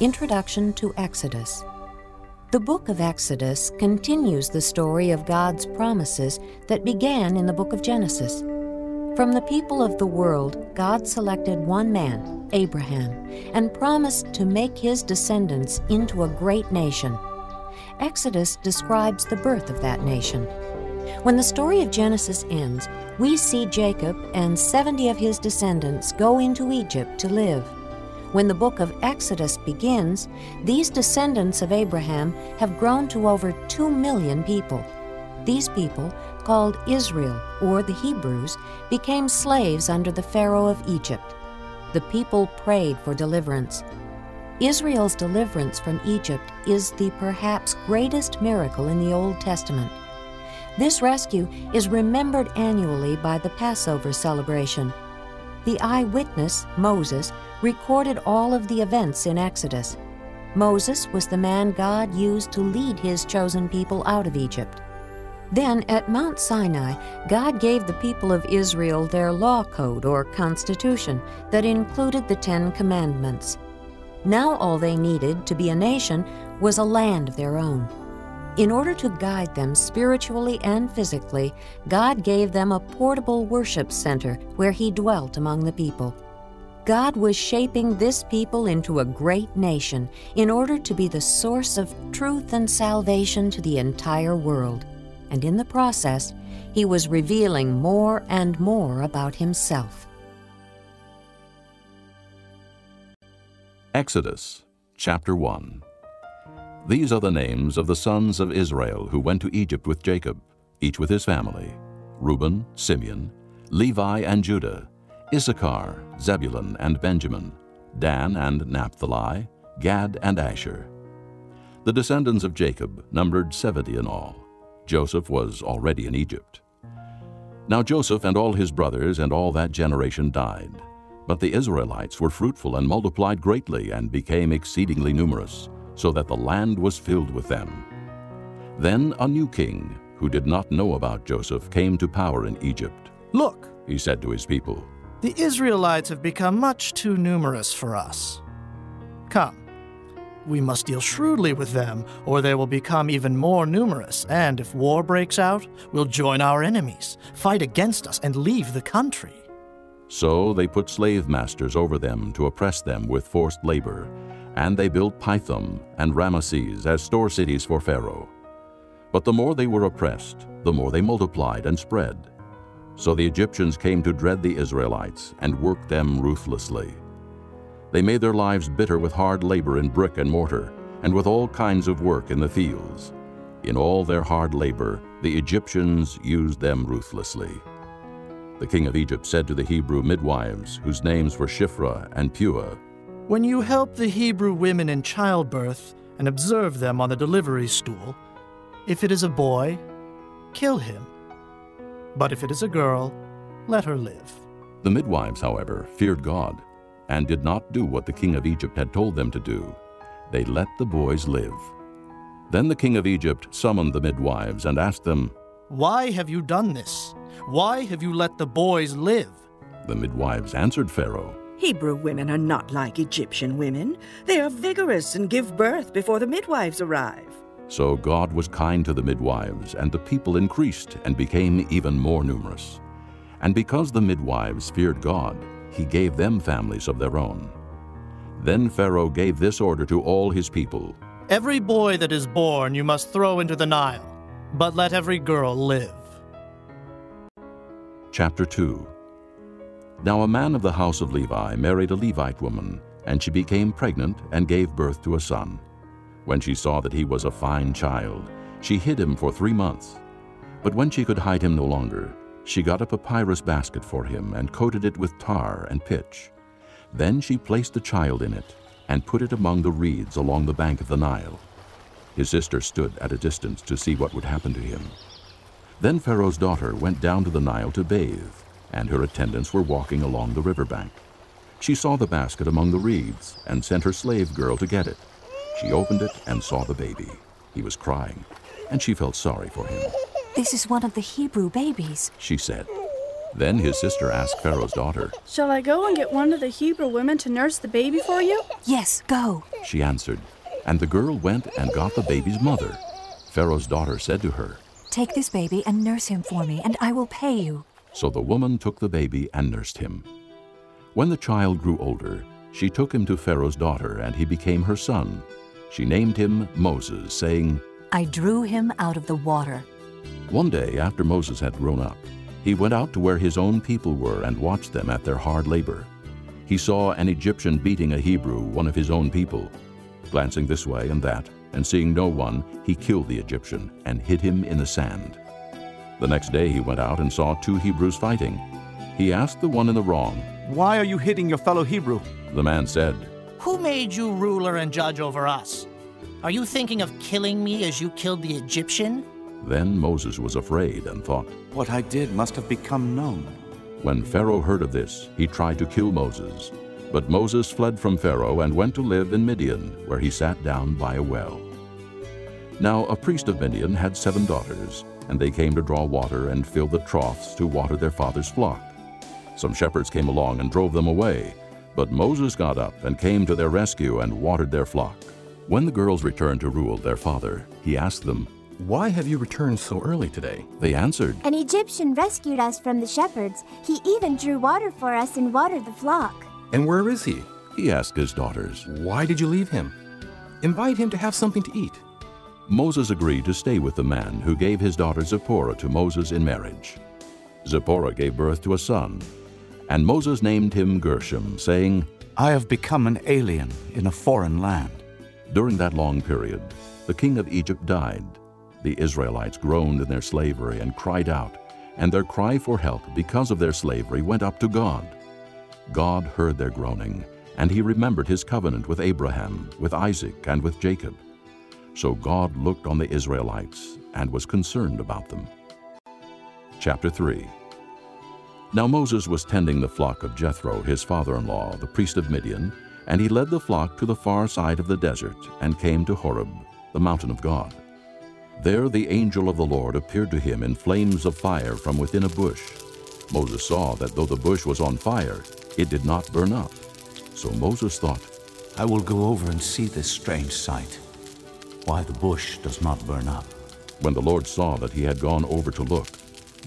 Introduction to Exodus. The book of Exodus continues the story of God's promises that began in the book of Genesis. From the people of the world, God selected one man, Abraham, and promised to make his descendants into a great nation. Exodus describes the birth of that nation. When the story of Genesis ends, we see Jacob and 70 of his descendants go into Egypt to live. When the book of Exodus begins, these descendants of Abraham have grown to over 2 million people. These people, called Israel or the Hebrews, became slaves under the Pharaoh of Egypt. The people prayed for deliverance. Israel's deliverance from Egypt is the perhaps greatest miracle in the Old Testament. This rescue is remembered annually by the Passover celebration. The eyewitness, Moses, recorded all of the events in Exodus. Moses was the man God used to lead his chosen people out of Egypt. Then at Mount Sinai, God gave the people of Israel their law code or constitution that included the Ten Commandments. Now all they needed to be a nation was a land of their own. In order to guide them spiritually and physically, God gave them a portable worship center where He dwelt among the people. God was shaping this people into a great nation in order to be the source of truth and salvation to the entire world. And in the process, He was revealing more and more about Himself. Exodus chapter 1 These are the names of the sons of Israel who went to Egypt with Jacob, each with his family Reuben, Simeon, Levi, and Judah, Issachar, Zebulun, and Benjamin, Dan and Naphtali, Gad and Asher. The descendants of Jacob numbered seventy in all. Joseph was already in Egypt. Now Joseph and all his brothers and all that generation died. But the Israelites were fruitful and multiplied greatly and became exceedingly numerous, so that the land was filled with them. Then a new king, who did not know about Joseph, came to power in Egypt. Look, He said to his people, the Israelites have become much too numerous for us. Come, we must deal shrewdly with them, or they will become even more numerous, and if war breaks out, will join our enemies, fight against us, and leave the country. So they put slave masters over them to oppress them with forced labor, and they built Pithom and Ramesses as store cities for Pharaoh. But the more they were oppressed, the more they multiplied and spread. So the Egyptians came to dread the Israelites and worked them ruthlessly. They made their lives bitter with hard labor in brick and mortar, and with all kinds of work in the fields. In all their hard labor, the Egyptians used them ruthlessly. The king of Egypt said to the Hebrew midwives, whose names were Shiphrah and Puah, When you help the Hebrew women in childbirth and observe them on the delivery stool, if it is a boy, kill him. But if it is a girl, let her live. The midwives, however, feared God and did not do what the king of Egypt had told them to do. They let the boys live. Then the king of Egypt summoned the midwives and asked them, Why have you done this? Why have you let the boys live? The midwives answered Pharaoh, Hebrew women are not like Egyptian women. They are vigorous and give birth before the midwives arrive. So God was kind to the midwives, and the people increased and became even more numerous. And because the midwives feared God, he gave them families of their own. Then Pharaoh gave this order to all his people Every boy that is born you must throw into the Nile, but let every girl live. Chapter 2 Now a man of the house of Levi married a Levite woman, and she became pregnant and gave birth to a son. When she saw that he was a fine child, she hid him for three months. But when she could hide him no longer, she got a papyrus basket for him and coated it with tar and pitch. Then she placed the child in it and put it among the reeds along the bank of the Nile. His sister stood at a distance to see what would happen to him. Then Pharaoh's daughter went down to the Nile to bathe, and her attendants were walking along the river bank. She saw the basket among the reeds and sent her slave girl to get it. She opened it and saw the baby. He was crying, and she felt sorry for him. This is one of the Hebrew babies. She said, Then his sister asked Pharaoh's daughter. Shall I go and get one of the Hebrew women to nurse the baby for you? Yes, go. She answered. And the girl went and got the baby's mother. Pharaoh's daughter said to her, Take this baby and nurse him for me, and I will pay you. So the woman took the baby and nursed him. When the child grew older, she took him to Pharaoh's daughter, and he became her son. She named him Moses, saying, I drew him out of the water. One day, after Moses had grown up, he went out to where his own people were and watched them at their hard labor. He saw an Egyptian beating a Hebrew, one of his own people. Glancing this way and that, and seeing no one, he killed the Egyptian and hid him in the sand. The next day he went out and saw two Hebrews fighting. He asked the one in the wrong, Why are you hitting your fellow Hebrew? The man said, Who made you ruler and judge over us? Are you thinking of killing me as you killed the Egyptian? Then Moses was afraid and thought, What I did must have become known. When Pharaoh heard of this, he tried to kill Moses. But Moses fled from Pharaoh and went to live in Midian, where he sat down by a well. Now a priest of Midian had seven daughters, and they came to draw water and fill the troughs to water their father's flock. Some shepherds came along and drove them away, but Moses got up and came to their rescue and watered their flock. When the girls returned to Reuel their father, he asked them, Why have you returned so early today? They answered, An Egyptian rescued us from the shepherds. He even drew water for us and watered the flock. And where is he? He asked his daughters. Why did you leave him? Invite him to have something to eat. Moses agreed to stay with the man who gave his daughter Zipporah to Moses in marriage. Zipporah gave birth to a son, and Moses named him Gershom, saying, I have become an alien in a foreign land. During that long period, the king of Egypt died. The Israelites groaned in their slavery and cried out, and their cry for help because of their slavery went up to God. God heard their groaning, and he remembered his covenant with Abraham, with Isaac, and with Jacob. So God looked on the Israelites and was concerned about them. Chapter 3 Now Moses was tending the flock of Jethro, his father-in-law, the priest of Midian, and he led the flock to the far side of the desert and came to Horeb, the mountain of God. There the angel of the Lord appeared to him in flames of fire from within a bush. Moses saw that though the bush was on fire, it did not burn up. So Moses thought, I will go over and see this strange sight, why the bush does not burn up. When the Lord saw that he had gone over to look,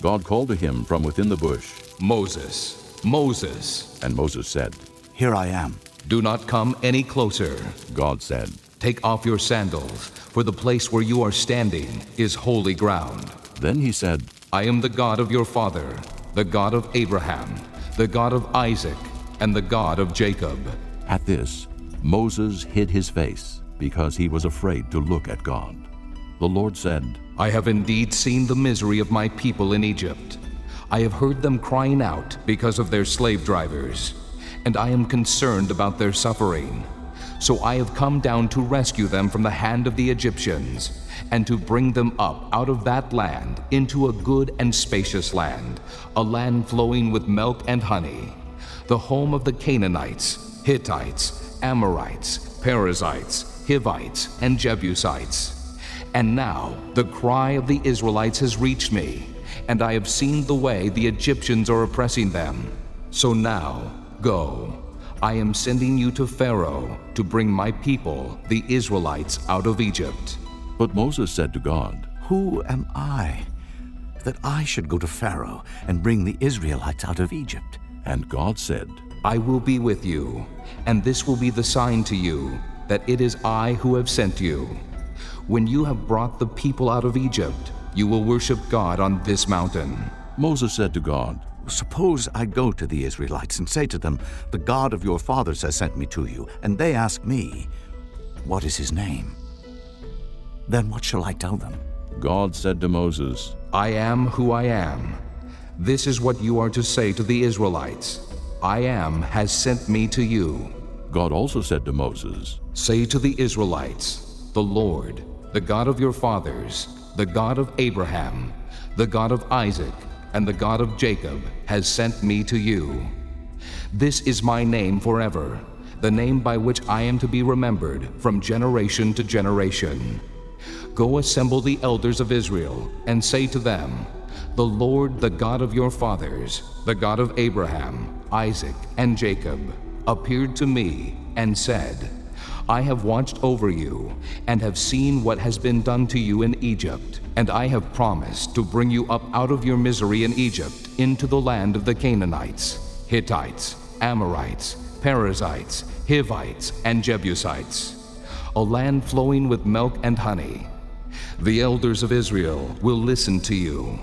God called to him from within the bush, Moses, Moses. And Moses said, Here I am. Do not come any closer. God said, Take off your sandals, for the place where you are standing is holy ground. Then he said, I am the God of your father, the God of Abraham, the God of Isaac, and the God of Jacob. At this, Moses hid his face because he was afraid to look at God. The Lord said, I have indeed seen the misery of my people in Egypt. I have heard them crying out because of their slave drivers, and I am concerned about their suffering. So I have come down to rescue them from the hand of the Egyptians, and to bring them up out of that land into a good and spacious land, a land flowing with milk and honey, the home of the Canaanites, Hittites, Amorites, Perizzites, Hivites, and Jebusites. And now the cry of the Israelites has reached me, and I have seen the way the Egyptians are oppressing them. So now, go. I am sending you to Pharaoh to bring my people, the Israelites, out of Egypt. But Moses said to God, Who am I that I should go to Pharaoh and bring the Israelites out of Egypt? And God said, I will be with you, and this will be the sign to you that it is I who have sent you. When you have brought the people out of Egypt, you will worship God on this mountain. Moses said to God, Suppose I go to the Israelites and say to them, The God of your fathers has sent me to you, and they ask me, What is his name? Then what shall I tell them? God said to Moses, I am who I am. This is what you are to say to the Israelites I am has sent me to you. God also said to Moses, Say to the Israelites, The Lord, the God of your fathers, the God of Abraham, the God of Isaac, and the God of Jacob, has sent me to you. This is my name forever, the name by which I am to be remembered from generation to generation. Go assemble the elders of Israel, and say to them, The Lord, the God of your fathers, the God of Abraham, Isaac, and Jacob, appeared to me and said, I have watched over you and have seen what has been done to you in Egypt, and I have promised to bring you up out of your misery in Egypt into the land of the Canaanites, Hittites, Amorites, Perizzites, Hivites, and Jebusites, a land flowing with milk and honey. The elders of Israel will listen to you.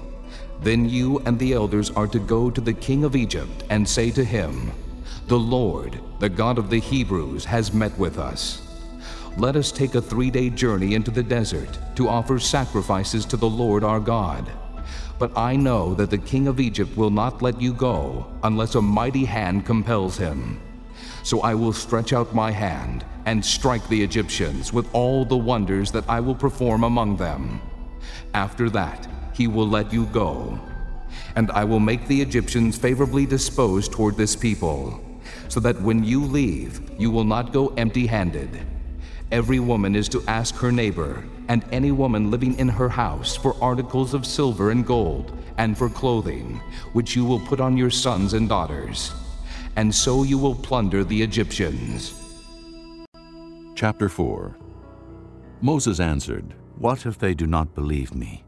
Then you and the elders are to go to the king of Egypt and say to him, The Lord, the God of the Hebrews, has met with us. Let us take a three day journey into the desert to offer sacrifices to the Lord our God. But I know that the king of Egypt will not let you go unless a mighty hand compels him. So I will stretch out my hand and strike the Egyptians with all the wonders that I will perform among them. After that, he will let you go. And I will make the Egyptians favorably disposed toward this people, so that when you leave, you will not go empty handed. Every woman is to ask her neighbor, and any woman living in her house, for articles of silver and gold, and for clothing, which you will put on your sons and daughters. And so you will plunder the Egyptians. Chapter 4 Moses answered, What if they do not believe me,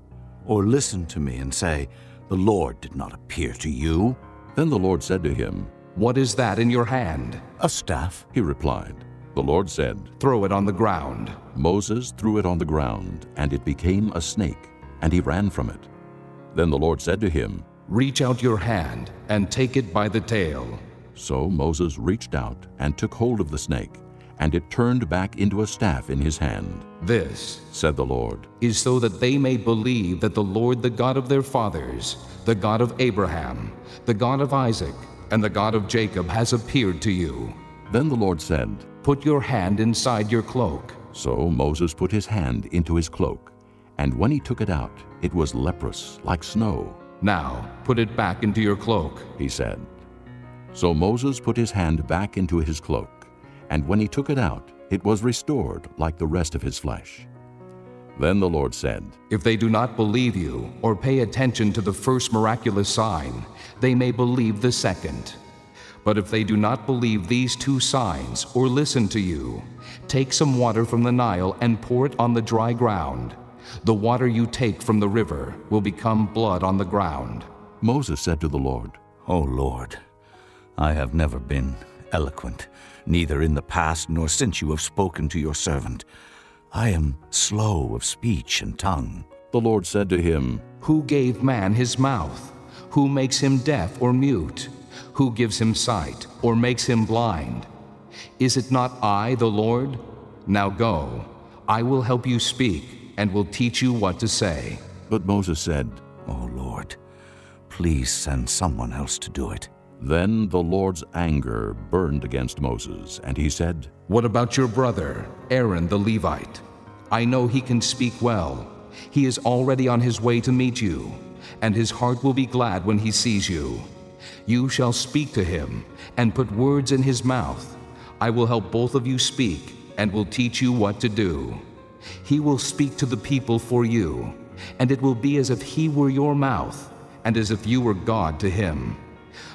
or listen to me and say, The Lord did not appear to you? Then the Lord said to him, What is that in your hand? A staff. He replied. The Lord said, Throw it on the ground. Moses threw it on the ground, and it became a snake, and he ran from it. Then the Lord said to him, Reach out your hand and take it by the tail. So Moses reached out and took hold of the snake, and it turned back into a staff in his hand. This, said the Lord, is so that they may believe that the Lord, the God of their fathers, the God of Abraham, the God of Isaac, and the God of Jacob, has appeared to you. Then the Lord said, Put your hand inside your cloak. So Moses put his hand into his cloak, and when he took it out, it was leprous, like snow. Now put it back into your cloak, he said. So Moses put his hand back into his cloak, and when he took it out, it was restored like the rest of his flesh. Then the Lord said, If they do not believe you or pay attention to the first miraculous sign, they may believe the second. But if they do not believe these two signs or listen to you, take some water from the Nile and pour it on the dry ground. The water you take from the river will become blood on the ground. Moses said to the Lord, O Lord, I have never been eloquent, neither in the past nor since you have spoken to your servant. I am slow of speech and tongue. The Lord said to him, Who gave man his mouth? Who makes him deaf or mute? Who gives him sight or makes him blind? Is it not I, the Lord? Now go, I will help you speak and will teach you what to say. But Moses said, O Lord, please send someone else to do it. Then the Lord's anger burned against Moses, and he said, What about your brother, Aaron the Levite? I know he can speak well. He is already on his way to meet you, and his heart will be glad when he sees you. You shall speak to him, and put words in his mouth. I will help both of you speak, and will teach you what to do. He will speak to the people for you, and it will be as if he were your mouth, and as if you were God to him.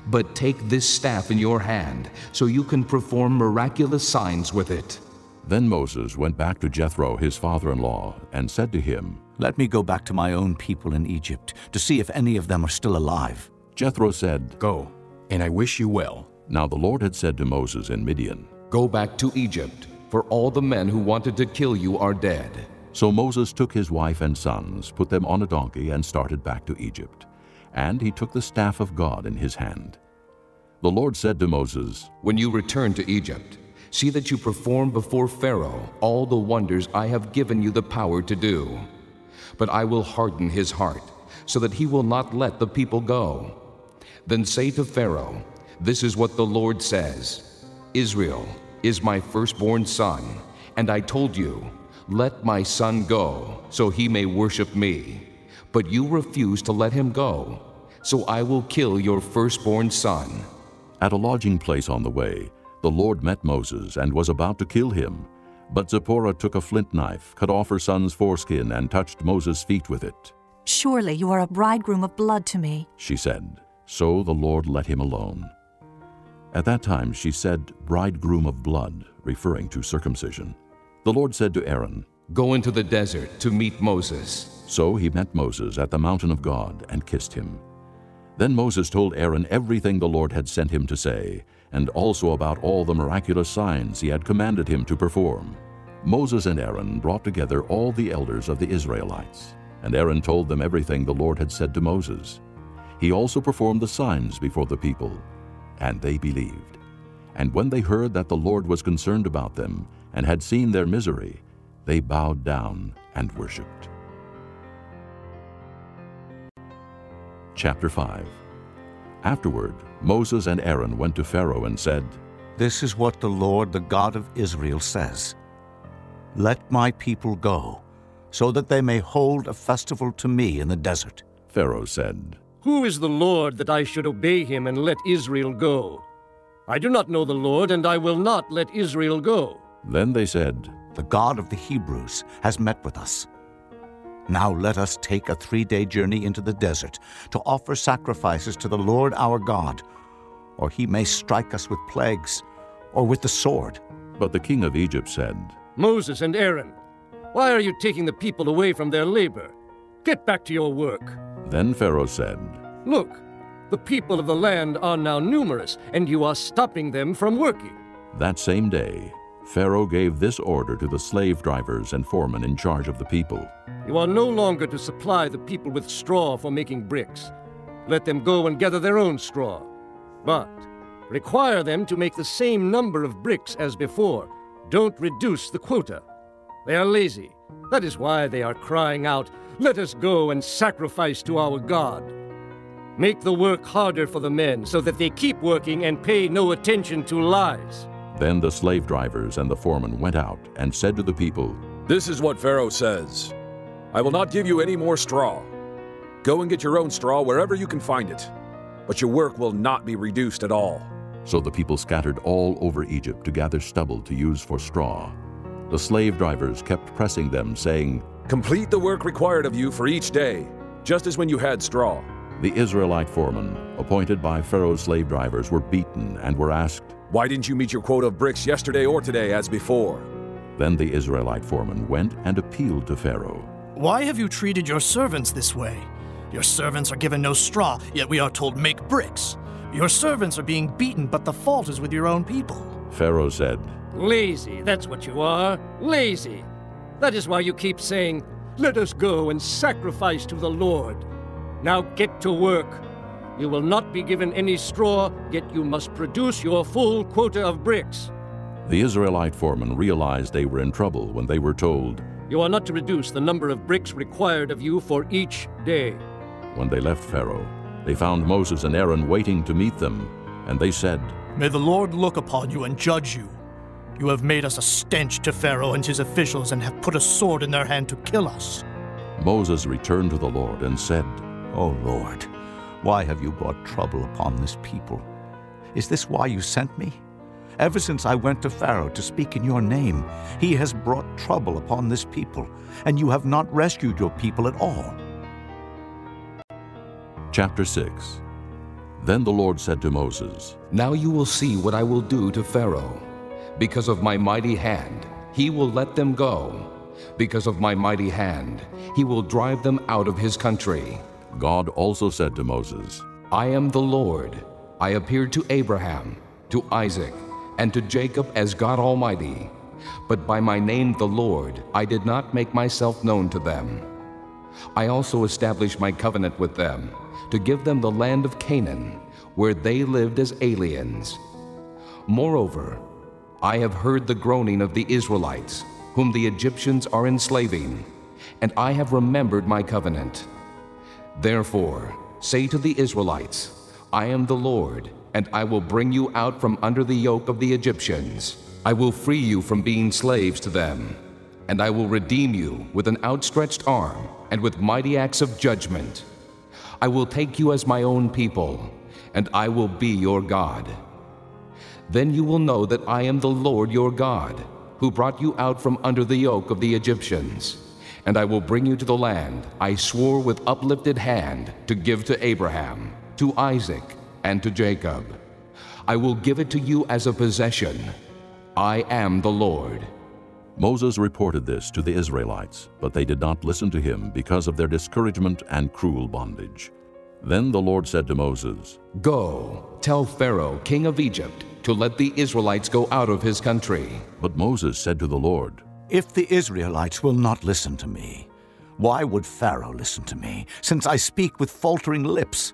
But take this staff in your hand, so you can perform miraculous signs with it. Then Moses went back to Jethro, his father in law, and said to him, Let me go back to my own people in Egypt, to see if any of them are still alive. Jethro said, Go, and I wish you well. Now the Lord had said to Moses in Midian, Go back to Egypt, for all the men who wanted to kill you are dead. So Moses took his wife and sons, put them on a donkey, and started back to Egypt. And he took the staff of God in his hand. The Lord said to Moses, When you return to Egypt, see that you perform before Pharaoh all the wonders I have given you the power to do. But I will harden his heart, so that he will not let the people go. Then say to Pharaoh, This is what the Lord says Israel is my firstborn son, and I told you, Let my son go, so he may worship me. But you refuse to let him go, so I will kill your firstborn son. At a lodging place on the way, the Lord met Moses and was about to kill him. But Zipporah took a flint knife, cut off her son's foreskin, and touched Moses' feet with it. Surely you are a bridegroom of blood to me. She said, So the Lord let him alone. At that time she said, Bridegroom of blood, referring to circumcision. The Lord said to Aaron, Go into the desert to meet Moses. So he met Moses at the mountain of God and kissed him. Then Moses told Aaron everything the Lord had sent him to say, and also about all the miraculous signs he had commanded him to perform. Moses and Aaron brought together all the elders of the Israelites, and Aaron told them everything the Lord had said to Moses. He also performed the signs before the people, and they believed. And when they heard that the Lord was concerned about them and had seen their misery, they bowed down and worshipped. Chapter 5 Afterward, Moses and Aaron went to Pharaoh and said, This is what the Lord, the God of Israel, says Let my people go, so that they may hold a festival to me in the desert. Pharaoh said, Who is the Lord that I should obey him and let Israel go? I do not know the Lord, and I will not let Israel go. Then they said, The God of the Hebrews has met with us. Now let us take a three day journey into the desert to offer sacrifices to the Lord our God, or he may strike us with plagues or with the sword. But the king of Egypt said, Moses and Aaron, why are you taking the people away from their labor? Get back to your work. Then Pharaoh said, Look, the people of the land are now numerous, and you are stopping them from working. That same day, Pharaoh gave this order to the slave drivers and foremen in charge of the people You are no longer to supply the people with straw for making bricks. Let them go and gather their own straw. But require them to make the same number of bricks as before. Don't reduce the quota. They are lazy. That is why they are crying out, Let us go and sacrifice to our God. Make the work harder for the men so that they keep working and pay no attention to lies. Then the slave drivers and the foreman went out and said to the people, This is what Pharaoh says I will not give you any more straw. Go and get your own straw wherever you can find it, but your work will not be reduced at all. So the people scattered all over Egypt to gather stubble to use for straw. The slave drivers kept pressing them, saying, Complete the work required of you for each day, just as when you had straw. The Israelite foremen, appointed by Pharaoh's slave drivers, were beaten and were asked, Why didn't you meet your quota of bricks yesterday or today as before? Then the Israelite foreman went and appealed to Pharaoh. Why have you treated your servants this way? Your servants are given no straw, yet we are told make bricks. Your servants are being beaten, but the fault is with your own people. Pharaoh said, Lazy, that's what you are. Lazy. That is why you keep saying, Let us go and sacrifice to the Lord. Now get to work. You will not be given any straw, yet you must produce your full quota of bricks. The Israelite foremen realized they were in trouble when they were told, You are not to reduce the number of bricks required of you for each day. When they left Pharaoh, they found Moses and Aaron waiting to meet them, and they said, May the Lord look upon you and judge you. You have made us a stench to Pharaoh and his officials and have put a sword in their hand to kill us. Moses returned to the Lord and said, O Lord, why have you brought trouble upon this people? Is this why you sent me? Ever since I went to Pharaoh to speak in your name, he has brought trouble upon this people, and you have not rescued your people at all. Chapter 6 Then the Lord said to Moses, Now you will see what I will do to Pharaoh. Because of my mighty hand, he will let them go. Because of my mighty hand, he will drive them out of his country. God also said to Moses, I am the Lord. I appeared to Abraham, to Isaac, and to Jacob as God Almighty. But by my name, the Lord, I did not make myself known to them. I also established my covenant with them, to give them the land of Canaan, where they lived as aliens. Moreover, I have heard the groaning of the Israelites, whom the Egyptians are enslaving, and I have remembered my covenant. Therefore, say to the Israelites, I am the Lord, and I will bring you out from under the yoke of the Egyptians. I will free you from being slaves to them, and I will redeem you with an outstretched arm and with mighty acts of judgment. I will take you as my own people, and I will be your God. Then you will know that I am the Lord your God, who brought you out from under the yoke of the Egyptians, and I will bring you to the land I swore with uplifted hand to give to Abraham, to Isaac, and to Jacob. I will give it to you as a possession. I am the Lord. Moses reported this to the Israelites, but they did not listen to him because of their discouragement and cruel bondage. Then the Lord said to Moses, Go, tell Pharaoh, king of Egypt, to let the Israelites go out of his country. But Moses said to the Lord, If the Israelites will not listen to me, why would Pharaoh listen to me, since I speak with faltering lips?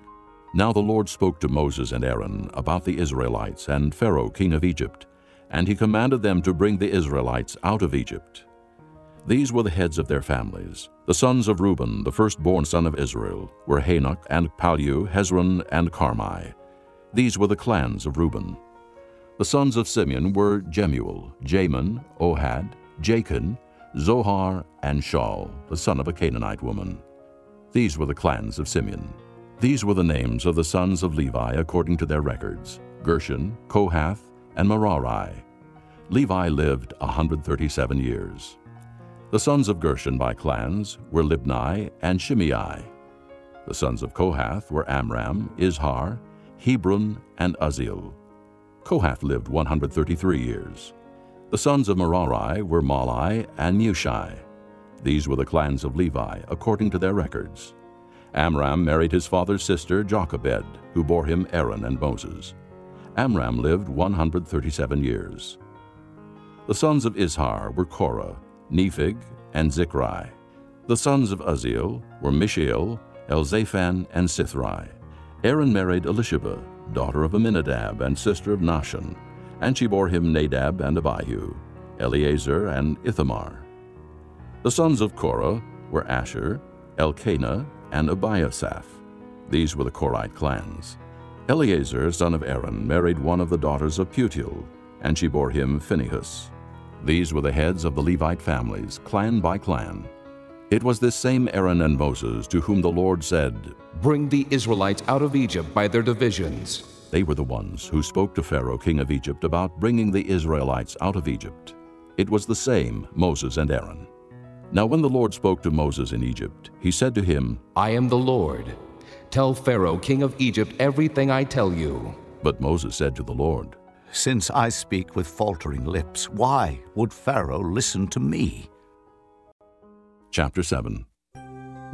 Now the Lord spoke to Moses and Aaron about the Israelites and Pharaoh king of Egypt, and he commanded them to bring the Israelites out of Egypt. These were the heads of their families. The sons of Reuben, the firstborn son of Israel, were Hanoch and Pallu, Hezron and Carmi. These were the clans of Reuben. The sons of Simeon were Jemuel, Jamin, Ohad, Jachin, Zohar, and Shaul, the son of a Canaanite woman. These were the clans of Simeon. These were the names of the sons of Levi according to their records Gershon, Kohath, and Merari. Levi lived 137 years. The sons of Gershon by clans were Libni and Shimei. The sons of Kohath were Amram, Izhar, Hebron, and Uzziel. Kohath lived 133 years. The sons of Merari were Mahli and Mushi. These were the clans of Levi, according to their records. Amram married his father's sister Jochebed, who bore him Aaron and Moses. Amram lived 137 years. The sons of Izhar were Korah, Nepheg, and Zichri. The sons of Uzziel were Mishael, Elzaphan, and Sithri. Aaron married Elisheba, daughter of Amminadab and sister of Nahshon, and she bore him Nadab and Abihu, Eleazar and Ithamar. The sons of Korah were Assir, Elkanah, and Abiasaph. These were the Korite clans. Eleazar, son of Aaron, married one of the daughters of Putiel, and she bore him Phinehas. These were the heads of the Levite families, clan by clan. It was this same Aaron and Moses to whom the Lord said, Bring the Israelites out of Egypt by their divisions. They were the ones who spoke to Pharaoh, king of Egypt, about bringing the Israelites out of Egypt. It was the same Moses and Aaron. Now, when the Lord spoke to Moses in Egypt, he said to him, I am the Lord. Tell Pharaoh, king of Egypt, everything I tell you. But Moses said to the Lord, Since I speak with faltering lips, why would Pharaoh listen to me? Chapter 7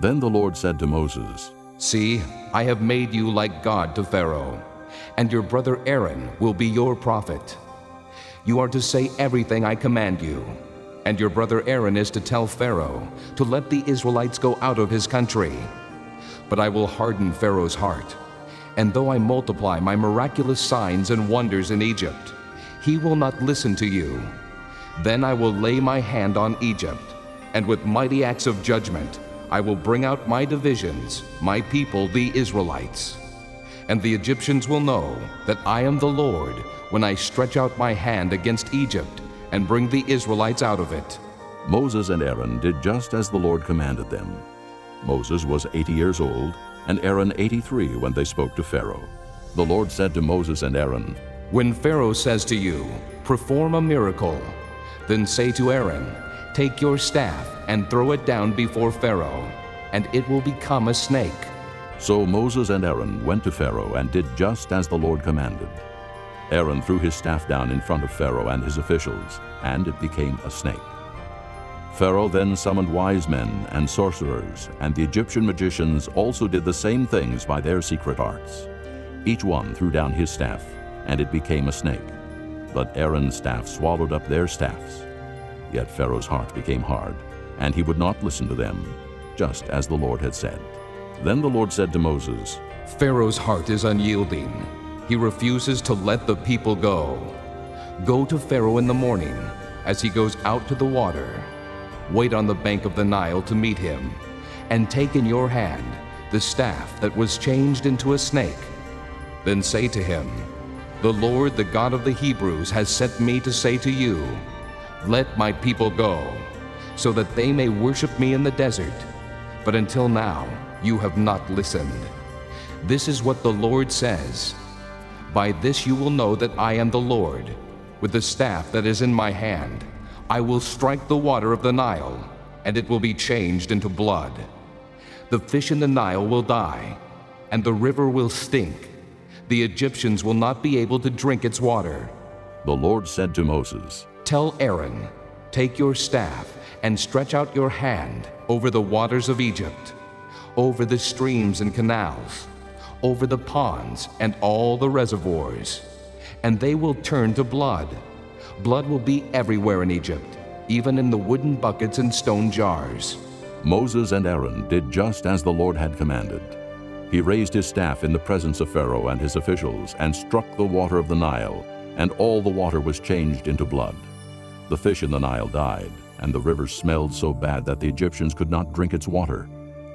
Then the Lord said to Moses, See, I have made you like God to Pharaoh, and your brother Aaron will be your prophet. You are to say everything I command you, and your brother Aaron is to tell Pharaoh to let the Israelites go out of his country. But I will harden Pharaoh's heart, and though I multiply my miraculous signs and wonders in Egypt, he will not listen to you. Then I will lay my hand on Egypt, and with mighty acts of judgment I will bring out my divisions, my people the Israelites. And the Egyptians will know that I am the Lord when I stretch out my hand against Egypt and bring the Israelites out of it. Moses and Aaron did just as the Lord commanded them. Moses was 80 years old, and Aaron 83 when they spoke to Pharaoh. The Lord said to Moses and Aaron, When Pharaoh says to you, Perform a miracle, then say to Aaron, Take your staff and throw it down before Pharaoh, and it will become a snake. So Moses and Aaron went to Pharaoh and did just as the Lord commanded. Aaron threw his staff down in front of Pharaoh and his officials, and it became a snake. Pharaoh then summoned wise men and sorcerers, and the Egyptian magicians also did the same things by their secret arts. Each one threw down his staff, and it became a snake. But Aaron's staff swallowed up their staffs. Yet Pharaoh's heart became hard, and he would not listen to them, just as the Lord had said. Then the Lord said to Moses, Pharaoh's heart is unyielding. He refuses to let the people go. Go to Pharaoh in the morning, as he goes out to the water. Wait on the bank of the Nile to meet him, and take in your hand the staff that was changed into a snake. Then say to him, The Lord, the God of the Hebrews, has sent me to say to you, Let my people go, so that they may worship me in the desert. But until now, you have not listened. This is what the Lord says By this you will know that I am the Lord. With the staff that is in my hand, I will strike the water of the Nile, and it will be changed into blood. The fish in the Nile will die, and the river will stink. The Egyptians will not be able to drink its water. The Lord said to Moses, Tell Aaron, Take your staff and stretch out your hand over the waters of Egypt, over the streams and canals, over the ponds and all the reservoirs, and they will turn to blood. Blood will be everywhere in Egypt, even in the wooden buckets and stone jars. Moses and Aaron did just as the Lord had commanded. He raised his staff in the presence of Pharaoh and his officials and struck the water of the Nile, and all the water was changed into blood. The fish in the Nile died, and the river smelled so bad that the Egyptians could not drink its water.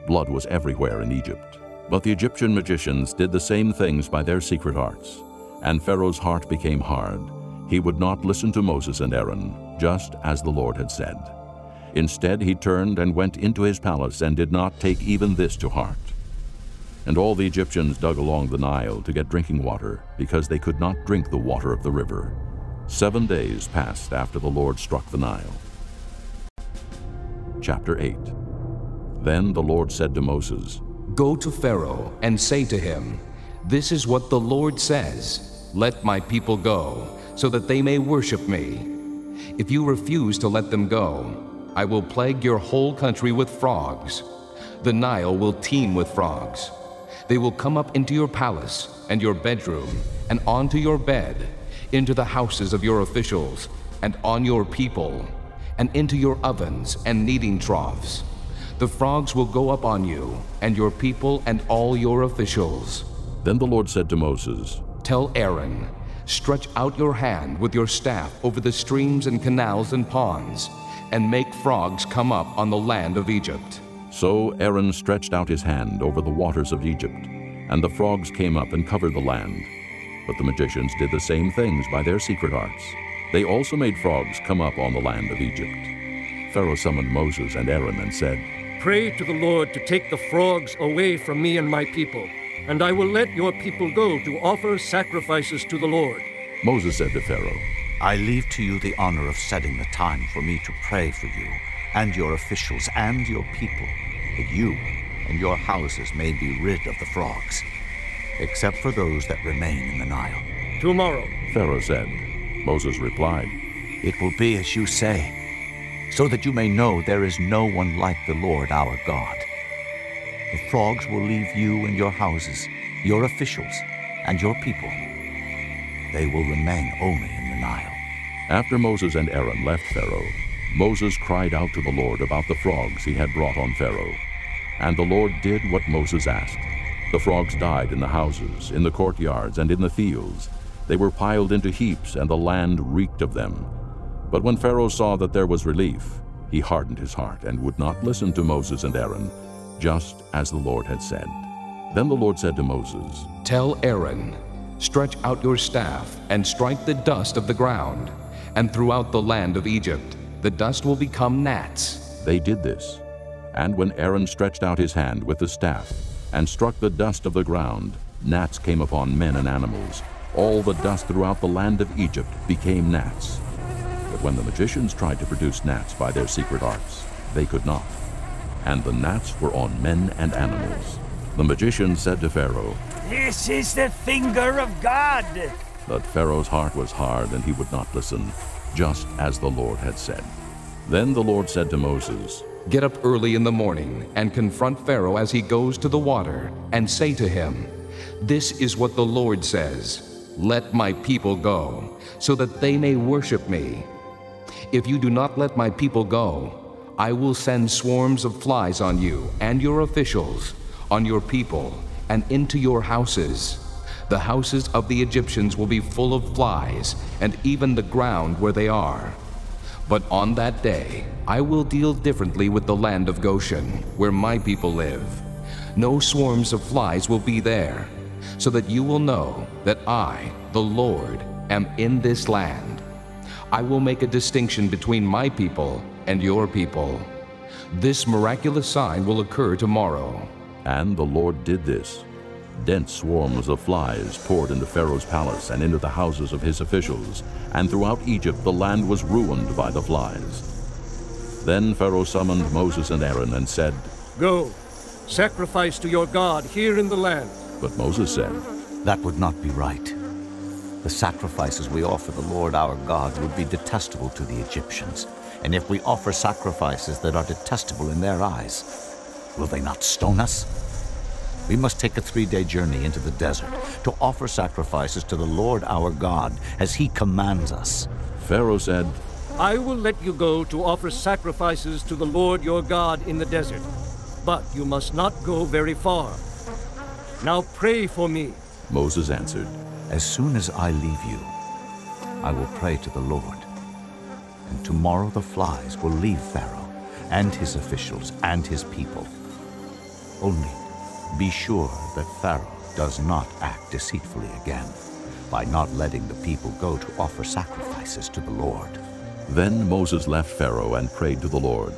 Blood was everywhere in Egypt. But the Egyptian magicians did the same things by their secret arts, and Pharaoh's heart became hard. He would not listen to Moses and Aaron, just as the Lord had said. Instead, he turned and went into his palace and did not take even this to heart. And all the Egyptians dug along the Nile to get drinking water, because they could not drink the water of the river. Seven days passed after the Lord struck the Nile. Chapter 8 Then the Lord said to Moses, Go to Pharaoh and say to him, This is what the Lord says Let my people go, so that they may worship me. If you refuse to let them go, I will plague your whole country with frogs. The Nile will teem with frogs. They will come up into your palace and your bedroom and onto your bed, into the houses of your officials and on your people, and into your ovens and kneading troughs. The frogs will go up on you and your people and all your officials. Then the Lord said to Moses, Tell Aaron, stretch out your hand with your staff over the streams and canals and ponds, and make frogs come up on the land of Egypt. So Aaron stretched out his hand over the waters of Egypt, and the frogs came up and covered the land. But the magicians did the same things by their secret arts. They also made frogs come up on the land of Egypt. Pharaoh summoned Moses and Aaron and said, Pray to the Lord to take the frogs away from me and my people, and I will let your people go to offer sacrifices to the Lord. Moses said to Pharaoh, I leave to you the honor of setting the time for me to pray for you and your officials and your people, that you and your houses may be rid of the frogs, except for those that remain in the Nile. Tomorrow, Pharaoh said. Moses replied, It will be as you say, so that you may know there is no one like the Lord our God. The frogs will leave you and your houses, your officials, and your people. They will remain only in the Nile. After Moses and Aaron left Pharaoh, Moses cried out to the Lord about the frogs he had brought on Pharaoh. And the Lord did what Moses asked. The frogs died in the houses, in the courtyards, and in the fields. They were piled into heaps, and the land reeked of them. But when Pharaoh saw that there was relief, he hardened his heart and would not listen to Moses and Aaron, just as the Lord had said. Then the Lord said to Moses, Tell Aaron, stretch out your staff and strike the dust of the ground, and throughout the land of Egypt the dust will become gnats. They did this. And when Aaron stretched out his hand with the staff and struck the dust of the ground, gnats came upon men and animals. All the dust throughout the land of Egypt became gnats. But when the magicians tried to produce gnats by their secret arts, they could not. And the gnats were on men and animals. The magician said to Pharaoh, This is the finger of God. But Pharaoh's heart was hard, and he would not listen, just as the Lord had said. Then the Lord said to Moses, Get up early in the morning and confront Pharaoh as he goes to the water, and say to him, This is what the Lord says Let my people go, so that they may worship me. If you do not let my people go, I will send swarms of flies on you and your officials, on your people, and into your houses. The houses of the Egyptians will be full of flies, and even the ground where they are. But on that day, I will deal differently with the land of Goshen, where my people live. No swarms of flies will be there, so that you will know that I, the Lord, am in this land. I will make a distinction between my people and your people. This miraculous sign will occur tomorrow. And the Lord did this. Dense swarms of flies poured into Pharaoh's palace and into the houses of his officials, and throughout Egypt the land was ruined by the flies. Then Pharaoh summoned Moses and Aaron and said, Go, sacrifice to your God here in the land. But Moses said, That would not be right. The sacrifices we offer the Lord our God would be detestable to the Egyptians. And if we offer sacrifices that are detestable in their eyes, will they not stone us? We must take a three day journey into the desert to offer sacrifices to the Lord our God as he commands us. Pharaoh said, I will let you go to offer sacrifices to the Lord your God in the desert, but you must not go very far. Now pray for me. Moses answered, As soon as I leave you, I will pray to the Lord. And tomorrow the flies will leave Pharaoh and his officials and his people. Only be sure that Pharaoh does not act deceitfully again by not letting the people go to offer sacrifices to the Lord. Then Moses left Pharaoh and prayed to the Lord.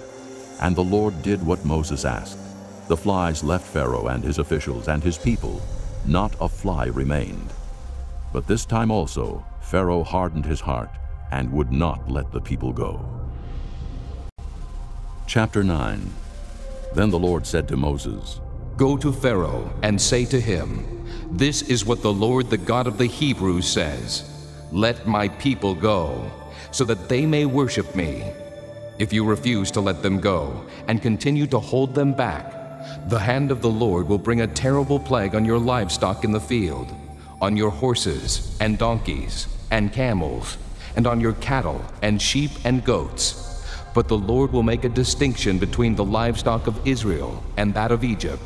And the Lord did what Moses asked. The flies left Pharaoh and his officials and his people. Not a fly remained. But this time also Pharaoh hardened his heart and would not let the people go. Chapter 9 Then the Lord said to Moses, Go to Pharaoh and say to him, This is what the Lord, the God of the Hebrews, says Let my people go, so that they may worship me. If you refuse to let them go and continue to hold them back, the hand of the Lord will bring a terrible plague on your livestock in the field, on your horses and donkeys and camels, and on your cattle and sheep and goats. But the Lord will make a distinction between the livestock of Israel and that of Egypt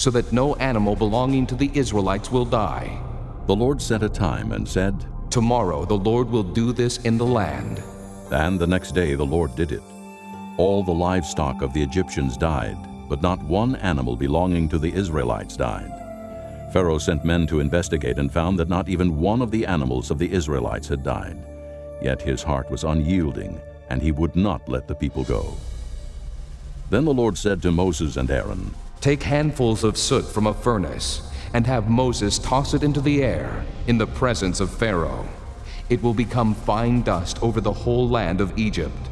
so that no animal belonging to the Israelites will die. The Lord set a time and said, Tomorrow the Lord will do this in the land. And the next day the Lord did it. All the livestock of the Egyptians died, but not one animal belonging to the Israelites died. Pharaoh sent men to investigate and found that not even one of the animals of the Israelites had died. Yet his heart was unyielding, and he would not let the people go. Then the Lord said to Moses and Aaron, Take handfuls of soot from a furnace and have Moses toss it into the air in the presence of Pharaoh. It will become fine dust over the whole land of Egypt,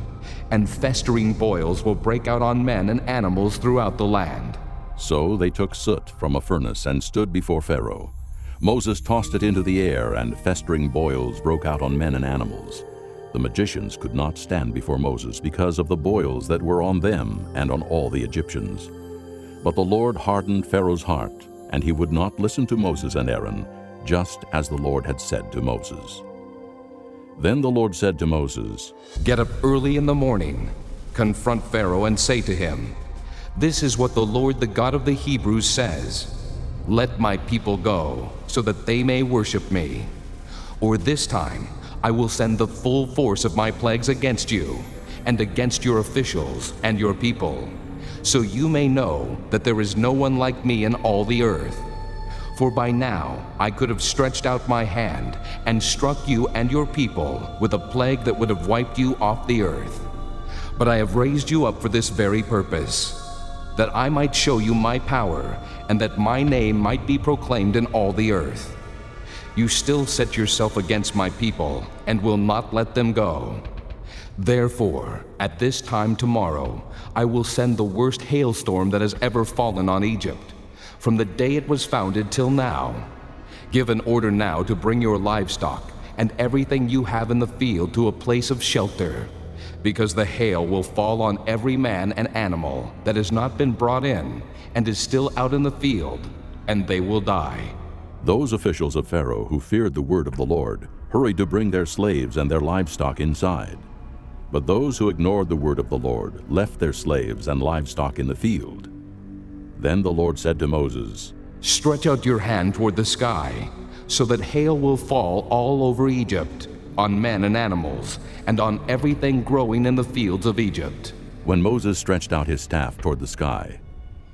and festering boils will break out on men and animals throughout the land. So they took soot from a furnace and stood before Pharaoh. Moses tossed it into the air, and festering boils broke out on men and animals. The magicians could not stand before Moses because of the boils that were on them and on all the Egyptians. But the Lord hardened Pharaoh's heart, and he would not listen to Moses and Aaron, just as the Lord had said to Moses. Then the Lord said to Moses, Get up early in the morning, confront Pharaoh, and say to him, This is what the Lord, the God of the Hebrews, says Let my people go, so that they may worship me. Or this time I will send the full force of my plagues against you, and against your officials and your people so you may know that there is no one like me in all the earth. For by now I could have stretched out my hand and struck you and your people with a plague that would have wiped you off the earth. But I have raised you up for this very purpose, that I might show you my power and that my name might be proclaimed in all the earth. You still set yourself against my people and will not let them go. Therefore, at this time tomorrow, I will send the worst hailstorm that has ever fallen on Egypt, from the day it was founded till now. Give an order now to bring your livestock and everything you have in the field to a place of shelter, because the hail will fall on every man and animal that has not been brought in and is still out in the field, and they will die. Those officials of Pharaoh who feared the word of the Lord hurried to bring their slaves and their livestock inside. But those who ignored the word of the Lord left their slaves and livestock in the field. Then the Lord said to Moses, Stretch out your hand toward the sky, so that hail will fall all over Egypt, on men and animals, and on everything growing in the fields of Egypt. When Moses stretched out his staff toward the sky,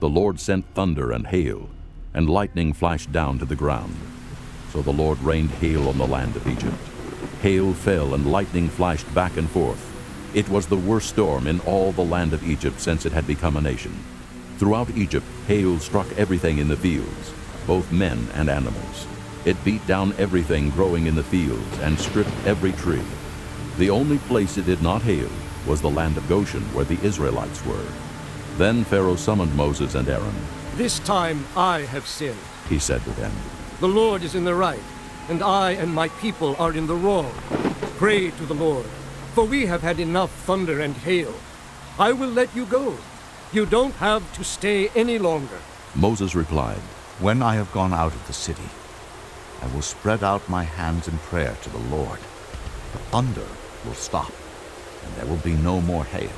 the Lord sent thunder and hail, and lightning flashed down to the ground. So the Lord rained hail on the land of Egypt. Hail fell and lightning flashed back and forth. It was the worst storm in all the land of Egypt since it had become a nation. Throughout Egypt, hail struck everything in the fields, both men and animals. It beat down everything growing in the fields and stripped every tree. The only place it did not hail was the land of Goshen where the Israelites were. Then Pharaoh summoned Moses and Aaron. This time I have sinned, he said to them. The Lord is in the right, and I and my people are in the wrong. Pray to the Lord, for we have had enough thunder and hail. I will let you go. You don't have to stay any longer. Moses replied, When I have gone out of the city, I will spread out my hands in prayer to the Lord. The thunder will stop, and there will be no more hail.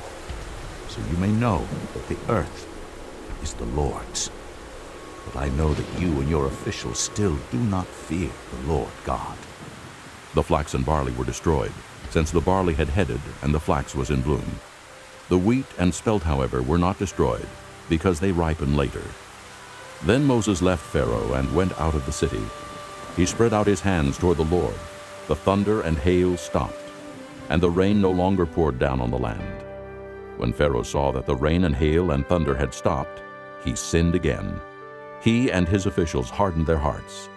So you may know that the earth is the Lord's. But I know that you and your officials still do not fear the Lord God. The flax and barley were destroyed, since the barley had headed and the flax was in bloom. The wheat and spelt, however, were not destroyed, because they ripen later. Then Moses left Pharaoh and went out of the city. He spread out his hands toward the Lord. The thunder and hail stopped, and the rain no longer poured down on the land. When Pharaoh saw that the rain and hail and thunder had stopped, he sinned again. He and his officials hardened their hearts.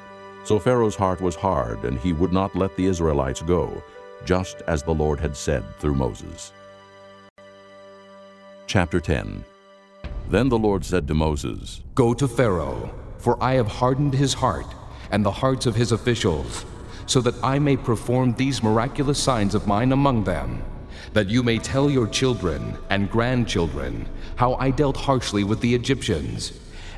So Pharaoh's heart was hard, and he would not let the Israelites go, just as the Lord had said through Moses. Chapter 10 Then the Lord said to Moses, Go to Pharaoh, for I have hardened his heart and the hearts of his officials, so that I may perform these miraculous signs of mine among them, that you may tell your children and grandchildren how I dealt harshly with the Egyptians,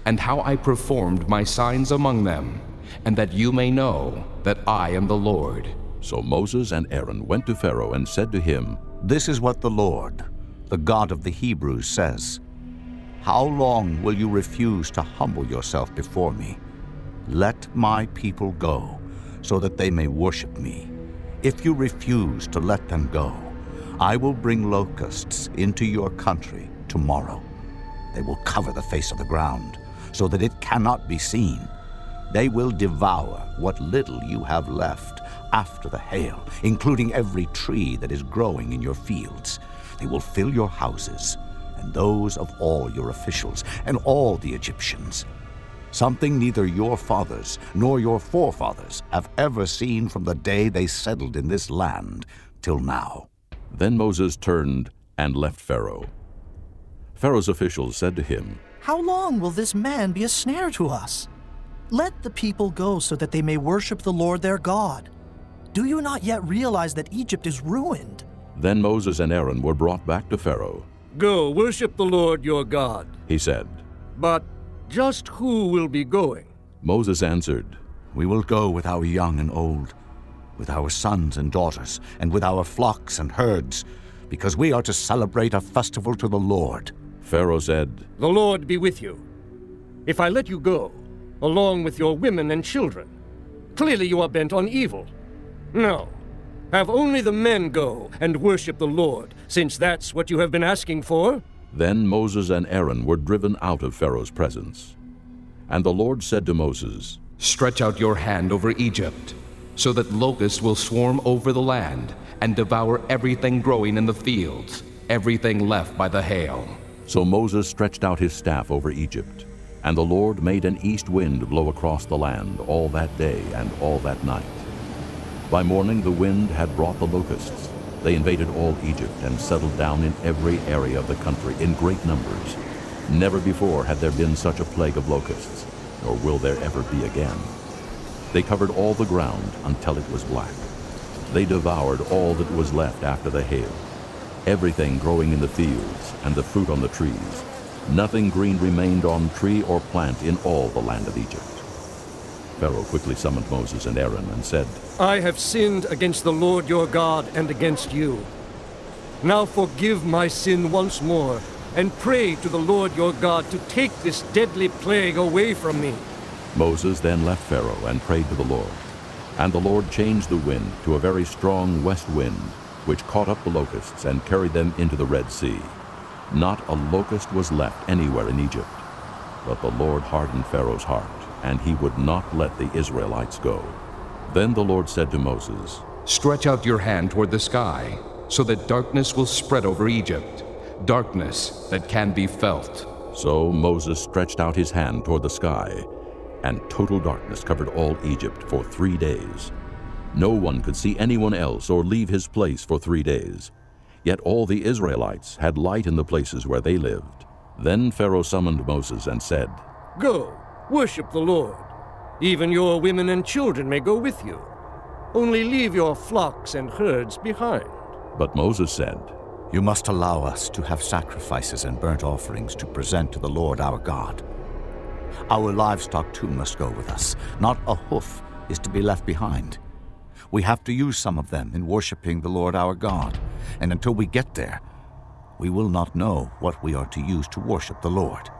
and how I performed my signs among them, and that you may know that I am the Lord. So Moses and Aaron went to Pharaoh and said to him, This is what the Lord, the God of the Hebrews, says How long will you refuse to humble yourself before me? Let my people go, so that they may worship me. If you refuse to let them go, I will bring locusts into your country tomorrow. They will cover the face of the ground, so that it cannot be seen. They will devour what little you have left after the hail, including every tree that is growing in your fields. They will fill your houses and those of all your officials and all the Egyptians. Something neither your fathers nor your forefathers have ever seen from the day they settled in this land till now. Then Moses turned and left Pharaoh. Pharaoh's officials said to him, How long will this man be a snare to us? Let the people go so that they may worship the Lord their God. Do you not yet realize that Egypt is ruined? Then Moses and Aaron were brought back to Pharaoh. Go, worship the Lord your God, he said. But just who will be going? Moses answered, We will go with our young and old, with our sons and daughters, and with our flocks and herds, because we are to celebrate a festival to the Lord. Pharaoh said, The Lord be with you. If I let you go, along with your women and children, clearly you are bent on evil. No. Have only the men go and worship the Lord, since that's what you have been asking for. Then Moses and Aaron were driven out of Pharaoh's presence. And the Lord said to Moses, Stretch out your hand over Egypt, so that locusts will swarm over the land and devour everything growing in the fields, everything left by the hail. So Moses stretched out his staff over Egypt, and the Lord made an east wind blow across the land all that day and all that night. By morning the wind had brought the locusts. They invaded all Egypt and settled down in every area of the country in great numbers. Never before had there been such a plague of locusts, nor will there ever be again. They covered all the ground until it was black. They devoured all that was left after the hail, everything growing in the fields and the fruit on the trees. Nothing green remained on tree or plant in all the land of Egypt. Pharaoh quickly summoned Moses and Aaron and said, I have sinned against the Lord your God and against you. Now forgive my sin once more, and pray to the Lord your God to take this deadly plague away from me. Moses then left Pharaoh and prayed to the Lord. And the Lord changed the wind to a very strong west wind, which caught up the locusts and carried them into the Red Sea. Not a locust was left anywhere in Egypt. But the Lord hardened Pharaoh's heart, and he would not let the Israelites go. Then the Lord said to Moses, Stretch out your hand toward the sky, so that darkness will spread over Egypt, darkness that can be felt. So Moses stretched out his hand toward the sky, and total darkness covered all Egypt for three days. No one could see anyone else or leave his place for three days. Yet all the Israelites had light in the places where they lived. Then Pharaoh summoned Moses and said, Go, worship the Lord. Even your women and children may go with you. Only leave your flocks and herds behind. But Moses said, You must allow us to have sacrifices and burnt offerings to present to the Lord our God. Our livestock too must go with us. Not a hoof is to be left behind. We have to use some of them in worshiping the Lord our God, and until we get there, we will not know what we are to use to worship the Lord.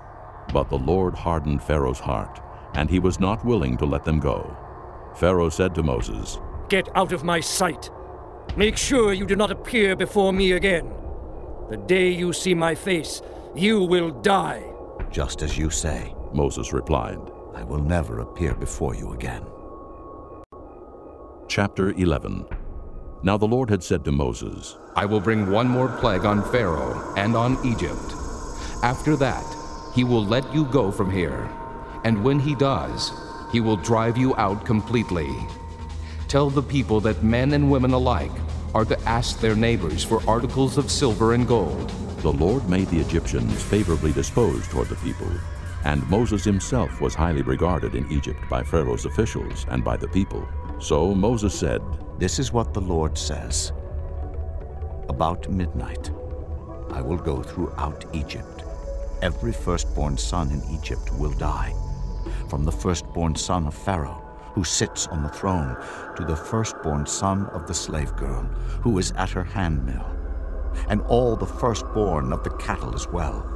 But the Lord hardened Pharaoh's heart, and he was not willing to let them go. Pharaoh said to Moses, Get out of my sight. Make sure you do not appear before me again. The day you see my face, you will die. Just as you say, Moses replied, I will never appear before you again. Chapter 11 Now the Lord had said to Moses, I will bring one more plague on Pharaoh and on Egypt. After that, he will let you go from here, and when he does, he will drive you out completely. Tell the people that men and women alike are to ask their neighbors for articles of silver and gold. The Lord made the Egyptians favorably disposed toward the people, and Moses himself was highly regarded in Egypt by Pharaoh's officials and by the people. So Moses said, This is what the Lord says. About midnight, I will go throughout Egypt. Every firstborn son in Egypt will die, from the firstborn son of Pharaoh, who sits on the throne, to the firstborn son of the slave girl, who is at her handmill, and all the firstborn of the cattle as well.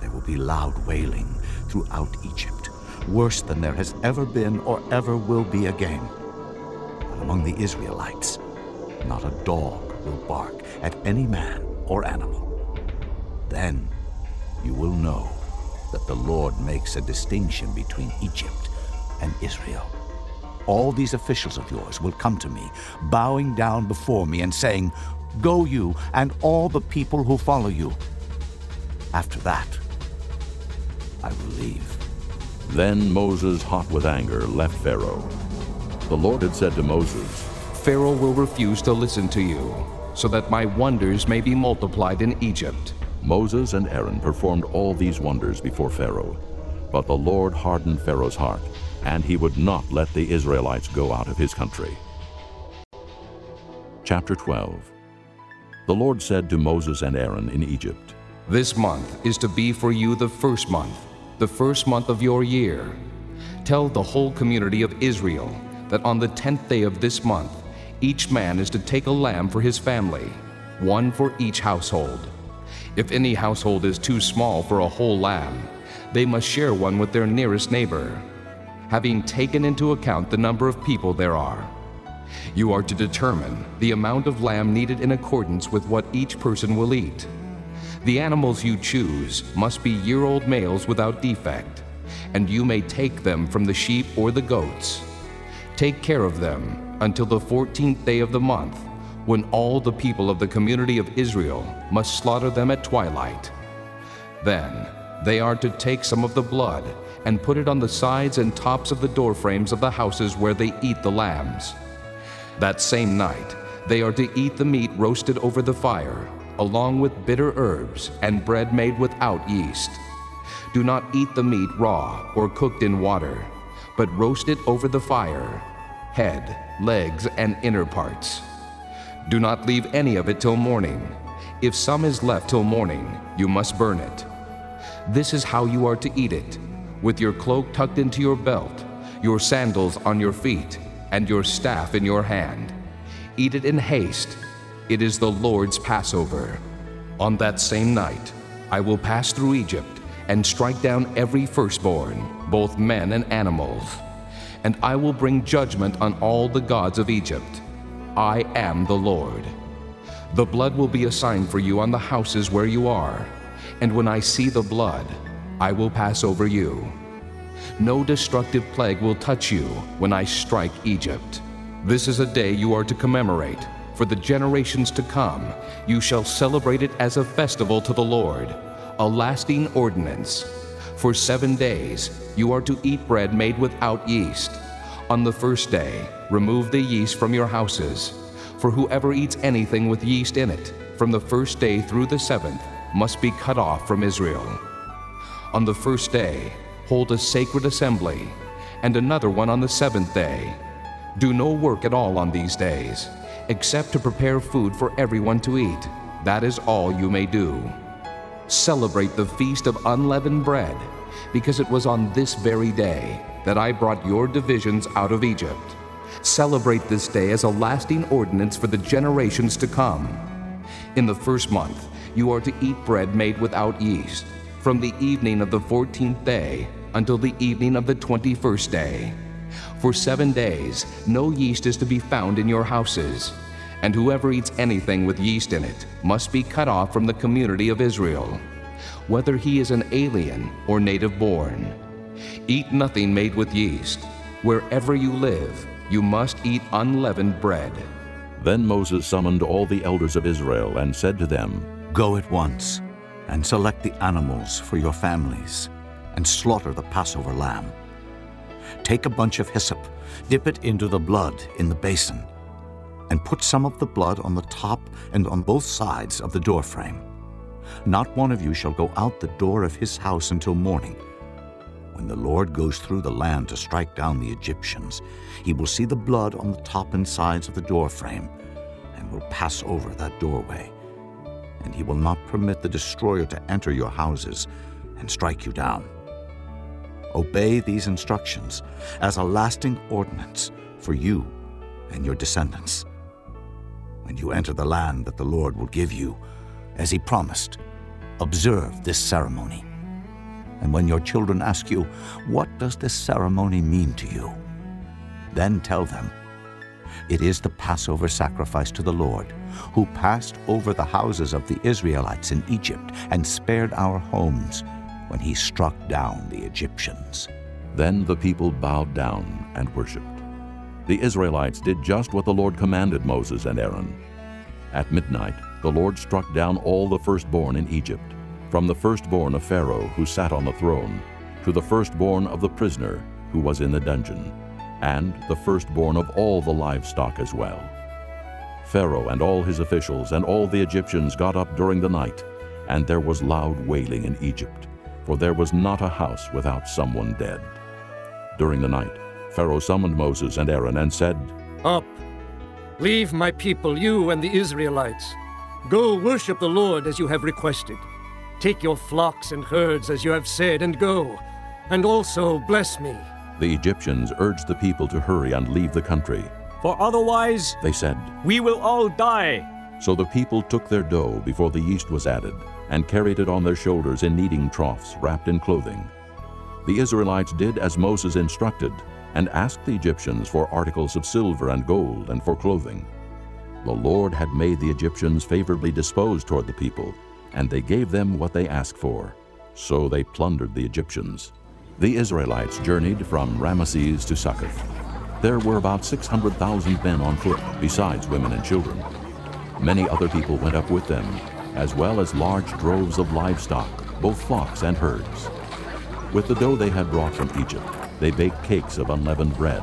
There will be loud wailing throughout Egypt, worse than there has ever been or ever will be again. But among the Israelites, not a dog will bark at any man or animal. Then you will know that the Lord makes a distinction between Egypt and Israel. All these officials of yours will come to me, bowing down before me and saying, Go you and all the people who follow you. After that, I will leave. Then Moses, hot with anger, left Pharaoh. The Lord had said to Moses, Pharaoh will refuse to listen to you, so that my wonders may be multiplied in Egypt. Moses and Aaron performed all these wonders before Pharaoh. But the Lord hardened Pharaoh's heart, and he would not let the Israelites go out of his country. Chapter 12 The Lord said to Moses and Aaron in Egypt, This month is to be for you the first month, the first month of your year. Tell the whole community of Israel that on the tenth day of this month, each man is to take a lamb for his family, one for each household. If any household is too small for a whole lamb, they must share one with their nearest neighbor, having taken into account the number of people there are. You are to determine the amount of lamb needed in accordance with what each person will eat. The animals you choose must be year old males without defect, and you may take them from the sheep or the goats. Take care of them until the fourteenth day of the month, when all the people of the community of Israel must slaughter them at twilight. Then they are to take some of the blood and put it on the sides and tops of the doorframes of the houses where they eat the lambs. That same night, they are to eat the meat roasted over the fire, along with bitter herbs and bread made without yeast. Do not eat the meat raw or cooked in water, but roast it over the fire, head, legs, and inner parts. Do not leave any of it till morning. If some is left till morning, you must burn it. This is how you are to eat it, with your cloak tucked into your belt, your sandals on your feet, and your staff in your hand. Eat it in haste. It is the Lord's Passover. On that same night, I will pass through Egypt and strike down every firstborn, both men and animals. And I will bring judgment on all the gods of Egypt. I am the Lord. The blood will be a sign for you on the houses where you are, and when I see the blood, I will pass over you. No destructive plague will touch you when I strike Egypt. This is a day you are to commemorate. For the generations to come, you shall celebrate it as a festival to the Lord, a lasting ordinance. For seven days you are to eat bread made without yeast. On the first day, remove the yeast from your houses. For whoever eats anything with yeast in it, from the first day through the seventh must be cut off from Israel. On the first day, hold a sacred assembly, and another one on the seventh day. Do no work at all on these days, except to prepare food for everyone to eat. That is all you may do. Celebrate the feast of unleavened bread, because it was on this very day that I brought your divisions out of Egypt. Celebrate this day as a lasting ordinance for the generations to come. In the first month, you are to eat bread made without yeast, from the evening of the fourteenth day until the evening of the twenty first day. For seven days, no yeast is to be found in your houses, and whoever eats anything with yeast in it must be cut off from the community of Israel, whether he is an alien or native born. Eat nothing made with yeast. Wherever you live, you must eat unleavened bread. Then Moses summoned all the elders of Israel and said to them, Go at once and select the animals for your families and slaughter the Passover lamb. Take a bunch of hyssop, dip it into the blood in the basin, and put some of the blood on the top and on both sides of the doorframe. Not one of you shall go out the door of his house until morning. When the Lord goes through the land to strike down the Egyptians, he will see the blood on the top and sides of the doorframe and will pass over that doorway. And he will not permit the destroyer to enter your houses and strike you down. Obey these instructions as a lasting ordinance for you and your descendants. When you enter the land that the Lord will give you, as he promised, observe this ceremony. And when your children ask you, What does this ceremony mean to you? Then tell them, It is the Passover sacrifice to the Lord, who passed over the houses of the Israelites in Egypt and spared our homes when he struck down the Egyptians. Then the people bowed down and worshipped. The Israelites did just what the Lord commanded Moses and Aaron. At midnight, the Lord struck down all the firstborn in Egypt, from the firstborn of Pharaoh who sat on the throne, to the firstborn of the prisoner who was in the dungeon, and the firstborn of all the livestock as well. Pharaoh and all his officials and all the Egyptians got up during the night, and there was loud wailing in Egypt, for there was not a house without someone dead. During the night, Pharaoh summoned Moses and Aaron and said, Up! Leave my people, you and the Israelites. Go worship the Lord as you have requested. Take your flocks and herds as you have said, and go. And also bless me. The Egyptians urged the people to hurry and leave the country. For otherwise, they said, we will all die. So the people took their dough before the yeast was added, and carried it on their shoulders in kneading troughs wrapped in clothing. The Israelites did as Moses instructed, and asked the Egyptians for articles of silver and gold and for clothing. The Lord had made the Egyptians favorably disposed toward the people, and they gave them what they asked for. So they plundered the Egyptians. The Israelites journeyed from Ramesses to Succoth. There were about 600,000 men on foot, besides women and children. Many other people went up with them, as well as large droves of livestock, both flocks and herds. With the dough they had brought from Egypt, they baked cakes of unleavened bread.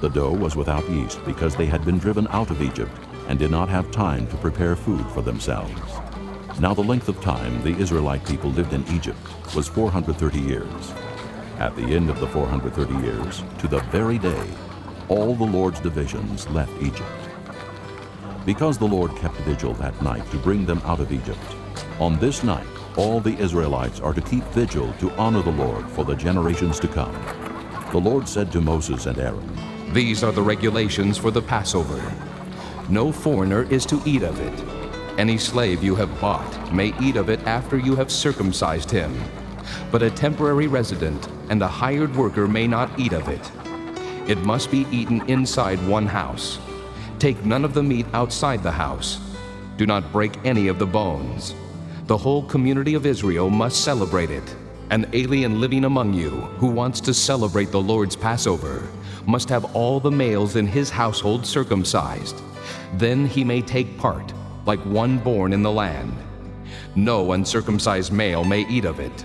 The dough was without yeast because they had been driven out of Egypt and did not have time to prepare food for themselves. Now the length of time the Israelite people lived in Egypt was 430 years. At the end of the 430 years, to the very day, all the Lord's divisions left Egypt. Because the Lord kept vigil that night to bring them out of Egypt, on this night all the Israelites are to keep vigil to honor the Lord for the generations to come. The Lord said to Moses and Aaron, These are the regulations for the Passover. No foreigner is to eat of it. Any slave you have bought may eat of it after you have circumcised him. But a temporary resident and a hired worker may not eat of it. It must be eaten inside one house. Take none of the meat outside the house. Do not break any of the bones. The whole community of Israel must celebrate it. An alien living among you who wants to celebrate the Lord's Passover must have all the males in his household circumcised. Then he may take part, like one born in the land. No uncircumcised male may eat of it.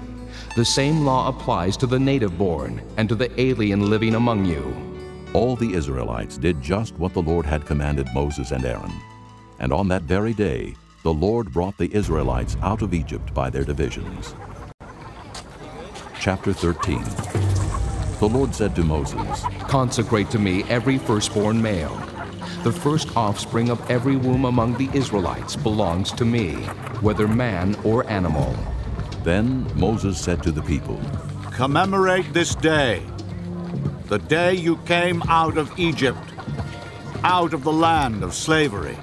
The same law applies to the native born and to the alien living among you. All the Israelites did just what the Lord had commanded Moses and Aaron. And on that very day, the Lord brought the Israelites out of Egypt by their divisions. Chapter 13 The Lord said to Moses, Consecrate to me every firstborn male. The first offspring of every womb among the Israelites belongs to me, whether man or animal. Then Moses said to the people, Commemorate this day, the day you came out of Egypt, out of the land of slavery,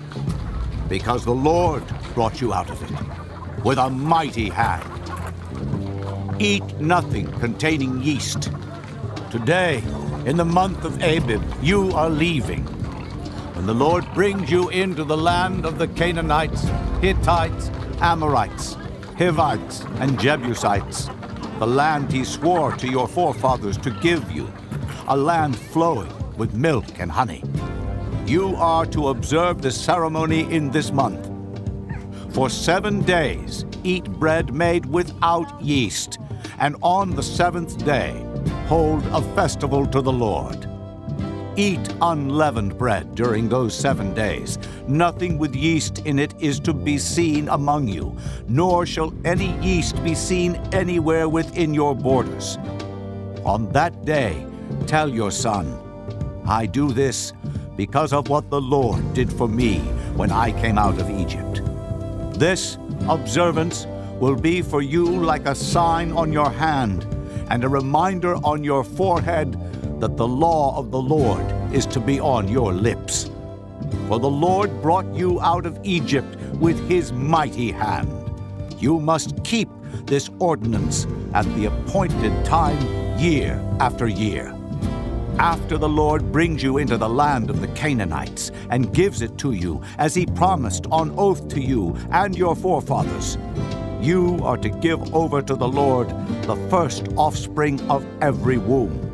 because the Lord brought you out of it with a mighty hand. Eat nothing containing yeast. Today, in the month of Abib, you are leaving. When the Lord brings you into the land of the Canaanites, Hittites, Amorites, Hivites, and Jebusites, the land he swore to your forefathers to give you, a land flowing with milk and honey. You are to observe the ceremony in this month. For seven days, eat bread made without yeast, and on the seventh day, hold a festival to the Lord. Eat unleavened bread during those seven days. Nothing with yeast in it is to be seen among you, nor shall any yeast be seen anywhere within your borders. On that day, tell your son, I do this because of what the Lord did for me when I came out of Egypt. This observance will be for you like a sign on your hand and a reminder on your forehead that the law of the Lord is to be on your lips. For the Lord brought you out of Egypt with his mighty hand. You must keep this ordinance at the appointed time, year after year. After the Lord brings you into the land of the Canaanites and gives it to you, as he promised on oath to you and your forefathers, you are to give over to the Lord the first offspring of every womb.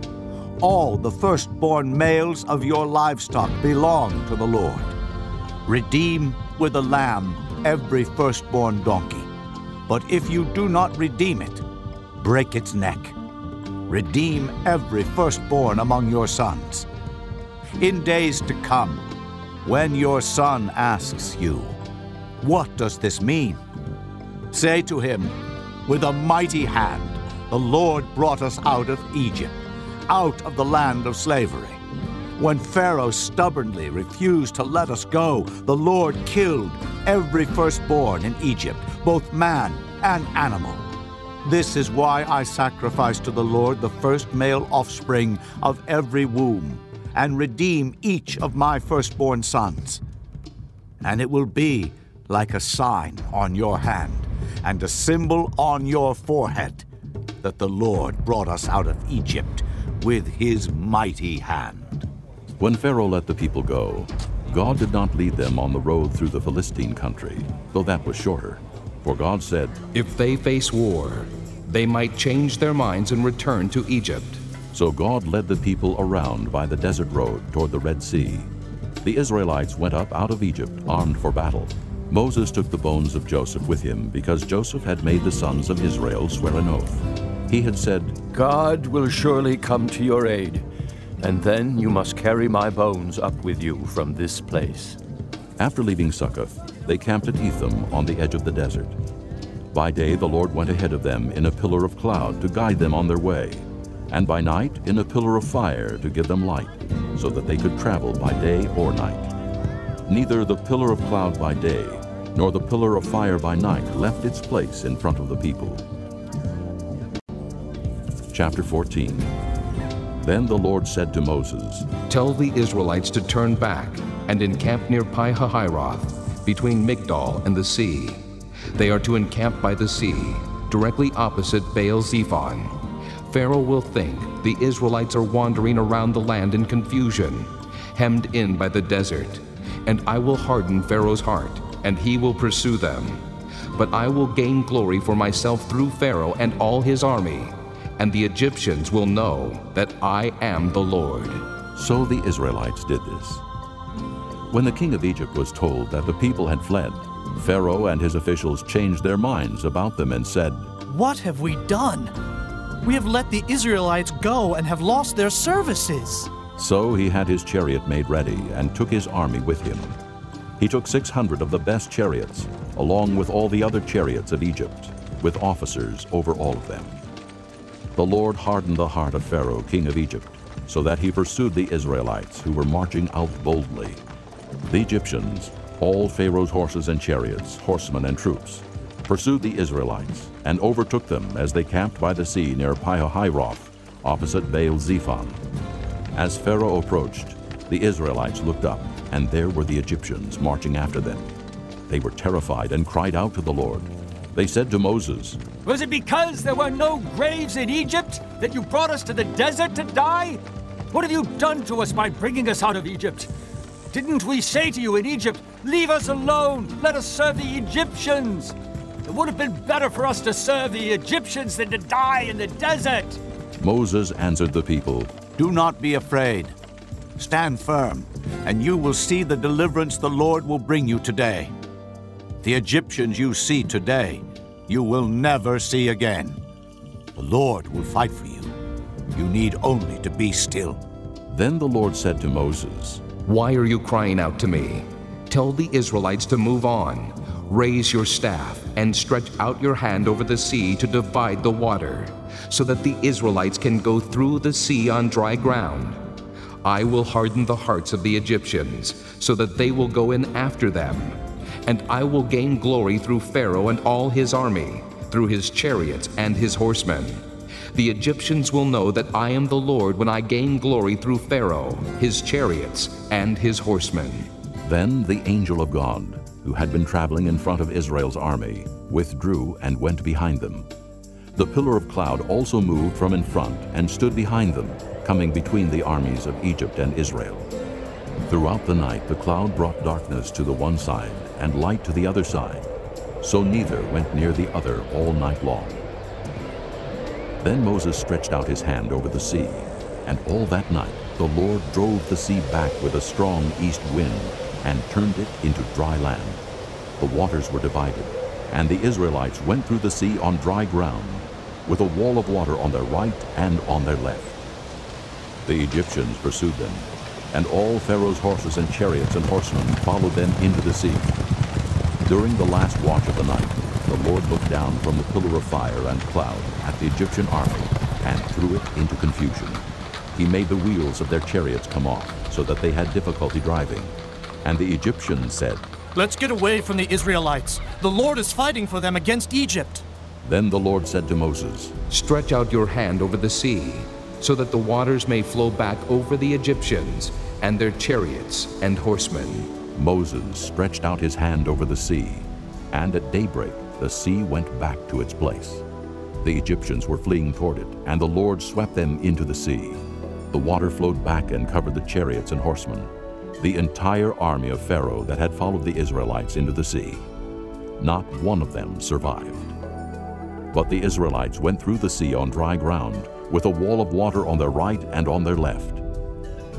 All the firstborn males of your livestock belong to the Lord. Redeem with a lamb every firstborn donkey. But if you do not redeem it, break its neck. Redeem every firstborn among your sons. In days to come, when your son asks you, What does this mean? Say to him, With a mighty hand, the Lord brought us out of Egypt, out of the land of slavery. When Pharaoh stubbornly refused to let us go, the Lord killed every firstborn in Egypt, both man and animal. This is why I sacrifice to the Lord the first male offspring of every womb, and redeem each of my firstborn sons. And it will be like a sign on your hand, and a symbol on your forehead, that the Lord brought us out of Egypt with his mighty hand. When Pharaoh let the people go, God did not lead them on the road through the Philistine country, though that was shorter. For God said, If they face war, they might change their minds and return to Egypt. So God led the people around by the desert road toward the Red Sea. The Israelites went up out of Egypt armed for battle. Moses took the bones of Joseph with him because Joseph had made the sons of Israel swear an oath. He had said, God will surely come to your aid, and then you must carry my bones up with you from this place. After leaving Succoth, they camped at Etham on the edge of the desert. By day the Lord went ahead of them in a pillar of cloud to guide them on their way, and by night in a pillar of fire to give them light, so that they could travel by day or night. Neither the pillar of cloud by day nor the pillar of fire by night left its place in front of the people. Chapter 14 Then the Lord said to Moses, Tell the Israelites to turn back and encamp near Pi-hahiroth, between Migdol and the sea. They are to encamp by the sea, directly opposite Baal Zephon. Pharaoh will think the Israelites are wandering around the land in confusion, hemmed in by the desert, and I will harden Pharaoh's heart, and he will pursue them. But I will gain glory for myself through Pharaoh and all his army, and the Egyptians will know that I am the Lord. So the Israelites did this. When the king of Egypt was told that the people had fled, Pharaoh and his officials changed their minds about them and said, What have we done? We have let the Israelites go and have lost their services. So he had his chariot made ready and took his army with him. He took 600 of the best chariots, along with all the other chariots of Egypt, with officers over all of them. The Lord hardened the heart of Pharaoh, king of Egypt, so that he pursued the Israelites who were marching out boldly. The Egyptians, all Pharaoh's horses and chariots, horsemen and troops, pursued the Israelites and overtook them as they camped by the sea near Pihahiroth, opposite Baal Zephon. As Pharaoh approached, the Israelites looked up, and there were the Egyptians marching after them. They were terrified and cried out to the Lord. They said to Moses, Was it because there were no graves in Egypt that you brought us to the desert to die? What have you done to us by bringing us out of Egypt? Didn't we say to you in Egypt, Leave us alone, let us serve the Egyptians? It would have been better for us to serve the Egyptians than to die in the desert. Moses answered the people, Do not be afraid. Stand firm, and you will see the deliverance the Lord will bring you today. The Egyptians you see today, you will never see again. The Lord will fight for you. You need only to be still. Then the Lord said to Moses, Why are you crying out to me? Tell the Israelites to move on. Raise your staff and stretch out your hand over the sea to divide the water, so that the Israelites can go through the sea on dry ground. I will harden the hearts of the Egyptians, so that they will go in after them. And I will gain glory through Pharaoh and all his army, through his chariots and his horsemen. The Egyptians will know that I am the Lord when I gain glory through Pharaoh, his chariots, and his horsemen. Then the angel of God, who had been traveling in front of Israel's army, withdrew and went behind them. The pillar of cloud also moved from in front and stood behind them, coming between the armies of Egypt and Israel. Throughout the night the cloud brought darkness to the one side and light to the other side, so neither went near the other all night long. Then Moses stretched out his hand over the sea, and all that night the Lord drove the sea back with a strong east wind and turned it into dry land. The waters were divided, and the Israelites went through the sea on dry ground, with a wall of water on their right and on their left. The Egyptians pursued them, and all Pharaoh's horses and chariots and horsemen followed them into the sea. During the last watch of the night, the Lord looked down from the pillar of fire and cloud at the Egyptian army and threw it into confusion. He made the wheels of their chariots come off, so that they had difficulty driving. And the Egyptians said, Let's get away from the Israelites. The Lord is fighting for them against Egypt. Then the Lord said to Moses, Stretch out your hand over the sea, so that the waters may flow back over the Egyptians and their chariots and horsemen. Moses stretched out his hand over the sea, and at daybreak the sea went back to its place. The Egyptians were fleeing toward it, and the Lord swept them into the sea. The water flowed back and covered the chariots and horsemen, the entire army of Pharaoh that had followed the Israelites into the sea. Not one of them survived. But the Israelites went through the sea on dry ground, with a wall of water on their right and on their left.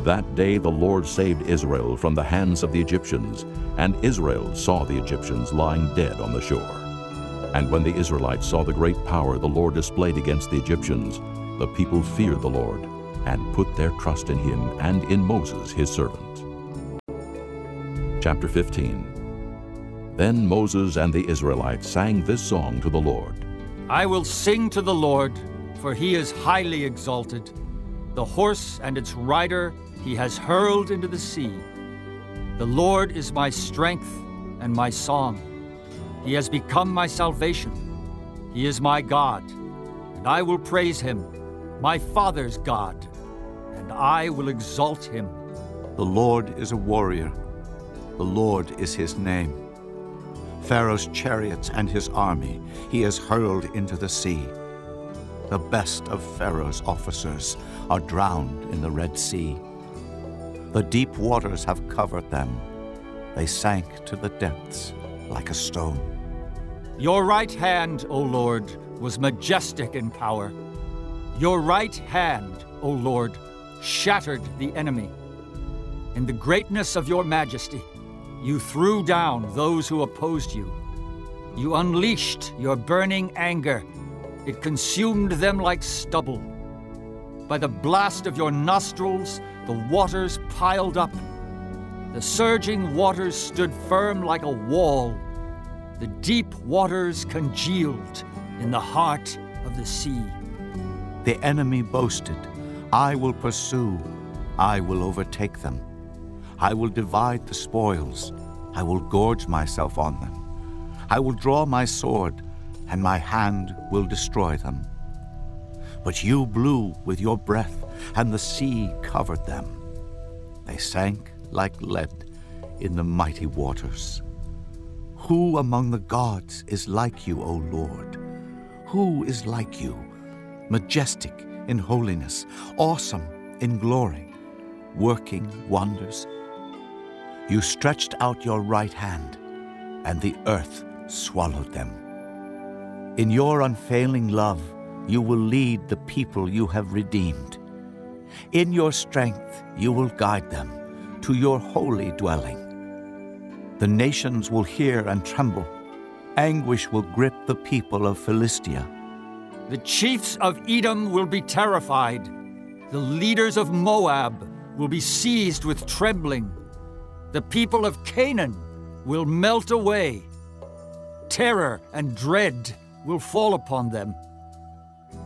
That day the Lord saved Israel from the hands of the Egyptians, and Israel saw the Egyptians lying dead on the shore. And when the Israelites saw the great power the Lord displayed against the Egyptians, the people feared the Lord and put their trust in him and in Moses his servant. Chapter 15 Then Moses and the Israelites sang this song to the Lord. I will sing to the Lord, for he is highly exalted. The horse and its rider he has hurled into the sea. The Lord is my strength and my song. He has become my salvation. He is my God, and I will praise him, my father's God, and I will exalt him. The Lord is a warrior. The Lord is his name. Pharaoh's chariots and his army he has hurled into the sea. The best of Pharaoh's officers are drowned in the Red Sea. The deep waters have covered them. They sank to the depths like a stone. Your right hand, O Lord, was majestic in power. Your right hand, O Lord, shattered the enemy. In the greatness of your majesty, you threw down those who opposed you. You unleashed your burning anger. It consumed them like stubble. By the blast of your nostrils, the waters piled up. The surging waters stood firm like a wall. the deep waters congealed in the heart of the sea. The enemy boasted, I will pursue, I will overtake them. I will divide the spoils, I will gorge myself on them. I will draw my sword, and my hand will destroy them. But you blew with your breath, and the sea covered them. They sank like lead in the mighty waters. Who among the gods is like you, O Lord? Who is like you, majestic in holiness, awesome in glory, working wonders? You stretched out your right hand, and the earth swallowed them. In your unfailing love, you will lead the people you have redeemed. In your strength, you will guide them to your holy dwelling. The nations will hear and tremble. Anguish will grip the people of Philistia. The chiefs of Edom will be terrified. The leaders of Moab will be seized with trembling. The people of Canaan will melt away. Terror and dread will fall upon them.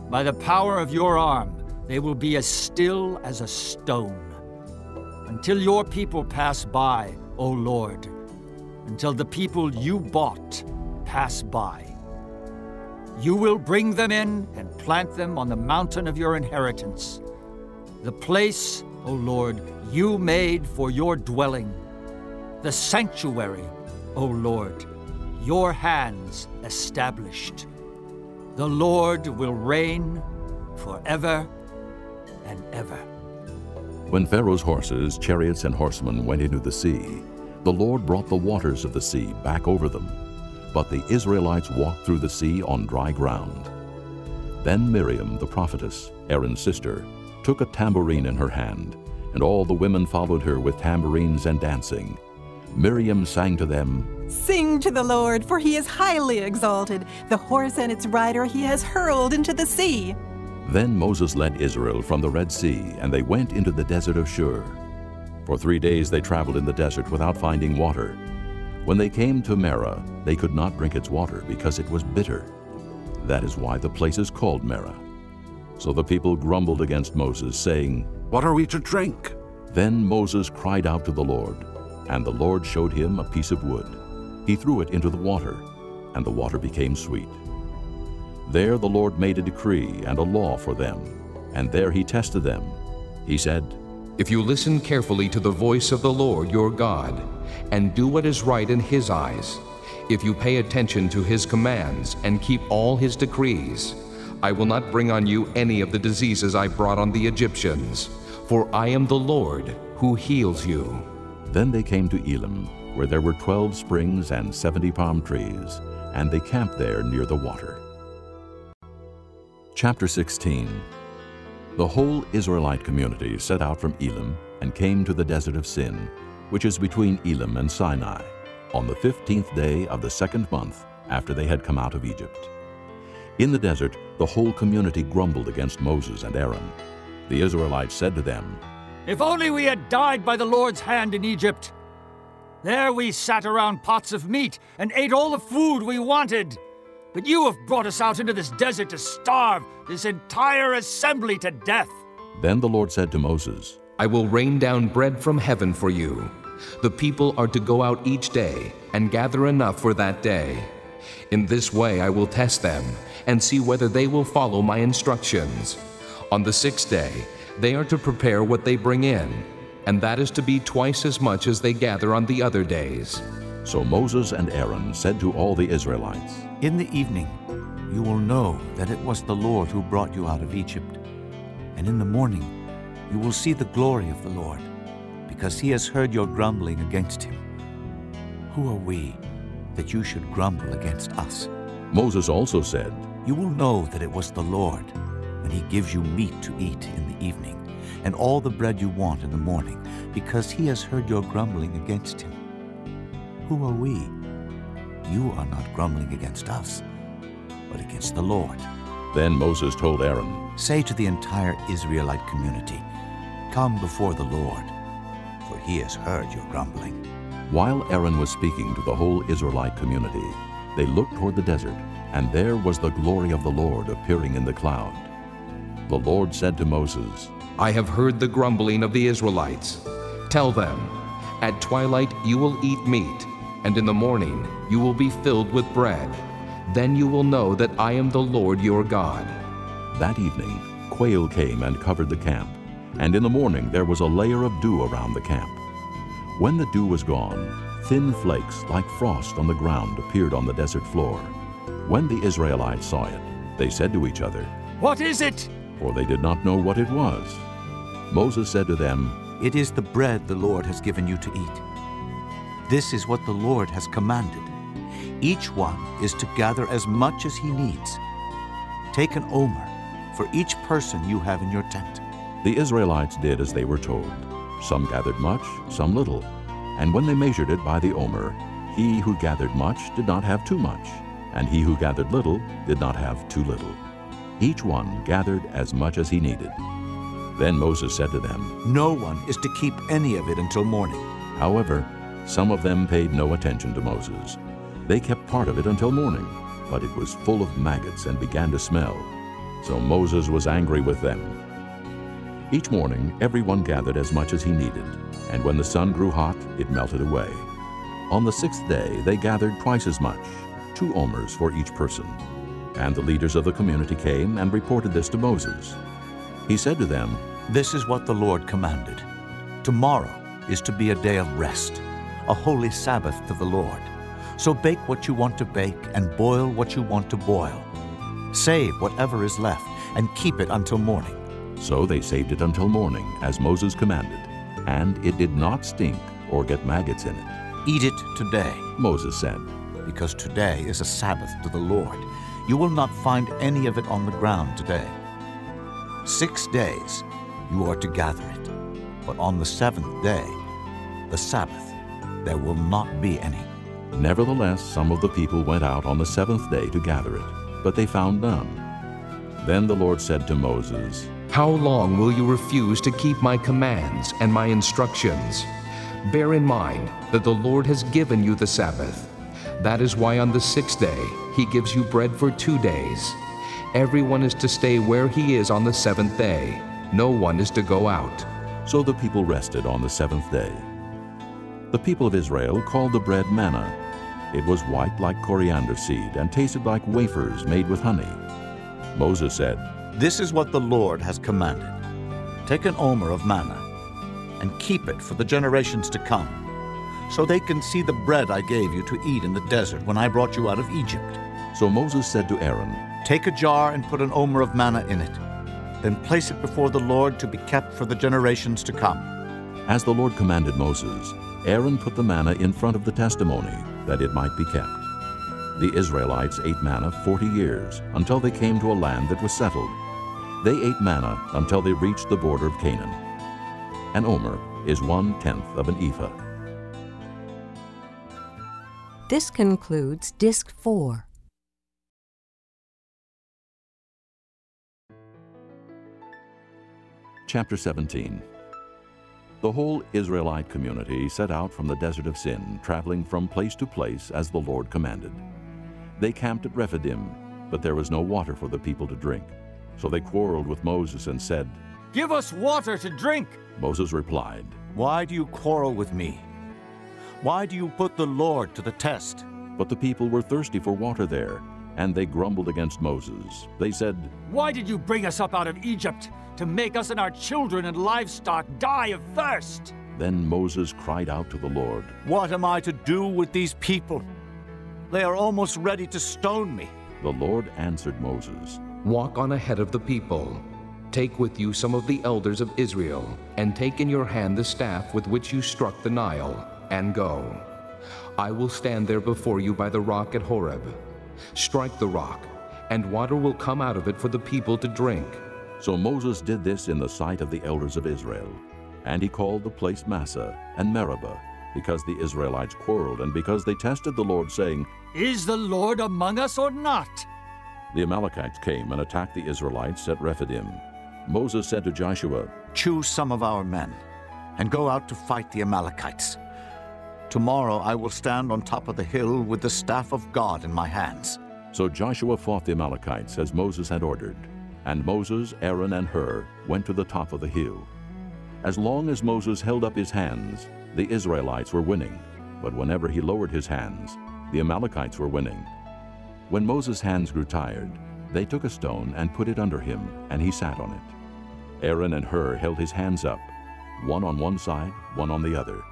By the power of your arm, they will be as still as a stone. Until your people pass by, O Lord, until the people you bought pass by. You will bring them in and plant them on the mountain of your inheritance, the place, O Lord, you made for your dwelling, the sanctuary, O Lord, your hands established. The Lord will reign forever and ever. When Pharaoh's horses, chariots, and horsemen went into the sea, the Lord brought the waters of the sea back over them. But the Israelites walked through the sea on dry ground. Then Miriam, the prophetess, Aaron's sister, took a tambourine in her hand, and all the women followed her with tambourines and dancing. Miriam sang to them, Sing to the Lord, for he is highly exalted. The horse and its rider he has hurled into the sea. Then Moses led Israel from the Red Sea, and they went into the desert of Shur. For three days they traveled in the desert without finding water. When they came to Marah, they could not drink its water because it was bitter. That is why the place is called Marah. So the people grumbled against Moses, saying, What are we to drink? Then Moses cried out to the Lord, and the Lord showed him a piece of wood. He threw it into the water, and the water became sweet. There the Lord made a decree and a law for them, and there he tested them. He said, If you listen carefully to the voice of the Lord your God, and do what is right in his eyes, if you pay attention to his commands and keep all his decrees, I will not bring on you any of the diseases I brought on the Egyptians, for I am the Lord who heals you. Then they came to Elim, where there were twelve springs and seventy palm trees, and they camped there near the water. Chapter 16 The whole Israelite community set out from Elim and came to the desert of Sin, which is between Elim and Sinai, on the fifteenth day of the second month after they had come out of Egypt. In the desert, the whole community grumbled against Moses and Aaron. The Israelites said to them, If only we had died by the Lord's hand in Egypt! There we sat around pots of meat and ate all the food we wanted. But you have brought us out into this desert to starve this entire assembly to death. Then the Lord said to Moses, I will rain down bread from heaven for you. The people are to go out each day and gather enough for that day. In this way I will test them and see whether they will follow my instructions. On the sixth day, they are to prepare what they bring in, and that is to be twice as much as they gather on the other days. So Moses and Aaron said to all the Israelites, In the evening you will know that it was the Lord who brought you out of Egypt. And in the morning you will see the glory of the Lord, because he has heard your grumbling against him. Who are we that you should grumble against us? Moses also said, You will know that it was the Lord when he gives you meat to eat in the evening, and all the bread you want in the morning, because he has heard your grumbling against him. Who are we? You are not grumbling against us, but against the Lord. Then Moses told Aaron, Say to the entire Israelite community, Come before the Lord, for he has heard your grumbling. While Aaron was speaking to the whole Israelite community, they looked toward the desert, and there was the glory of the Lord appearing in the cloud. The Lord said to Moses, I have heard the grumbling of the Israelites. Tell them, At twilight you will eat meat, and in the morning you will be filled with bread. Then you will know that I am the Lord your God. That evening, quail came and covered the camp, and in the morning there was a layer of dew around the camp. When the dew was gone, thin flakes like frost on the ground appeared on the desert floor. When the Israelites saw it, they said to each other, What is it? For they did not know what it was. Moses said to them, It is the bread the Lord has given you to eat. This is what the Lord has commanded. Each one is to gather as much as he needs. Take an omer for each person you have in your tent. The Israelites did as they were told. Some gathered much, some little. And when they measured it by the omer, he who gathered much did not have too much, and he who gathered little did not have too little. Each one gathered as much as he needed. Then Moses said to them, No one is to keep any of it until morning. However, some of them paid no attention to Moses. They kept part of it until morning, but it was full of maggots and began to smell. So Moses was angry with them. Each morning, everyone gathered as much as he needed, and when the sun grew hot, it melted away. On the sixth day, they gathered twice as much, two omers for each person. And the leaders of the community came and reported this to Moses. He said to them, This is what the Lord commanded. Tomorrow is to be a day of rest, a holy Sabbath to the Lord. So bake what you want to bake and boil what you want to boil. Save whatever is left and keep it until morning. So they saved it until morning, as Moses commanded, and it did not stink or get maggots in it. Eat it today, Moses said, because today is a Sabbath to the Lord. You will not find any of it on the ground today. Six days you are to gather it, but on the seventh day, the Sabbath, there will not be any. Nevertheless, some of the people went out on the seventh day to gather it, but they found none. Then the Lord said to Moses, How long will you refuse to keep my commands and my instructions? Bear in mind that the Lord has given you the Sabbath. That is why on the sixth day he gives you bread for two days. Everyone is to stay where he is on the seventh day. No one is to go out. So the people rested on the seventh day. The people of Israel called the bread manna. It was white like coriander seed and tasted like wafers made with honey. Moses said, This is what the Lord has commanded. Take an omer of manna and keep it for the generations to come, so they can see the bread I gave you to eat in the desert when I brought you out of Egypt. So Moses said to Aaron, Take a jar and put an omer of manna in it. Then place it before the Lord to be kept for the generations to come. As the Lord commanded Moses, Aaron put the manna in front of the testimony, that it might be kept. The Israelites ate manna forty years, until they came to a land that was settled. They ate manna until they reached the border of Canaan. An omer is one-tenth of an ephah. This concludes Disc 4. Chapter 17 The whole Israelite community set out from the desert of Sin, traveling from place to place as the Lord commanded. They camped at Rephidim, but there was no water for the people to drink. So they quarreled with Moses and said, Give us water to drink. Moses replied, Why do you quarrel with me? Why do you put the Lord to the test? But the people were thirsty for water there, and they grumbled against Moses. They said, Why did you bring us up out of Egypt to make us and our children and livestock die of thirst? Then Moses cried out to the Lord, What am I to do with these people? They are almost ready to stone me. The Lord answered Moses, Walk on ahead of the people. Take with you some of the elders of Israel, and take in your hand the staff with which you struck the Nile, and go. I will stand there before you by the rock at Horeb. Strike the rock, and water will come out of it for the people to drink. So Moses did this in the sight of the elders of Israel. And he called the place Massah and Meribah, because the Israelites quarreled, and because they tested the Lord, saying, Is the Lord among us or not? The Amalekites came and attacked the Israelites at Rephidim. Moses said to Joshua, Choose some of our men, and go out to fight the Amalekites. Tomorrow I will stand on top of the hill with the staff of God in my hands. So Joshua fought the Amalekites as Moses had ordered. And Moses, Aaron, and Hur went to the top of the hill. As long as Moses held up his hands, the Israelites were winning. But whenever he lowered his hands, the Amalekites were winning. When Moses' hands grew tired, they took a stone and put it under him, and he sat on it. Aaron and Hur held his hands up, one on one side, one on the other,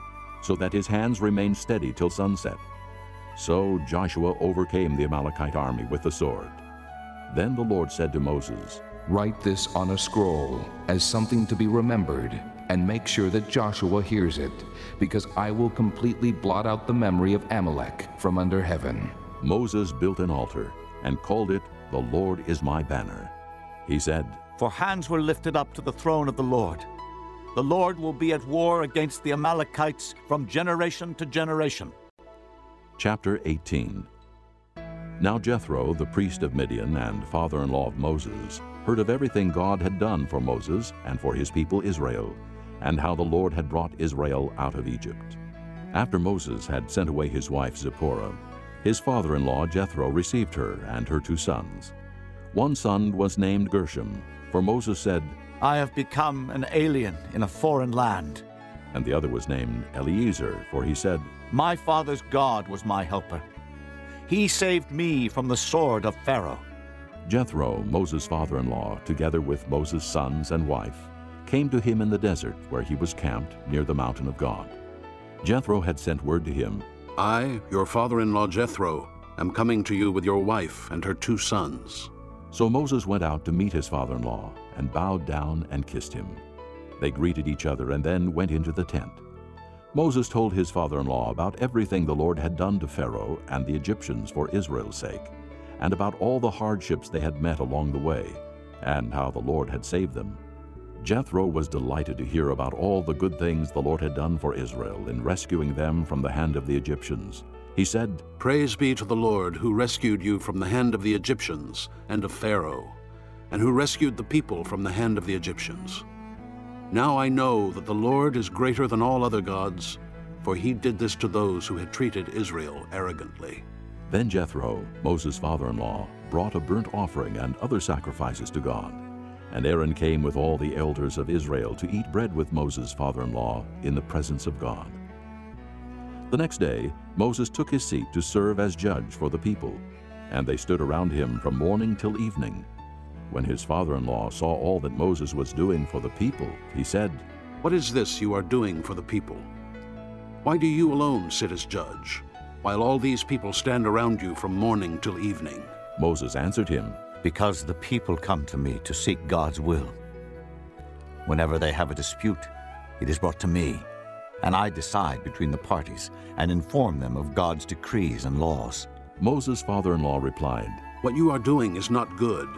so that his hands remained steady till sunset. So Joshua overcame the Amalekite army with the sword. Then the Lord said to Moses, Write this on a scroll as something to be remembered, and make sure that Joshua hears it, because I will completely blot out the memory of Amalek from under heaven. Moses built an altar and called it, The Lord is my banner. He said, For hands were lifted up to the throne of the Lord. The Lord will be at war against the Amalekites from generation to generation. Chapter 18 Now Jethro, the priest of Midian and father in law of Moses, heard of everything God had done for Moses and for his people Israel, and how the Lord had brought Israel out of Egypt. After Moses had sent away his wife Zipporah, his father in law Jethro received her and her two sons. One son was named Gershom, for Moses said, I have become an alien in a foreign land. And the other was named Eliezer, for he said, My father's God was my helper. He saved me from the sword of Pharaoh. Jethro, Moses' father in law, together with Moses' sons and wife, came to him in the desert where he was camped near the mountain of God. Jethro had sent word to him, I, your father in law Jethro, am coming to you with your wife and her two sons. So Moses went out to meet his father in law and bowed down and kissed him. They greeted each other and then went into the tent. Moses told his father in law about everything the Lord had done to Pharaoh and the Egyptians for Israel's sake, and about all the hardships they had met along the way, and how the Lord had saved them. Jethro was delighted to hear about all the good things the Lord had done for Israel in rescuing them from the hand of the Egyptians. He said, Praise be to the Lord who rescued you from the hand of the Egyptians and of Pharaoh, and who rescued the people from the hand of the Egyptians. Now I know that the Lord is greater than all other gods, for he did this to those who had treated Israel arrogantly. Then Jethro, Moses' father in law, brought a burnt offering and other sacrifices to God. And Aaron came with all the elders of Israel to eat bread with Moses' father in law in the presence of God. The next day, Moses took his seat to serve as judge for the people, and they stood around him from morning till evening. When his father in law saw all that Moses was doing for the people, he said, What is this you are doing for the people? Why do you alone sit as judge, while all these people stand around you from morning till evening? Moses answered him, Because the people come to me to seek God's will. Whenever they have a dispute, it is brought to me, and I decide between the parties and inform them of God's decrees and laws. Moses' father in law replied, What you are doing is not good.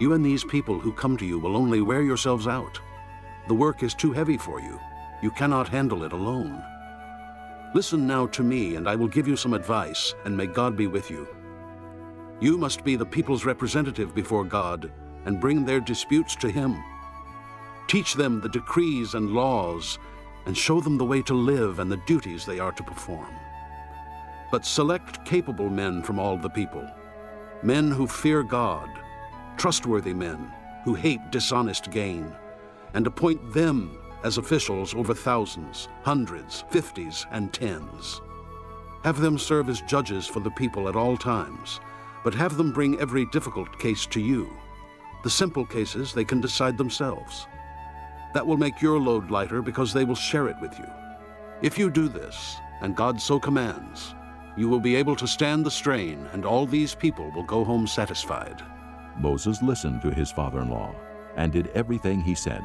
You and these people who come to you will only wear yourselves out. The work is too heavy for you. You cannot handle it alone. Listen now to me, and I will give you some advice, and may God be with you. You must be the people's representative before God and bring their disputes to Him. Teach them the decrees and laws, and show them the way to live and the duties they are to perform. But select capable men from all the people, men who fear God, trustworthy men who hate dishonest gain, and appoint them as officials over thousands, hundreds, fifties, and tens. Have them serve as judges for the people at all times, but have them bring every difficult case to you. The simple cases they can decide themselves. That will make your load lighter because they will share it with you. If you do this, and God so commands, you will be able to stand the strain, and all these people will go home satisfied. Moses listened to his father in law and did everything he said.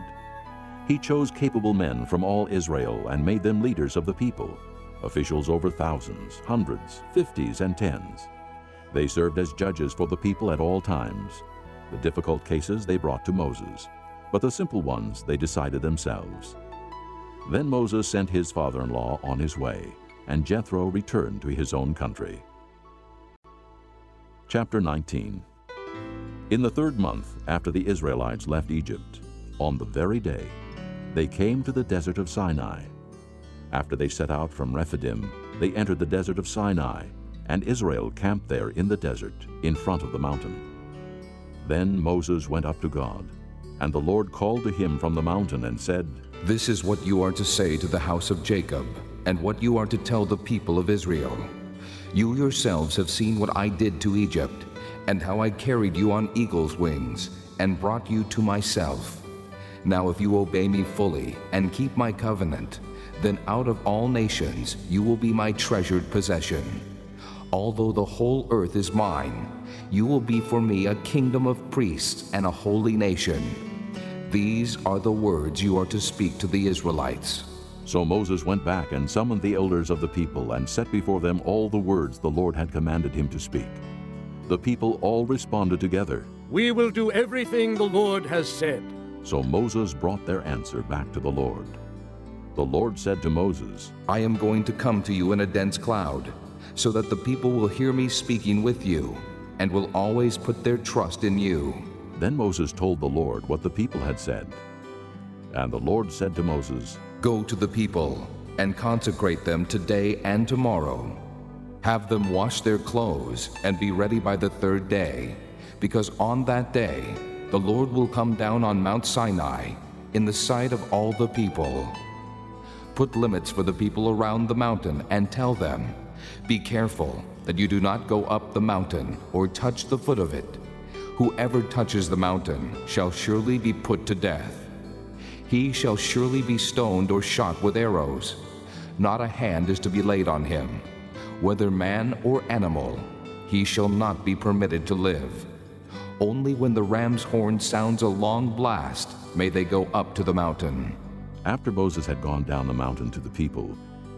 He chose capable men from all Israel and made them leaders of the people, officials over thousands, hundreds, fifties, and tens. They served as judges for the people at all times. The difficult cases they brought to Moses, but the simple ones they decided themselves. Then Moses sent his father in law on his way, and Jethro returned to his own country. Chapter 19 In the third month after the Israelites left Egypt, on the very day, they came to the desert of Sinai. After they set out from Rephidim, they entered the desert of Sinai, and Israel camped there in the desert, in front of the mountain. Then Moses went up to God, and the Lord called to him from the mountain and said, This is what you are to say to the house of Jacob, and what you are to tell the people of Israel. You yourselves have seen what I did to Egypt, and how I carried you on eagle's wings, and brought you to myself. Now if you obey me fully, and keep my covenant, then out of all nations you will be my treasured possession. Although the whole earth is mine, you will be for me a kingdom of priests and a holy nation. These are the words you are to speak to the Israelites. So Moses went back and summoned the elders of the people and set before them all the words the Lord had commanded him to speak. The people all responded together. We will do everything the Lord has said. So Moses brought their answer back to the Lord. The Lord said to Moses, I am going to come to you in a dense cloud, so that the people will hear me speaking with you, and will always put their trust in you. Then Moses told the Lord what the people had said. And the Lord said to Moses, Go to the people, and consecrate them today and tomorrow. Have them wash their clothes, and be ready by the third day, because on that day the Lord will come down on Mount Sinai in the sight of all the people. Put limits for the people around the mountain and tell them, Be careful that you do not go up the mountain or touch the foot of it. Whoever touches the mountain shall surely be put to death. He shall surely be stoned or shot with arrows. Not a hand is to be laid on him. Whether man or animal, he shall not be permitted to live. Only when the ram's horn sounds a long blast may they go up to the mountain. After Moses had gone down the mountain to the people,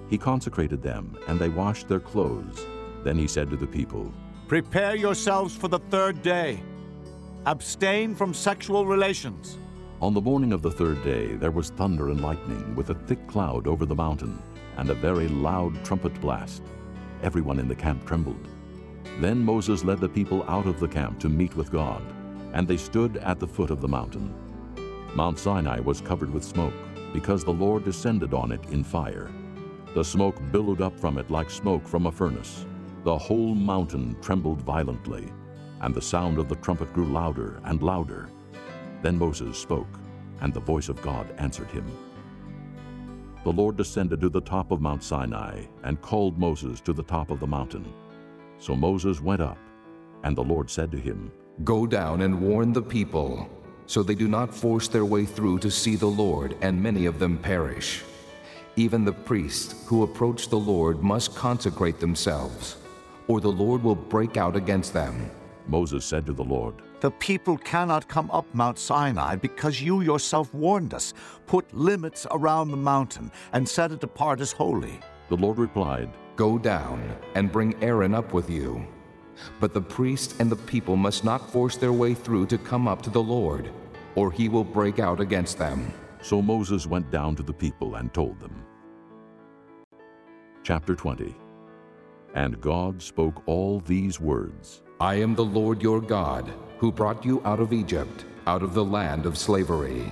he consecrated them, and they washed their clothes. Then he said to the people, Prepare yourselves for the third day. Abstain from sexual relations. On the morning of the third day there was thunder and lightning, with a thick cloud over the mountain, and a very loud trumpet blast. Everyone in the camp trembled. Then Moses led the people out of the camp to meet with God, and they stood at the foot of the mountain. Mount Sinai was covered with smoke, because the Lord descended on it in fire. The smoke billowed up from it like smoke from a furnace. The whole mountain trembled violently, and the sound of the trumpet grew louder and louder. Then Moses spoke, and the voice of God answered him. The Lord descended to the top of Mount Sinai and called Moses to the top of the mountain. So Moses went up, and the Lord said to him, Go down and warn the people, so they do not force their way through to see the Lord, and many of them perish. Even the priests who approach the Lord must consecrate themselves, or the Lord will break out against them. Moses said to the Lord, The people cannot come up Mount Sinai because you yourself warned us. Put limits around the mountain and set it apart as holy. The Lord replied, Go down and bring Aaron up with you. But the priests and the people must not force their way through to come up to the Lord, or he will break out against them. So Moses went down to the people and told them. Chapter 20 And God spoke all these words I am the Lord your God, who brought you out of Egypt, out of the land of slavery.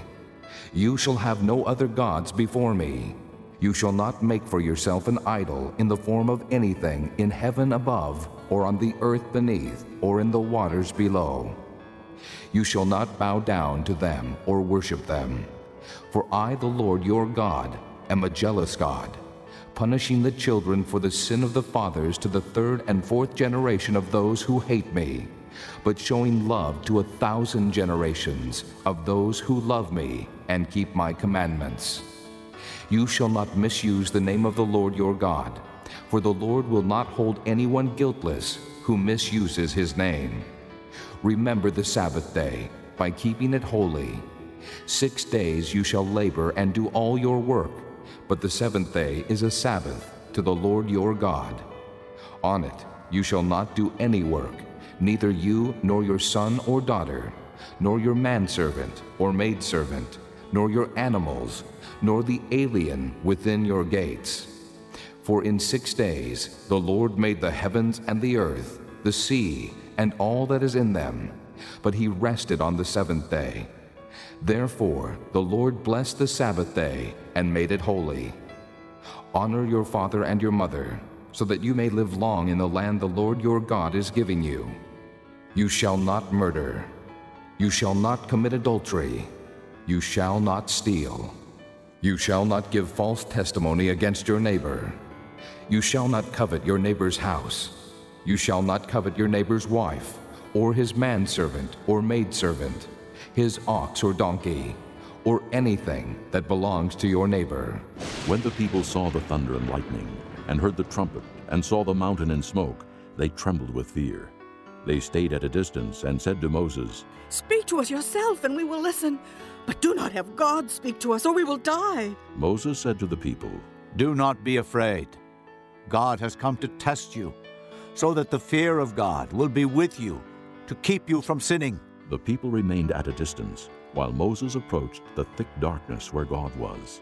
You shall have no other gods before me. You shall not make for yourself an idol in the form of anything in heaven above, or on the earth beneath, or in the waters below. You shall not bow down to them or worship them. For I, the Lord your God, am a jealous God, punishing the children for the sin of the fathers to the third and fourth generation of those who hate me, but showing love to a thousand generations of those who love me and keep my commandments. You shall not misuse the name of the Lord your God, for the Lord will not hold anyone guiltless who misuses his name. Remember the Sabbath day by keeping it holy. Six days you shall labor and do all your work, but the seventh day is a Sabbath to the Lord your God. On it you shall not do any work, neither you nor your son or daughter, nor your manservant or maidservant, nor your animals, nor the alien within your gates. For in six days the Lord made the heavens and the earth, the sea, and all that is in them, but he rested on the seventh day. Therefore the Lord blessed the Sabbath day and made it holy. Honor your father and your mother, so that you may live long in the land the Lord your God is giving you. You shall not murder. You shall not commit adultery. You shall not steal. You shall not give false testimony against your neighbor. You shall not covet your neighbor's house. You shall not covet your neighbor's wife, or his manservant or maidservant, his ox or donkey, or anything that belongs to your neighbor. When the people saw the thunder and lightning, and heard the trumpet, and saw the mountain in smoke, they trembled with fear. They stayed at a distance and said to Moses, Speak to us yourself, and we will listen. But do not have God speak to us, or we will die. Moses said to the people, Do not be afraid. God has come to test you, so that the fear of God will be with you, to keep you from sinning. The people remained at a distance, while Moses approached the thick darkness where God was.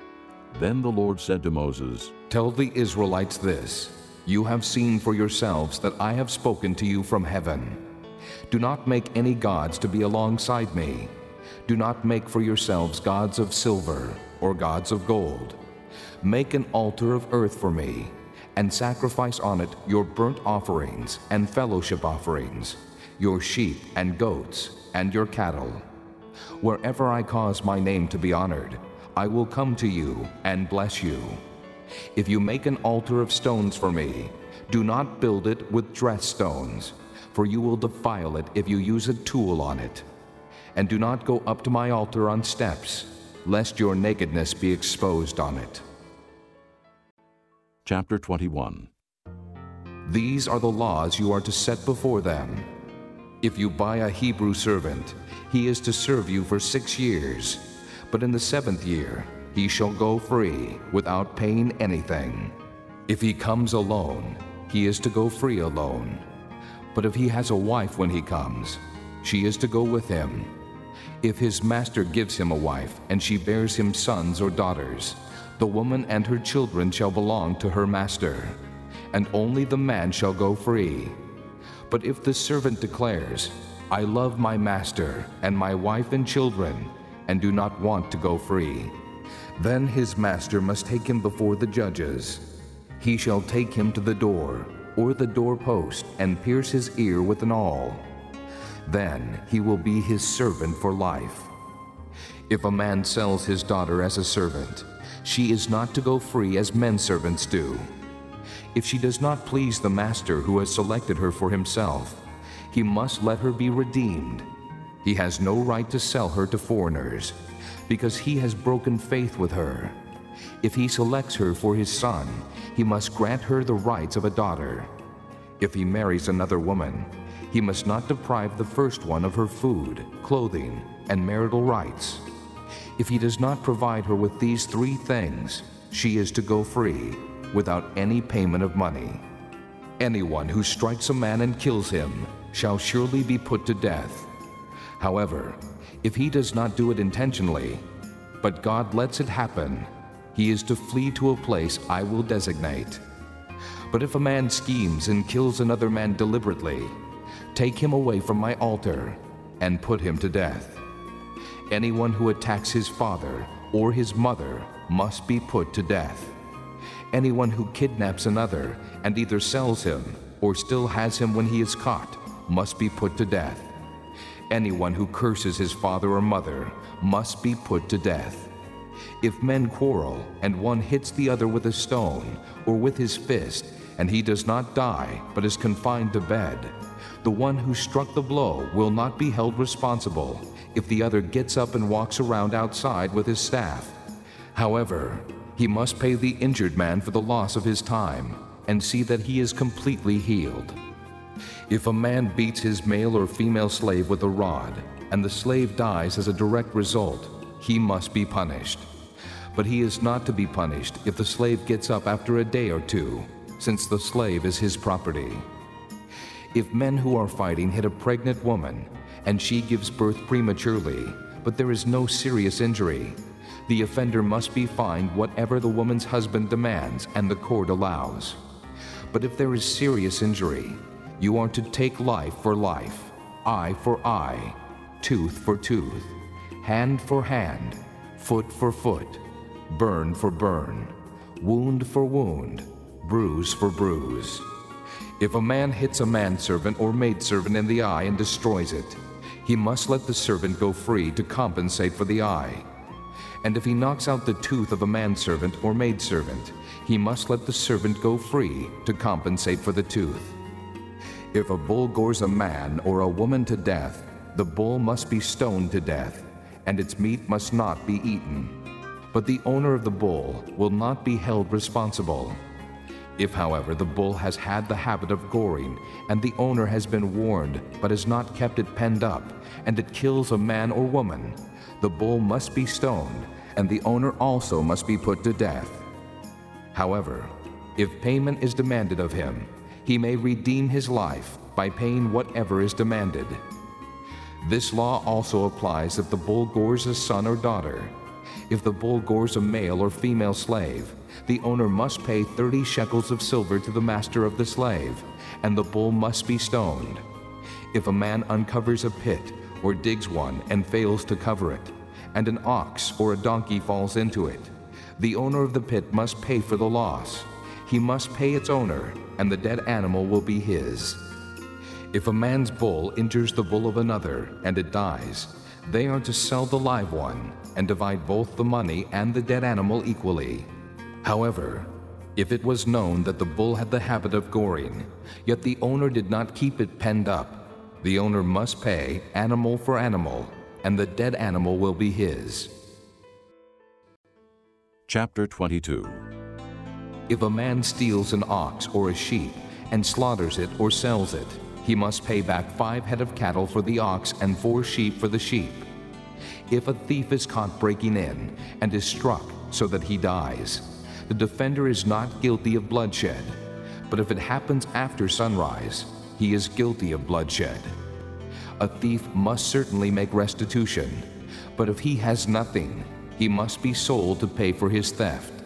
Then the Lord said to Moses, Tell the Israelites this You have seen for yourselves that I have spoken to you from heaven. Do not make any gods to be alongside me. Do not make for yourselves gods of silver or gods of gold. Make an altar of earth for me, and sacrifice on it your burnt offerings and fellowship offerings, your sheep and goats, and your cattle. Wherever I cause my name to be honored, I will come to you and bless you. If you make an altar of stones for me, do not build it with dressed stones, for you will defile it if you use a tool on it. And do not go up to my altar on steps, lest your nakedness be exposed on it. Chapter 21 These are the laws you are to set before them. If you buy a Hebrew servant, he is to serve you for six years, but in the seventh year he shall go free without paying anything. If he comes alone, he is to go free alone. But if he has a wife when he comes, she is to go with him. If his master gives him a wife, and she bears him sons or daughters, the woman and her children shall belong to her master, and only the man shall go free. But if the servant declares, I love my master and my wife and children, and do not want to go free, then his master must take him before the judges. He shall take him to the door, or the doorpost, and pierce his ear with an awl. Then he will be his servant for life. If a man sells his daughter as a servant, she is not to go free as men servants do. If she does not please the master who has selected her for himself, he must let her be redeemed. He has no right to sell her to foreigners, because he has broken faith with her. If he selects her for his son, he must grant her the rights of a daughter. If he marries another woman, he must not deprive the first one of her food, clothing, and marital rights. If he does not provide her with these three things, she is to go free, without any payment of money. Anyone who strikes a man and kills him shall surely be put to death. However, if he does not do it intentionally, but God lets it happen, he is to flee to a place I will designate. But if a man schemes and kills another man deliberately, take him away from my altar and put him to death. Anyone who attacks his father or his mother must be put to death. Anyone who kidnaps another and either sells him or still has him when he is caught must be put to death. Anyone who curses his father or mother must be put to death. If men quarrel and one hits the other with a stone or with his fist, and he does not die but is confined to bed, the one who struck the blow will not be held responsible if the other gets up and walks around outside with his staff. However, he must pay the injured man for the loss of his time and see that he is completely healed. If a man beats his male or female slave with a rod, and the slave dies as a direct result, he must be punished. But he is not to be punished if the slave gets up after a day or two, since the slave is his property. If men who are fighting hit a pregnant woman, and she gives birth prematurely, but there is no serious injury, the offender must be fined whatever the woman's husband demands and the court allows. But if there is serious injury, you are to take life for life, eye for eye, tooth for tooth, hand for hand, foot for foot, burn for burn, wound for wound, bruise for bruise. If a man hits a manservant or maidservant in the eye and destroys it, he must let the servant go free to compensate for the eye. And if he knocks out the tooth of a manservant or maidservant, he must let the servant go free to compensate for the tooth. If a bull gores a man or a woman to death, the bull must be stoned to death, and its meat must not be eaten. But the owner of the bull will not be held responsible. If, however, the bull has had the habit of goring, and the owner has been warned but has not kept it penned up, and it kills a man or woman, the bull must be stoned, and the owner also must be put to death. However, if payment is demanded of him, he may redeem his life by paying whatever is demanded. This law also applies if the bull gores a son or daughter. If the bull gores a male or female slave, the owner must pay 30 shekels of silver to the master of the slave, and the bull must be stoned. If a man uncovers a pit or digs one and fails to cover it, and an ox or a donkey falls into it, the owner of the pit must pay for the loss. He must pay its owner, and the dead animal will be his. If a man's bull injures the bull of another, and it dies, they are to sell the live one and divide both the money and the dead animal equally. However, if it was known that the bull had the habit of goring, yet the owner did not keep it penned up, the owner must pay animal for animal, and the dead animal will be his. Chapter 22 If a man steals an ox or a sheep and slaughters it or sells it, he must pay back five head of cattle for the ox and four sheep for the sheep. If a thief is caught breaking in and is struck so that he dies, the defender is not guilty of bloodshed. But if it happens after sunrise, he is guilty of bloodshed. A thief must certainly make restitution, but if he has nothing, he must be sold to pay for his theft.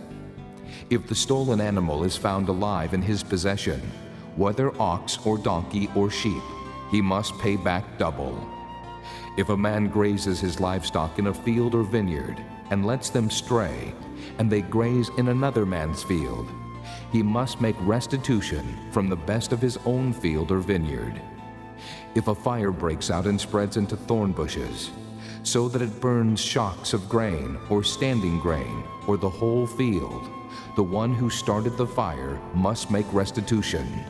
If the stolen animal is found alive in his possession, whether ox or donkey or sheep, he must pay back double. If a man grazes his livestock in a field or vineyard and lets them stray, and they graze in another man's field, he must make restitution from the best of his own field or vineyard. If a fire breaks out and spreads into thorn bushes, so that it burns shocks of grain or standing grain or the whole field, the one who started the fire must make restitution.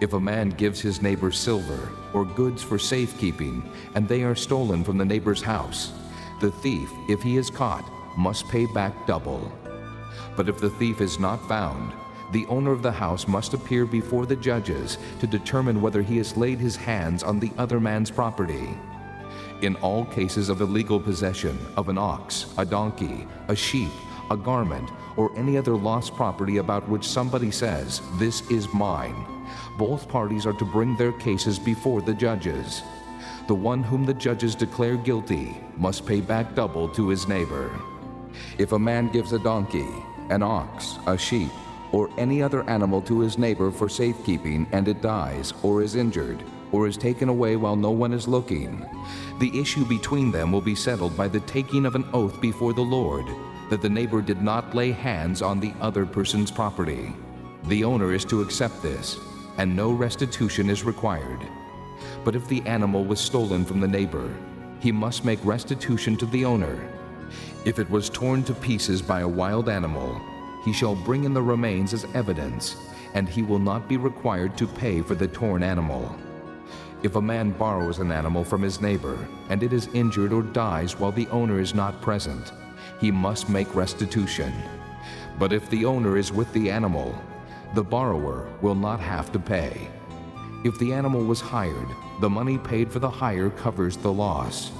If a man gives his neighbor silver or goods for safekeeping, and they are stolen from the neighbor's house, the thief, if he is caught, must pay back double. But if the thief is not found, the owner of the house must appear before the judges to determine whether he has laid his hands on the other man's property. In all cases of illegal possession of an ox, a donkey, a sheep, a garment, or any other lost property about which somebody says, This is mine, both parties are to bring their cases before the judges. The one whom the judges declare guilty must pay back double to his neighbor. If a man gives a donkey, an ox, a sheep, or any other animal to his neighbor for safekeeping and it dies, or is injured, or is taken away while no one is looking, the issue between them will be settled by the taking of an oath before the Lord that the neighbor did not lay hands on the other person's property. The owner is to accept this, and no restitution is required. But if the animal was stolen from the neighbor, he must make restitution to the owner. If it was torn to pieces by a wild animal, he shall bring in the remains as evidence, and he will not be required to pay for the torn animal. If a man borrows an animal from his neighbor, and it is injured or dies while the owner is not present, he must make restitution. But if the owner is with the animal, the borrower will not have to pay. If the animal was hired, the money paid for the hire covers the loss.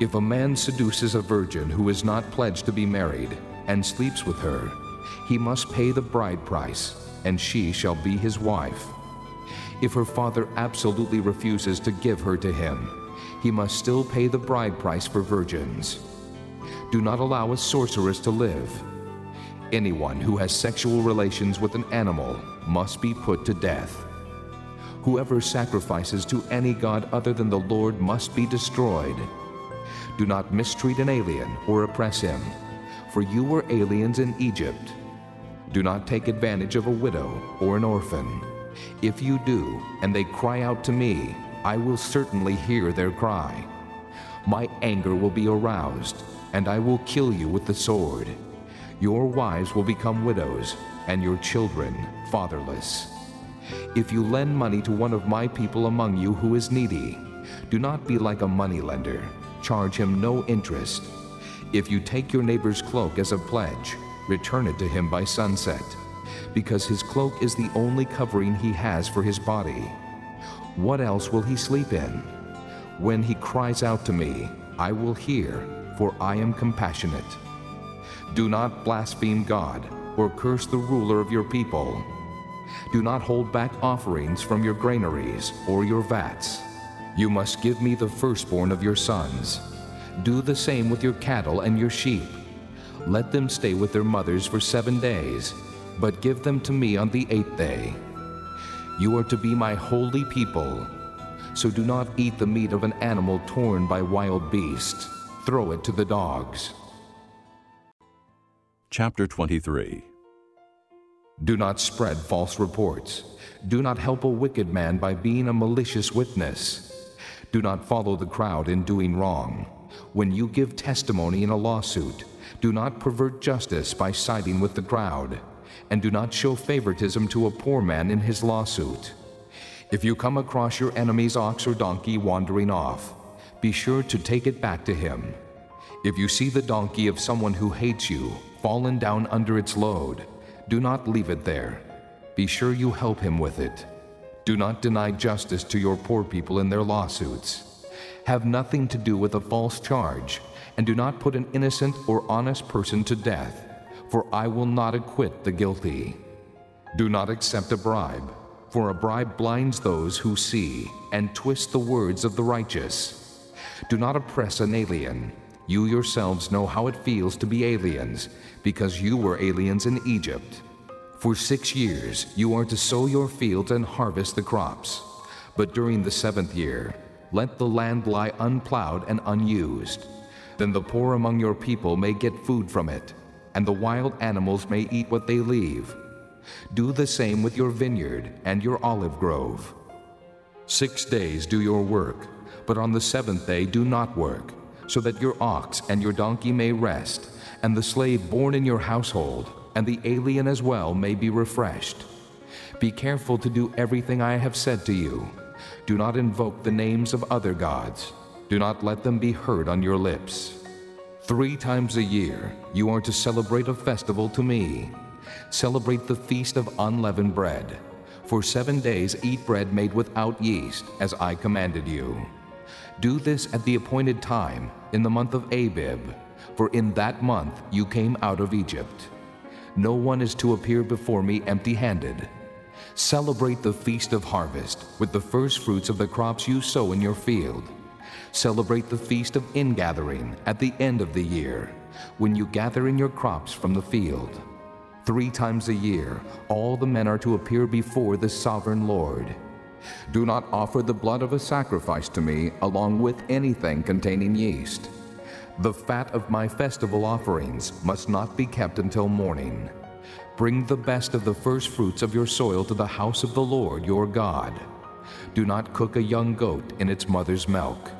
If a man seduces a virgin who is not pledged to be married and sleeps with her, he must pay the bride price, and she shall be his wife. If her father absolutely refuses to give her to him, he must still pay the bride price for virgins. Do not allow a sorceress to live. Anyone who has sexual relations with an animal must be put to death. Whoever sacrifices to any god other than the Lord must be destroyed. Do not mistreat an alien or oppress him, for you were aliens in Egypt. Do not take advantage of a widow or an orphan. If you do, and they cry out to me, I will certainly hear their cry. My anger will be aroused, and I will kill you with the sword. Your wives will become widows, and your children fatherless. If you lend money to one of my people among you who is needy, do not be like a moneylender. Charge him no interest. If you take your neighbor's cloak as a pledge, return it to him by sunset, because his cloak is the only covering he has for his body. What else will he sleep in? When he cries out to me, I will hear, for I am compassionate. Do not blaspheme God or curse the ruler of your people. Do not hold back offerings from your granaries or your vats. You must give me the firstborn of your sons. Do the same with your cattle and your sheep. Let them stay with their mothers for seven days, but give them to me on the eighth day. You are to be my holy people. So do not eat the meat of an animal torn by wild beasts. Throw it to the dogs. Chapter 23 Do not spread false reports. Do not help a wicked man by being a malicious witness. Do not follow the crowd in doing wrong. When you give testimony in a lawsuit, do not pervert justice by siding with the crowd, and do not show favoritism to a poor man in his lawsuit. If you come across your enemy's ox or donkey wandering off, be sure to take it back to him. If you see the donkey of someone who hates you fallen down under its load, do not leave it there. Be sure you help him with it. Do not deny justice to your poor people in their lawsuits. Have nothing to do with a false charge, and do not put an innocent or honest person to death, for I will not acquit the guilty. Do not accept a bribe, for a bribe blinds those who see and twists the words of the righteous. Do not oppress an alien. You yourselves know how it feels to be aliens, because you were aliens in Egypt. For six years you are to sow your fields and harvest the crops. But during the seventh year, let the land lie unplowed and unused. Then the poor among your people may get food from it, and the wild animals may eat what they leave. Do the same with your vineyard and your olive grove. Six days do your work, but on the seventh day do not work, so that your ox and your donkey may rest, and the slave born in your household, and the alien as well may be refreshed. Be careful to do everything I have said to you. Do not invoke the names of other gods. Do not let them be heard on your lips. Three times a year you are to celebrate a festival to me. Celebrate the feast of unleavened bread. For seven days eat bread made without yeast, as I commanded you. Do this at the appointed time, in the month of Abib, for in that month you came out of Egypt. No one is to appear before me empty handed. Celebrate the feast of harvest with the first fruits of the crops you sow in your field. Celebrate the feast of ingathering at the end of the year, when you gather in your crops from the field. Three times a year, all the men are to appear before the sovereign Lord. Do not offer the blood of a sacrifice to me along with anything containing yeast. The fat of my festival offerings must not be kept until morning. Bring the best of the first fruits of your soil to the house of the Lord your God. Do not cook a young goat in its mother's milk.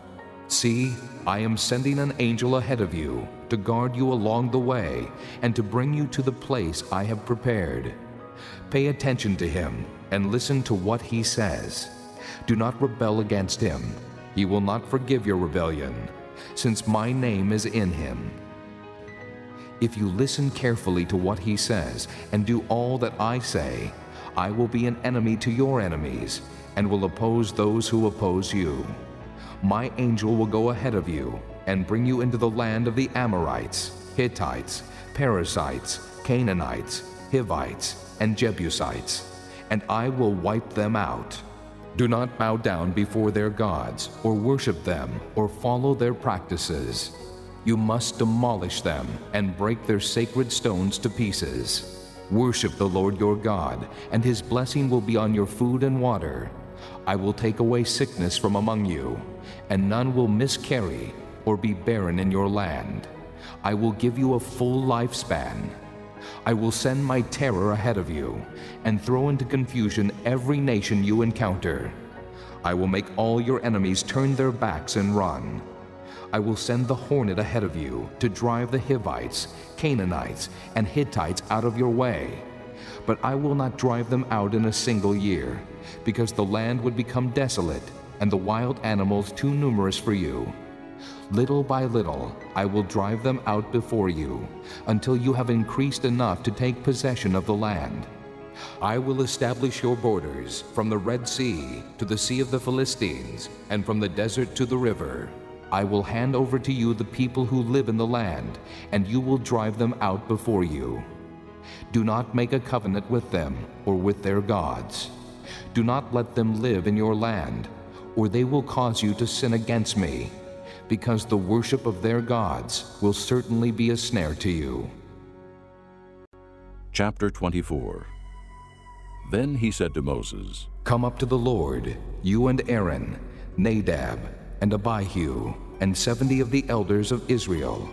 See, I am sending an angel ahead of you to guard you along the way and to bring you to the place I have prepared. Pay attention to him and listen to what he says. Do not rebel against him. He will not forgive your rebellion, since my name is in him. If you listen carefully to what he says and do all that I say, I will be an enemy to your enemies and will oppose those who oppose you. My angel will go ahead of you and bring you into the land of the Amorites, Hittites, Perizzites, Canaanites, Hivites, and Jebusites, and I will wipe them out. Do not bow down before their gods, or worship them, or follow their practices. You must demolish them and break their sacred stones to pieces. Worship the Lord your God, and his blessing will be on your food and water. I will take away sickness from among you, and none will miscarry or be barren in your land. I will give you a full lifespan. I will send my terror ahead of you and throw into confusion every nation you encounter. I will make all your enemies turn their backs and run. I will send the hornet ahead of you to drive the Hivites, Canaanites, and Hittites out of your way. But I will not drive them out in a single year, because the land would become desolate and the wild animals too numerous for you. Little by little, I will drive them out before you, until you have increased enough to take possession of the land. I will establish your borders from the Red Sea to the Sea of the Philistines, and from the desert to the river. I will hand over to you the people who live in the land, and you will drive them out before you. Do not make a covenant with them or with their gods. Do not let them live in your land, or they will cause you to sin against me, because the worship of their gods will certainly be a snare to you. Chapter 24 Then he said to Moses, Come up to the Lord, you and Aaron, Nadab, and Abihu, and seventy of the elders of Israel.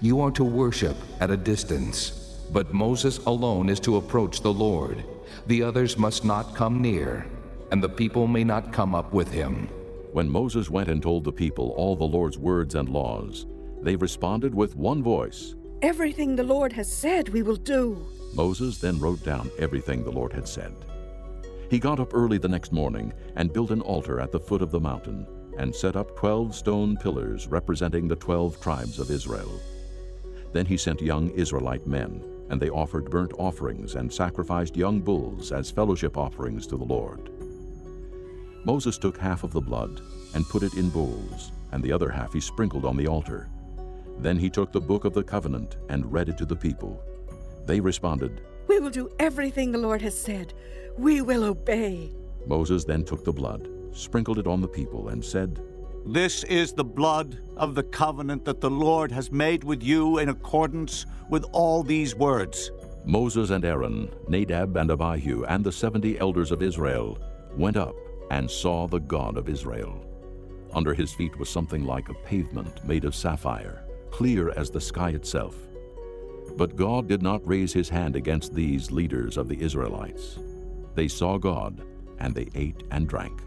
You are to worship at a distance, but Moses alone is to approach the Lord. The others must not come near, and the people may not come up with him. When Moses went and told the people all the Lord's words and laws, they responded with one voice. Everything the Lord has said we will do. Moses then wrote down everything the Lord had said. He got up early the next morning and built an altar at the foot of the mountain and set up twelve stone pillars representing the twelve tribes of Israel. Then he sent young Israelite men, and they offered burnt offerings and sacrificed young bulls as fellowship offerings to the Lord. Moses took half of the blood and put it in bowls, and the other half he sprinkled on the altar. Then he took the book of the covenant and read it to the people. They responded, We will do everything the Lord has said. We will obey. Moses then took the blood, sprinkled it on the people, and said, This is the blood of the covenant that the Lord has made with you in accordance with all these words. Moses and Aaron, Nadab and Abihu, and the seventy elders of Israel went up and saw the God of Israel. Under his feet was something like a pavement made of sapphire, clear as the sky itself. But God did not raise his hand against these leaders of the Israelites. They saw God, and they ate and drank.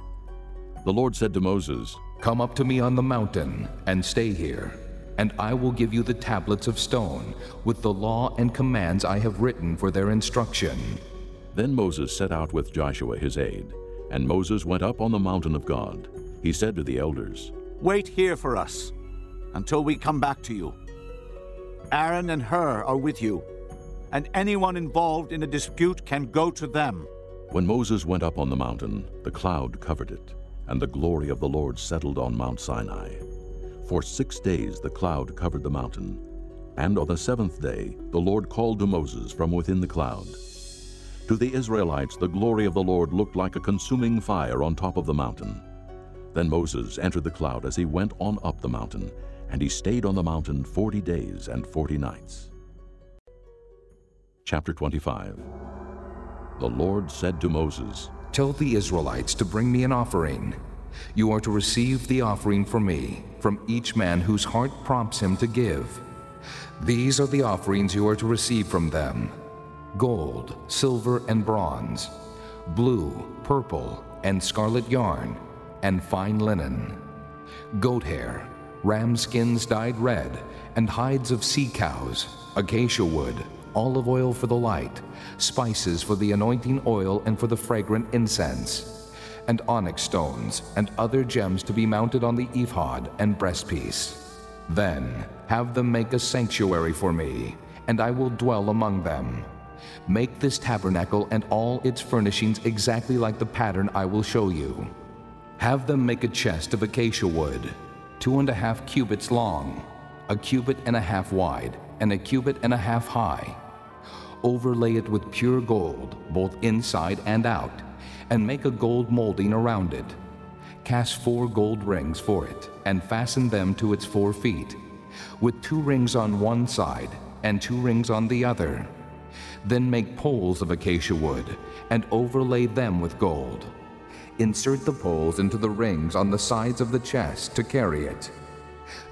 The Lord said to Moses, Come up to me on the mountain and stay here, and I will give you the tablets of stone with the law and commands I have written for their instruction. Then Moses set out with Joshua his aide, and Moses went up on the mountain of God. He said to the elders, Wait here for us until we come back to you. Aaron and Hur are with you, and anyone involved in a dispute can go to them. When Moses went up on the mountain, the cloud covered it, and the glory of the Lord settled on Mount Sinai. For six days the cloud covered the mountain, and on the seventh day the Lord called to Moses from within the cloud. To the Israelites the glory of the Lord looked like a consuming fire on top of the mountain. Then Moses entered the cloud as he went on up the mountain, and he stayed on the mountain forty days and forty nights. Chapter 25 The Lord said to Moses, Tell the Israelites to bring me an offering. You are to receive the offering for me from each man whose heart prompts him to give. These are the offerings you are to receive from them gold, silver, and bronze, blue, purple, and scarlet yarn, and fine linen, goat hair, ram skins dyed red, and hides of sea cows, acacia wood, olive oil for the light, spices for the anointing oil and for the fragrant incense, and onyx stones and other gems to be mounted on the ephod and breastpiece. Then have them make a sanctuary for me, and I will dwell among them. Make this tabernacle and all its furnishings exactly like the pattern I will show you. Have them make a chest of acacia wood, two and a half cubits long, a cubit and a half wide, and a cubit and a half high. Overlay it with pure gold, both inside and out, and make a gold molding around it. Cast four gold rings for it, and fasten them to its four feet, with two rings on one side and two rings on the other. Then make poles of acacia wood, and overlay them with gold. Insert the poles into the rings on the sides of the chest to carry it.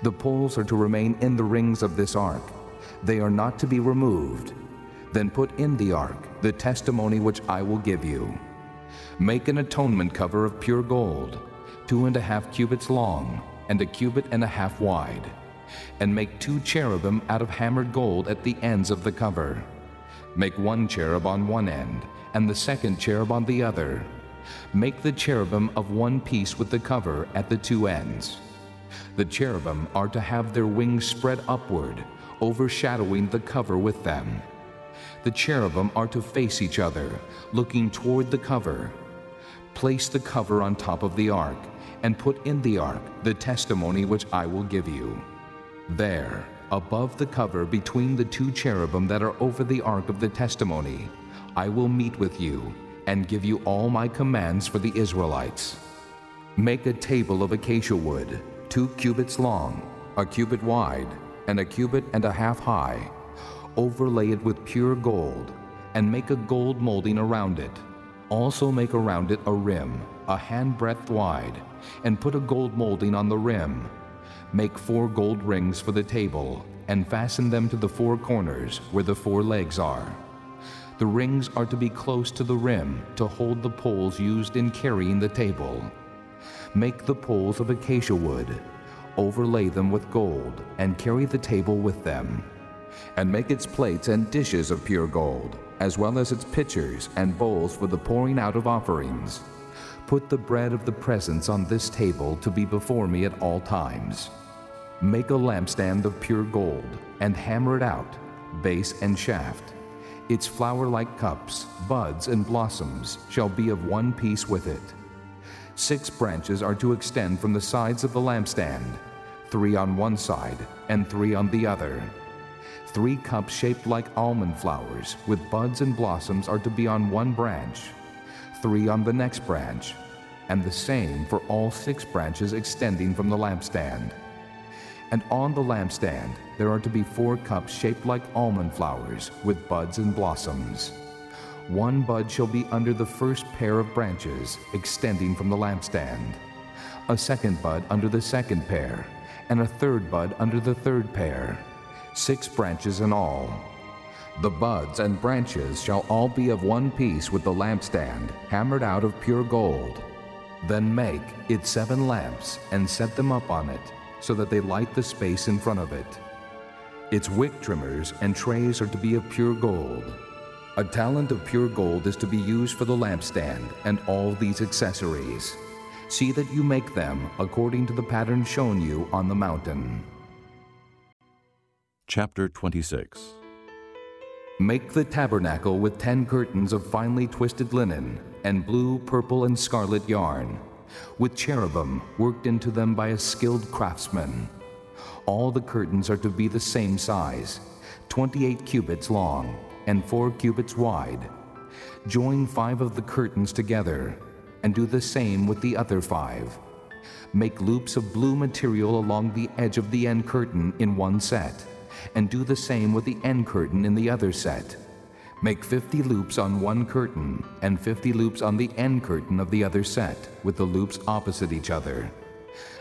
The poles are to remain in the rings of this ark. They are not to be removed. Then put in the ark the testimony which I will give you. Make an atonement cover of pure gold, two and a half cubits long, and a cubit and a half wide. And make two cherubim out of hammered gold at the ends of the cover. Make one cherub on one end, and the second cherub on the other. Make the cherubim of one piece with the cover at the two ends. The cherubim are to have their wings spread upward, overshadowing the cover with them. The cherubim are to face each other, looking toward the cover. Place the cover on top of the ark, and put in the ark the testimony which I will give you. There, above the cover between the two cherubim that are over the ark of the testimony, I will meet with you and give you all my commands for the Israelites. Make a table of acacia wood, two cubits long, a cubit wide, and a cubit and a half high. Overlay it with pure gold, and make a gold molding around it. Also make around it a rim, a handbreadth wide, and put a gold molding on the rim. Make four gold rings for the table, and fasten them to the four corners where the four legs are. The rings are to be close to the rim to hold the poles used in carrying the table. Make the poles of acacia wood, overlay them with gold, and carry the table with them. And make its plates and dishes of pure gold, as well as its pitchers and bowls for the pouring out of offerings. Put the bread of the presence on this table to be before me at all times. Make a lampstand of pure gold, and hammer it out, base and shaft. Its flower like cups, buds, and blossoms shall be of one piece with it. Six branches are to extend from the sides of the lampstand, three on one side and three on the other. Three cups shaped like almond flowers, with buds and blossoms, are to be on one branch, three on the next branch, and the same for all six branches extending from the lampstand. And on the lampstand there are to be four cups shaped like almond flowers, with buds and blossoms. One bud shall be under the first pair of branches, extending from the lampstand, a second bud under the second pair, and a third bud under the third pair, six branches in all. The buds and branches shall all be of one piece with the lampstand, hammered out of pure gold. Then make it seven lamps, and set them up on it so that they light the space in front of it. Its wick trimmers and trays are to be of pure gold. A talent of pure gold is to be used for the lampstand and all these accessories. See that you make them according to the pattern shown you on the mountain. Chapter 26 Make the tabernacle with ten curtains of finely twisted linen, and blue, purple, and scarlet yarn with cherubim worked into them by a skilled craftsman. All the curtains are to be the same size, 28 cubits long and 4 cubits wide. Join five of the curtains together and do the same with the other five. Make loops of blue material along the edge of the end curtain in one set, and do the same with the end curtain in the other set. Make 50 loops on one curtain and 50 loops on the end curtain of the other set, with the loops opposite each other.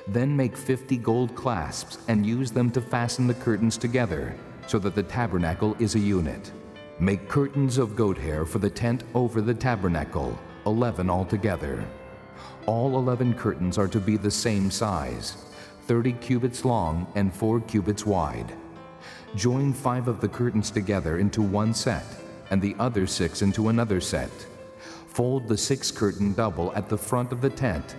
Then make 50 gold clasps and use them to fasten the curtains together, so that the tabernacle is a unit. Make curtains of goat hair for the tent over the tabernacle, 11 altogether. All 11 curtains are to be the same size, 30 cubits long and 4 cubits wide. Join five of the curtains together into one set and the other six into another set. Fold the six curtain double at the front of the tent.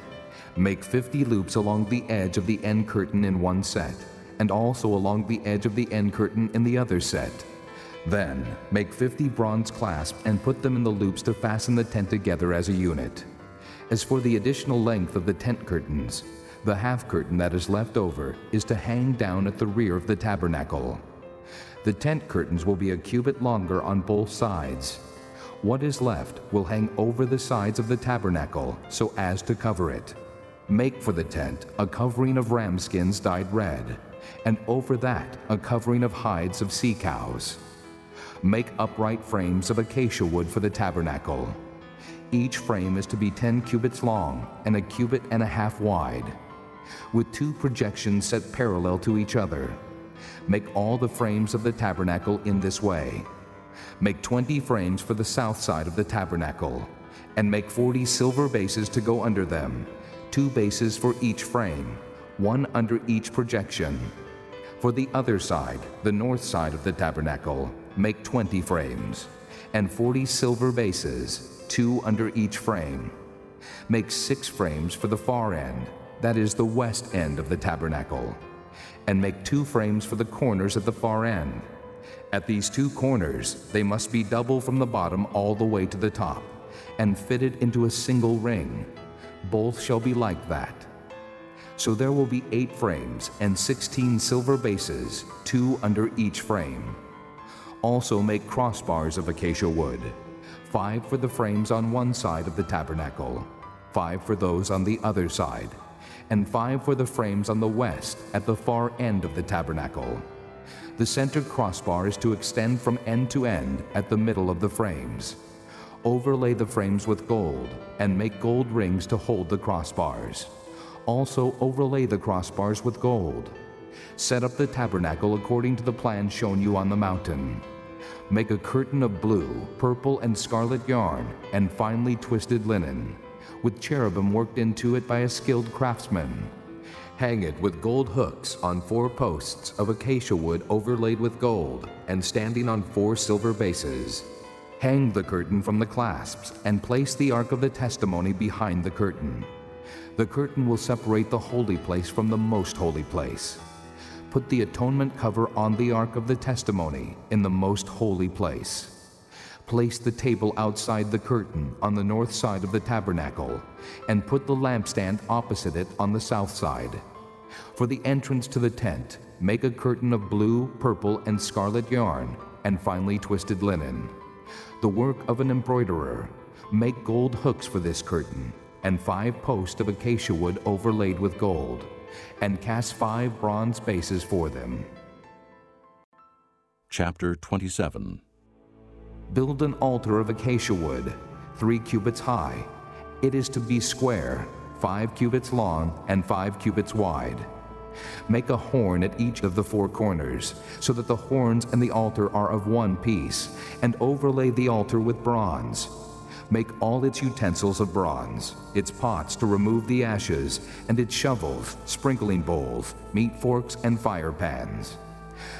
Make 50 loops along the edge of the end curtain in one set, and also along the edge of the end curtain in the other set. Then, make 50 bronze clasps and put them in the loops to fasten the tent together as a unit. As for the additional length of the tent curtains, the half curtain that is left over is to hang down at the rear of the tabernacle. The tent curtains will be a cubit longer on both sides. What is left will hang over the sides of the tabernacle so as to cover it. Make for the tent a covering of ram skins dyed red, and over that a covering of hides of sea cows. Make upright frames of acacia wood for the tabernacle. Each frame is to be 10 cubits long and a cubit and a half wide, with two projections set parallel to each other. Make all the frames of the tabernacle in this way. Make 20 frames for the south side of the tabernacle, and make 40 silver bases to go under them, two bases for each frame, one under each projection. For the other side, the north side of the tabernacle, make 20 frames, and 40 silver bases, two under each frame. Make six frames for the far end, that is the west end of the tabernacle, and make two frames for the corners at the far end. At these two corners, they must be double from the bottom all the way to the top, and fitted into a single ring. Both shall be like that. So there will be eight frames and sixteen silver bases, two under each frame. Also make crossbars of acacia wood, five for the frames on one side of the tabernacle, five for those on the other side, and five for the frames on the west at the far end of the tabernacle. The center crossbar is to extend from end to end at the middle of the frames. Overlay the frames with gold, and make gold rings to hold the crossbars. Also overlay the crossbars with gold. Set up the tabernacle according to the plan shown you on the mountain. Make a curtain of blue, purple, and scarlet yarn, and finely twisted linen, with cherubim worked into it by a skilled craftsman. Hang it with gold hooks on four posts of acacia wood overlaid with gold, and standing on four silver bases. Hang the curtain from the clasps, and place the Ark of the Testimony behind the curtain. The curtain will separate the holy place from the most holy place. Put the atonement cover on the Ark of the Testimony in the most holy place. Place the table outside the curtain on the north side of the tabernacle, and put the lampstand opposite it on the south side. For the entrance to the tent, make a curtain of blue, purple, and scarlet yarn, and finely twisted linen. The work of an embroiderer. Make gold hooks for this curtain, and five posts of acacia wood overlaid with gold, and cast five bronze bases for them. Chapter 27 Build an altar of acacia wood, three cubits high. It is to be square, five cubits long, and five cubits wide. Make a horn at each of the four corners, so that the horns and the altar are of one piece, and overlay the altar with bronze. Make all its utensils of bronze, its pots to remove the ashes, and its shovels, sprinkling bowls, meat forks, and fire pans.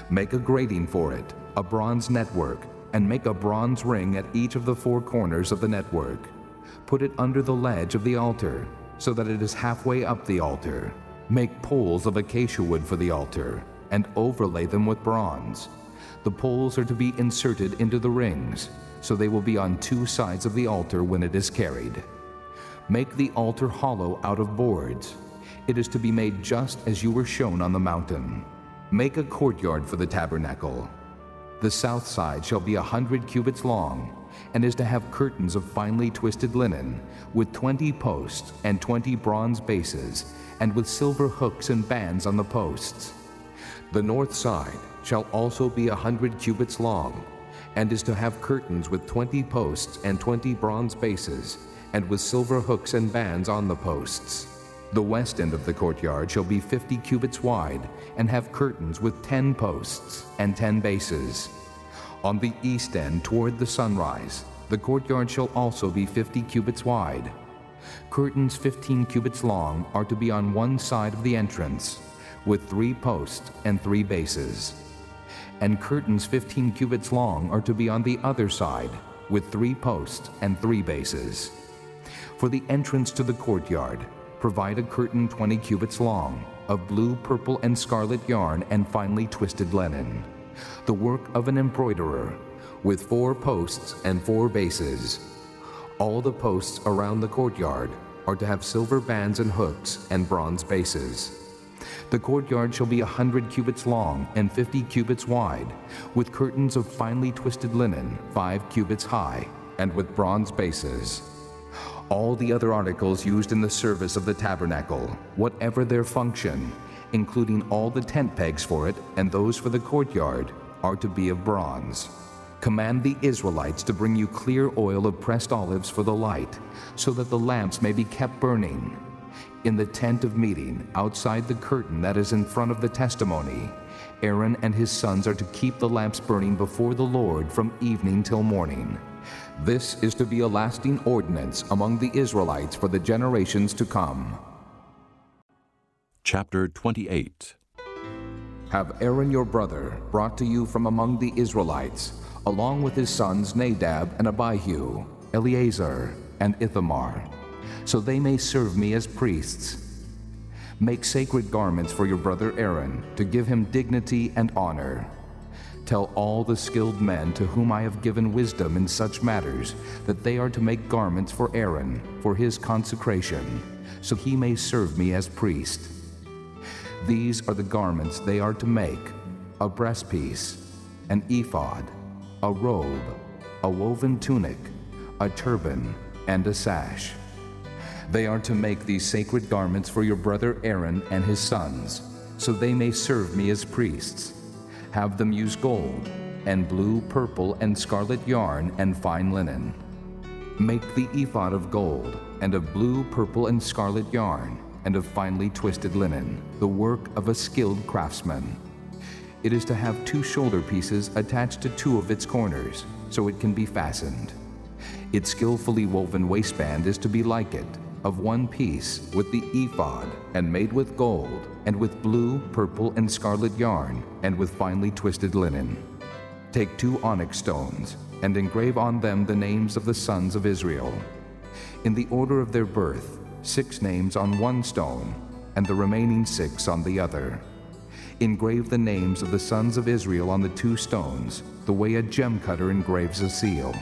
Make a grating for it, a bronze network, and make a bronze ring at each of the four corners of the network. Put it under the ledge of the altar, so that it is halfway up the altar. Make poles of acacia wood for the altar, and overlay them with bronze. The poles are to be inserted into the rings, so they will be on two sides of the altar when it is carried. Make the altar hollow out of boards. It is to be made just as you were shown on the mountain. Make a courtyard for the tabernacle. The south side shall be a hundred cubits long, and is to have curtains of finely twisted linen, with twenty posts and twenty bronze bases, and with silver hooks and bands on the posts. The north side shall also be a hundred cubits long, and is to have curtains with twenty posts and twenty bronze bases, and with silver hooks and bands on the posts. The west end of the courtyard shall be fifty cubits wide, and have curtains with ten posts and ten bases. On the east end toward the sunrise, the courtyard shall also be fifty cubits wide. Curtains fifteen cubits long are to be on one side of the entrance, with three posts and three bases. And curtains fifteen cubits long are to be on the other side, with three posts and three bases. For the entrance to the courtyard, provide a curtain twenty cubits long, of blue, purple, and scarlet yarn and finely twisted linen, the work of an embroiderer, with four posts and four bases. All the posts around the courtyard are to have silver bands and hooks and bronze bases. The courtyard shall be a hundred cubits long and fifty cubits wide, with curtains of finely twisted linen, five cubits high, and with bronze bases. All the other articles used in the service of the tabernacle, whatever their function, including all the tent pegs for it and those for the courtyard, are to be of bronze. Command the Israelites to bring you clear oil of pressed olives for the light, so that the lamps may be kept burning. In the tent of meeting, outside the curtain that is in front of the testimony, Aaron and his sons are to keep the lamps burning before the Lord from evening till morning. This is to be a lasting ordinance among the Israelites for the generations to come. Chapter 28 Have Aaron your brother brought to you from among the Israelites, along with his sons Nadab and Abihu, Eleazar and Ithamar, so they may serve me as priests. Make sacred garments for your brother Aaron, to give him dignity and honor. Tell all the skilled men to whom I have given wisdom in such matters that they are to make garments for Aaron for his consecration, so he may serve me as priest. These are the garments they are to make a breastpiece, an ephod, a robe, a woven tunic, a turban, and a sash. They are to make these sacred garments for your brother Aaron and his sons, so they may serve me as priests. Have them use gold, and blue, purple, and scarlet yarn, and fine linen. Make the ephod of gold, and of blue, purple, and scarlet yarn, and of finely twisted linen, the work of a skilled craftsman. It is to have two shoulder pieces attached to two of its corners, so it can be fastened. Its skillfully woven waistband is to be like it, of one piece with the ephod, and made with gold, and with blue, purple, and scarlet yarn, and with finely twisted linen. Take two onyx stones, and engrave on them the names of the sons of Israel. In the order of their birth, six names on one stone, and the remaining six on the other. Engrave the names of the sons of Israel on the two stones, the way a gem cutter engraves a seal.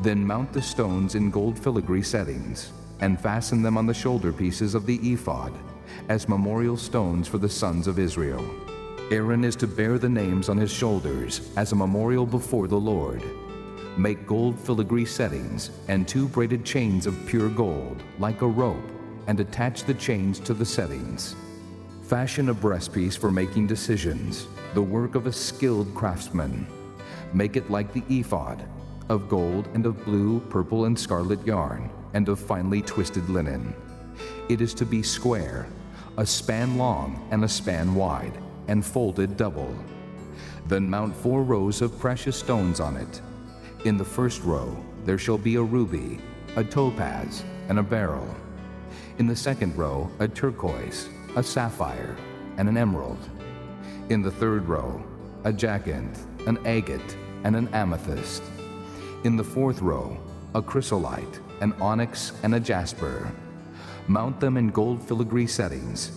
Then mount the stones in gold filigree settings and fasten them on the shoulder pieces of the ephod as memorial stones for the sons of Israel. Aaron is to bear the names on his shoulders as a memorial before the Lord. Make gold filigree settings and two braided chains of pure gold, like a rope, and attach the chains to the settings. Fashion a breastpiece for making decisions, the work of a skilled craftsman. Make it like the ephod, of gold and of blue, purple, and scarlet yarn and of finely twisted linen. It is to be square, a span long and a span wide, and folded double. Then mount four rows of precious stones on it. In the first row there shall be a ruby, a topaz, and a beryl. In the second row, a turquoise, a sapphire, and an emerald. In the third row, a jacinth, an agate, and an amethyst. In the fourth row, a chrysolite, an onyx, and a jasper. Mount them in gold filigree settings.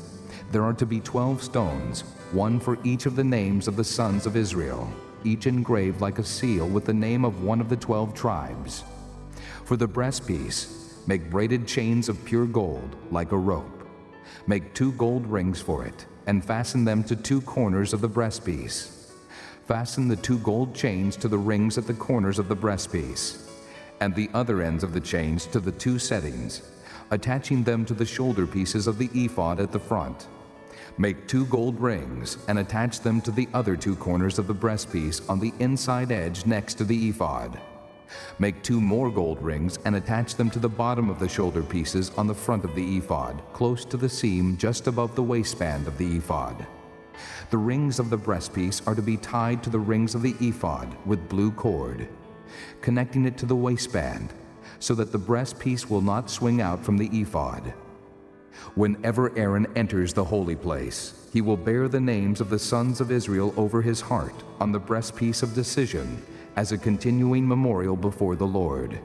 There are to be twelve stones, one for each of the names of the sons of Israel, each engraved like a seal with the name of one of the twelve tribes. For the breastpiece, make braided chains of pure gold, like a rope. Make two gold rings for it, and fasten them to two corners of the breastpiece. Fasten the two gold chains to the rings at the corners of the breastpiece and the other ends of the chains to the two settings, attaching them to the shoulder pieces of the ephod at the front. Make two gold rings and attach them to the other two corners of the breastpiece on the inside edge next to the ephod. Make two more gold rings and attach them to the bottom of the shoulder pieces on the front of the ephod, close to the seam just above the waistband of the ephod. The rings of the breastpiece are to be tied to the rings of the ephod with blue cord connecting it to the waistband, so that the breastpiece will not swing out from the ephod. Whenever Aaron enters the holy place, he will bear the names of the sons of Israel over his heart on the breastpiece of decision as a continuing memorial before the Lord.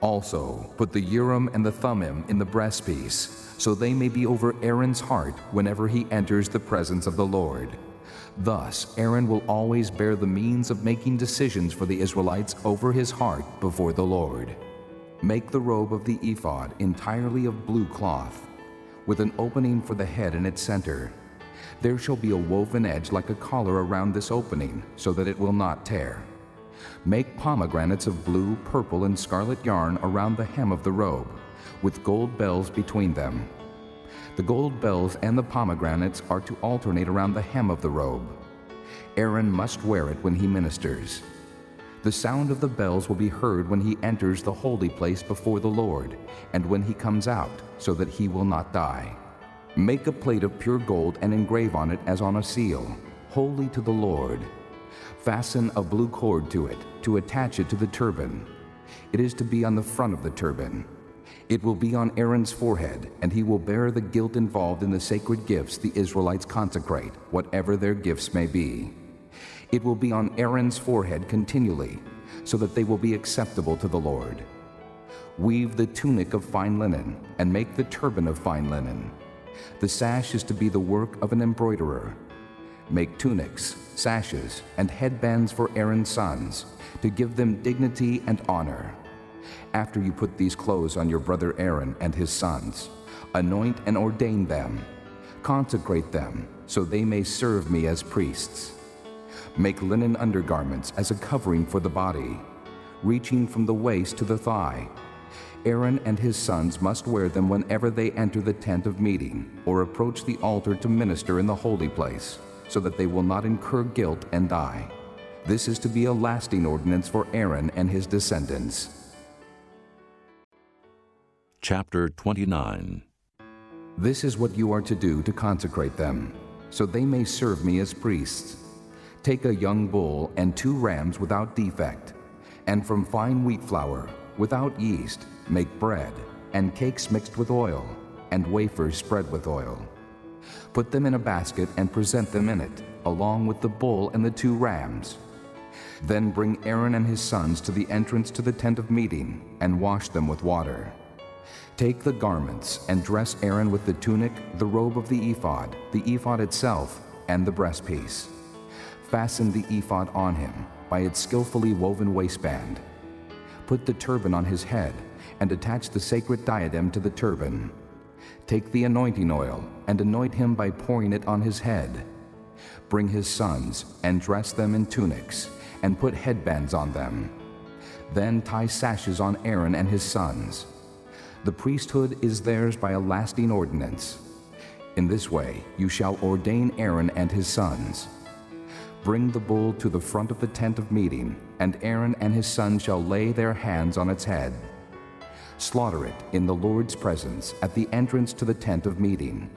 Also, put the Urim and the Thummim in the breastpiece, so they may be over Aaron's heart whenever he enters the presence of the Lord. Thus, Aaron will always bear the means of making decisions for the Israelites over his heart before the Lord. Make the robe of the ephod entirely of blue cloth, with an opening for the head in its center. There shall be a woven edge like a collar around this opening, so that it will not tear. Make pomegranates of blue, purple, and scarlet yarn around the hem of the robe, with gold bells between them. The gold bells and the pomegranates are to alternate around the hem of the robe. Aaron must wear it when he ministers. The sound of the bells will be heard when he enters the holy place before the Lord, and when he comes out, so that he will not die. Make a plate of pure gold and engrave on it as on a seal, holy to the Lord. Fasten a blue cord to it, to attach it to the turban. It is to be on the front of the turban. It will be on Aaron's forehead, and he will bear the guilt involved in the sacred gifts the Israelites consecrate, whatever their gifts may be. It will be on Aaron's forehead continually, so that they will be acceptable to the Lord. Weave the tunic of fine linen, and make the turban of fine linen. The sash is to be the work of an embroiderer. Make tunics, sashes, and headbands for Aaron's sons, to give them dignity and honor. After you put these clothes on your brother Aaron and his sons, anoint and ordain them, consecrate them, so they may serve me as priests. Make linen undergarments as a covering for the body, reaching from the waist to the thigh. Aaron and his sons must wear them whenever they enter the tent of meeting or approach the altar to minister in the holy place, so that they will not incur guilt and die. This is to be a lasting ordinance for Aaron and his descendants. Chapter 29 This is what you are to do to consecrate them, so they may serve me as priests. Take a young bull and two rams without defect, and from fine wheat flour, without yeast, make bread, and cakes mixed with oil, and wafers spread with oil. Put them in a basket and present them in it, along with the bull and the two rams. Then bring Aaron and his sons to the entrance to the tent of meeting, and wash them with water. Take the garments and dress Aaron with the tunic, the robe of the ephod, the ephod itself, and the breastpiece. Fasten the ephod on him by its skillfully woven waistband. Put the turban on his head and attach the sacred diadem to the turban. Take the anointing oil and anoint him by pouring it on his head. Bring his sons and dress them in tunics and put headbands on them. Then tie sashes on Aaron and his sons. The priesthood is theirs by a lasting ordinance. In this way you shall ordain Aaron and his sons. Bring the bull to the front of the tent of meeting, and Aaron and his sons shall lay their hands on its head. Slaughter it in the Lord's presence at the entrance to the tent of meeting.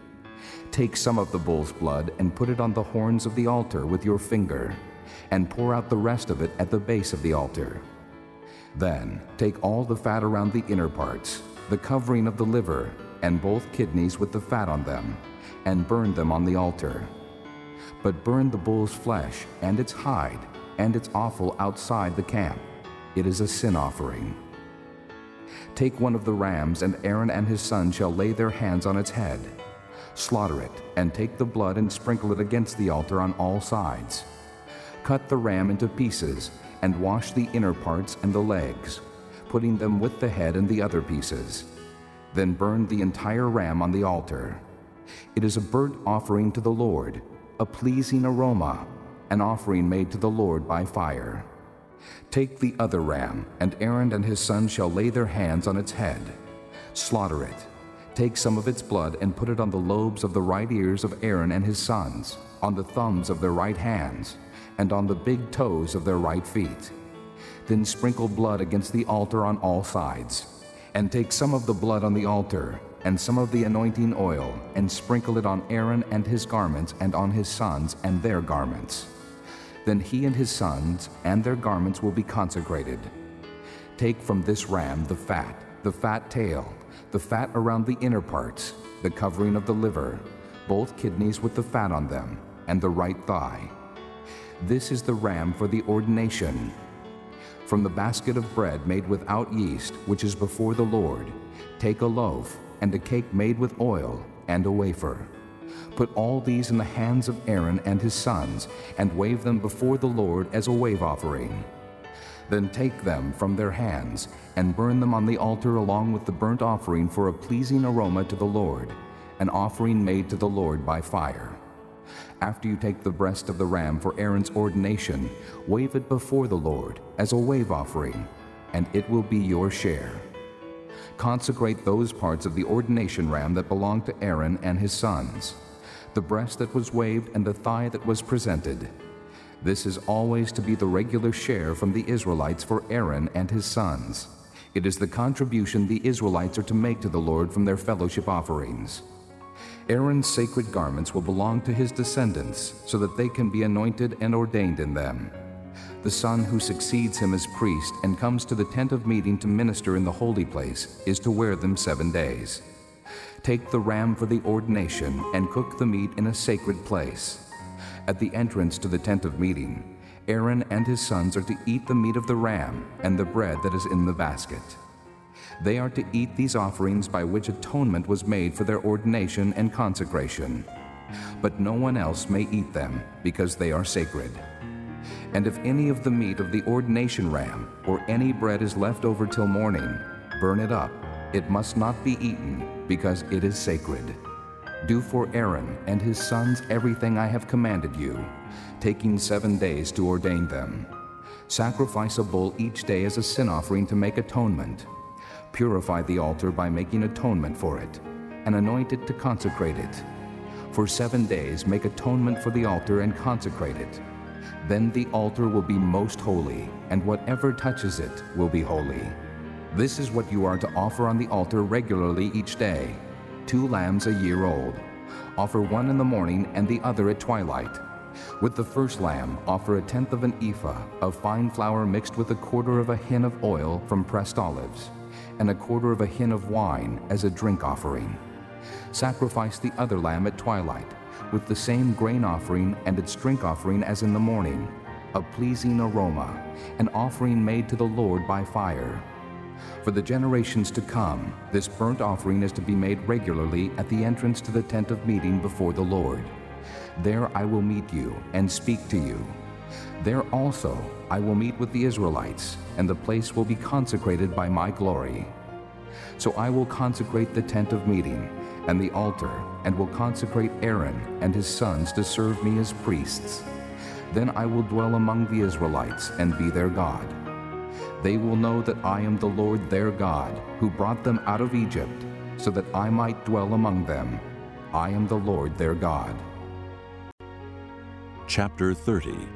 Take some of the bull's blood and put it on the horns of the altar with your finger, and pour out the rest of it at the base of the altar. Then take all the fat around the inner parts, the covering of the liver, and both kidneys with the fat on them, and burn them on the altar. But burn the bull's flesh and its hide and its offal outside the camp. It is a sin offering. Take one of the rams, and Aaron and his sons shall lay their hands on its head. Slaughter it, and take the blood and sprinkle it against the altar on all sides. Cut the ram into pieces, and wash the inner parts and the legs, putting them with the head and the other pieces. Then burn the entire ram on the altar. It is a burnt offering to the Lord, a pleasing aroma, an offering made to the Lord by fire. Take the other ram, and Aaron and his sons shall lay their hands on its head. Slaughter it. Take some of its blood and put it on the lobes of the right ears of Aaron and his sons, on the thumbs of their right hands, and on the big toes of their right feet. Then sprinkle blood against the altar on all sides. And take some of the blood on the altar, and some of the anointing oil, and sprinkle it on Aaron and his garments, and on his sons and their garments. Then he and his sons and their garments will be consecrated. Take from this ram the fat, the fat tail, the fat around the inner parts, the covering of the liver, both kidneys with the fat on them, and the right thigh. This is the ram for the ordination. From the basket of bread made without yeast, which is before the Lord, take a loaf, and a cake made with oil, and a wafer. Put all these in the hands of Aaron and his sons, and wave them before the Lord as a wave offering. Then take them from their hands, and burn them on the altar along with the burnt offering for a pleasing aroma to the Lord, an offering made to the Lord by fire. After you take the breast of the ram for Aaron's ordination, wave it before the Lord as a wave offering, and it will be your share. Consecrate those parts of the ordination ram that belong to Aaron and his sons the breast that was waved and the thigh that was presented. This is always to be the regular share from the Israelites for Aaron and his sons. It is the contribution the Israelites are to make to the Lord from their fellowship offerings. Aaron's sacred garments will belong to his descendants, so that they can be anointed and ordained in them. The son who succeeds him as priest and comes to the tent of meeting to minister in the holy place is to wear them seven days. Take the ram for the ordination and cook the meat in a sacred place. At the entrance to the tent of meeting, Aaron and his sons are to eat the meat of the ram and the bread that is in the basket. They are to eat these offerings by which atonement was made for their ordination and consecration. But no one else may eat them, because they are sacred. And if any of the meat of the ordination ram or any bread is left over till morning, burn it up. It must not be eaten, because it is sacred. Do for Aaron and his sons everything I have commanded you, taking seven days to ordain them. Sacrifice a bull each day as a sin offering to make atonement. Purify the altar by making atonement for it, and anoint it to consecrate it. For seven days make atonement for the altar and consecrate it. Then the altar will be most holy, and whatever touches it will be holy. This is what you are to offer on the altar regularly each day two lambs a year old. Offer one in the morning and the other at twilight. With the first lamb, offer a tenth of an ephah of fine flour mixed with a quarter of a hin of oil from pressed olives, and a quarter of a hin of wine as a drink offering. Sacrifice the other lamb at twilight, with the same grain offering and its drink offering as in the morning, a pleasing aroma, an offering made to the Lord by fire. For the generations to come, this burnt offering is to be made regularly at the entrance to the tent of meeting before the Lord. There I will meet you and speak to you. There also I will meet with the Israelites, and the place will be consecrated by my glory. So I will consecrate the tent of meeting and the altar, and will consecrate Aaron and his sons to serve me as priests. Then I will dwell among the Israelites and be their God. They will know that I am the Lord their God, who brought them out of Egypt, so that I might dwell among them. I am the Lord their God. Chapter 30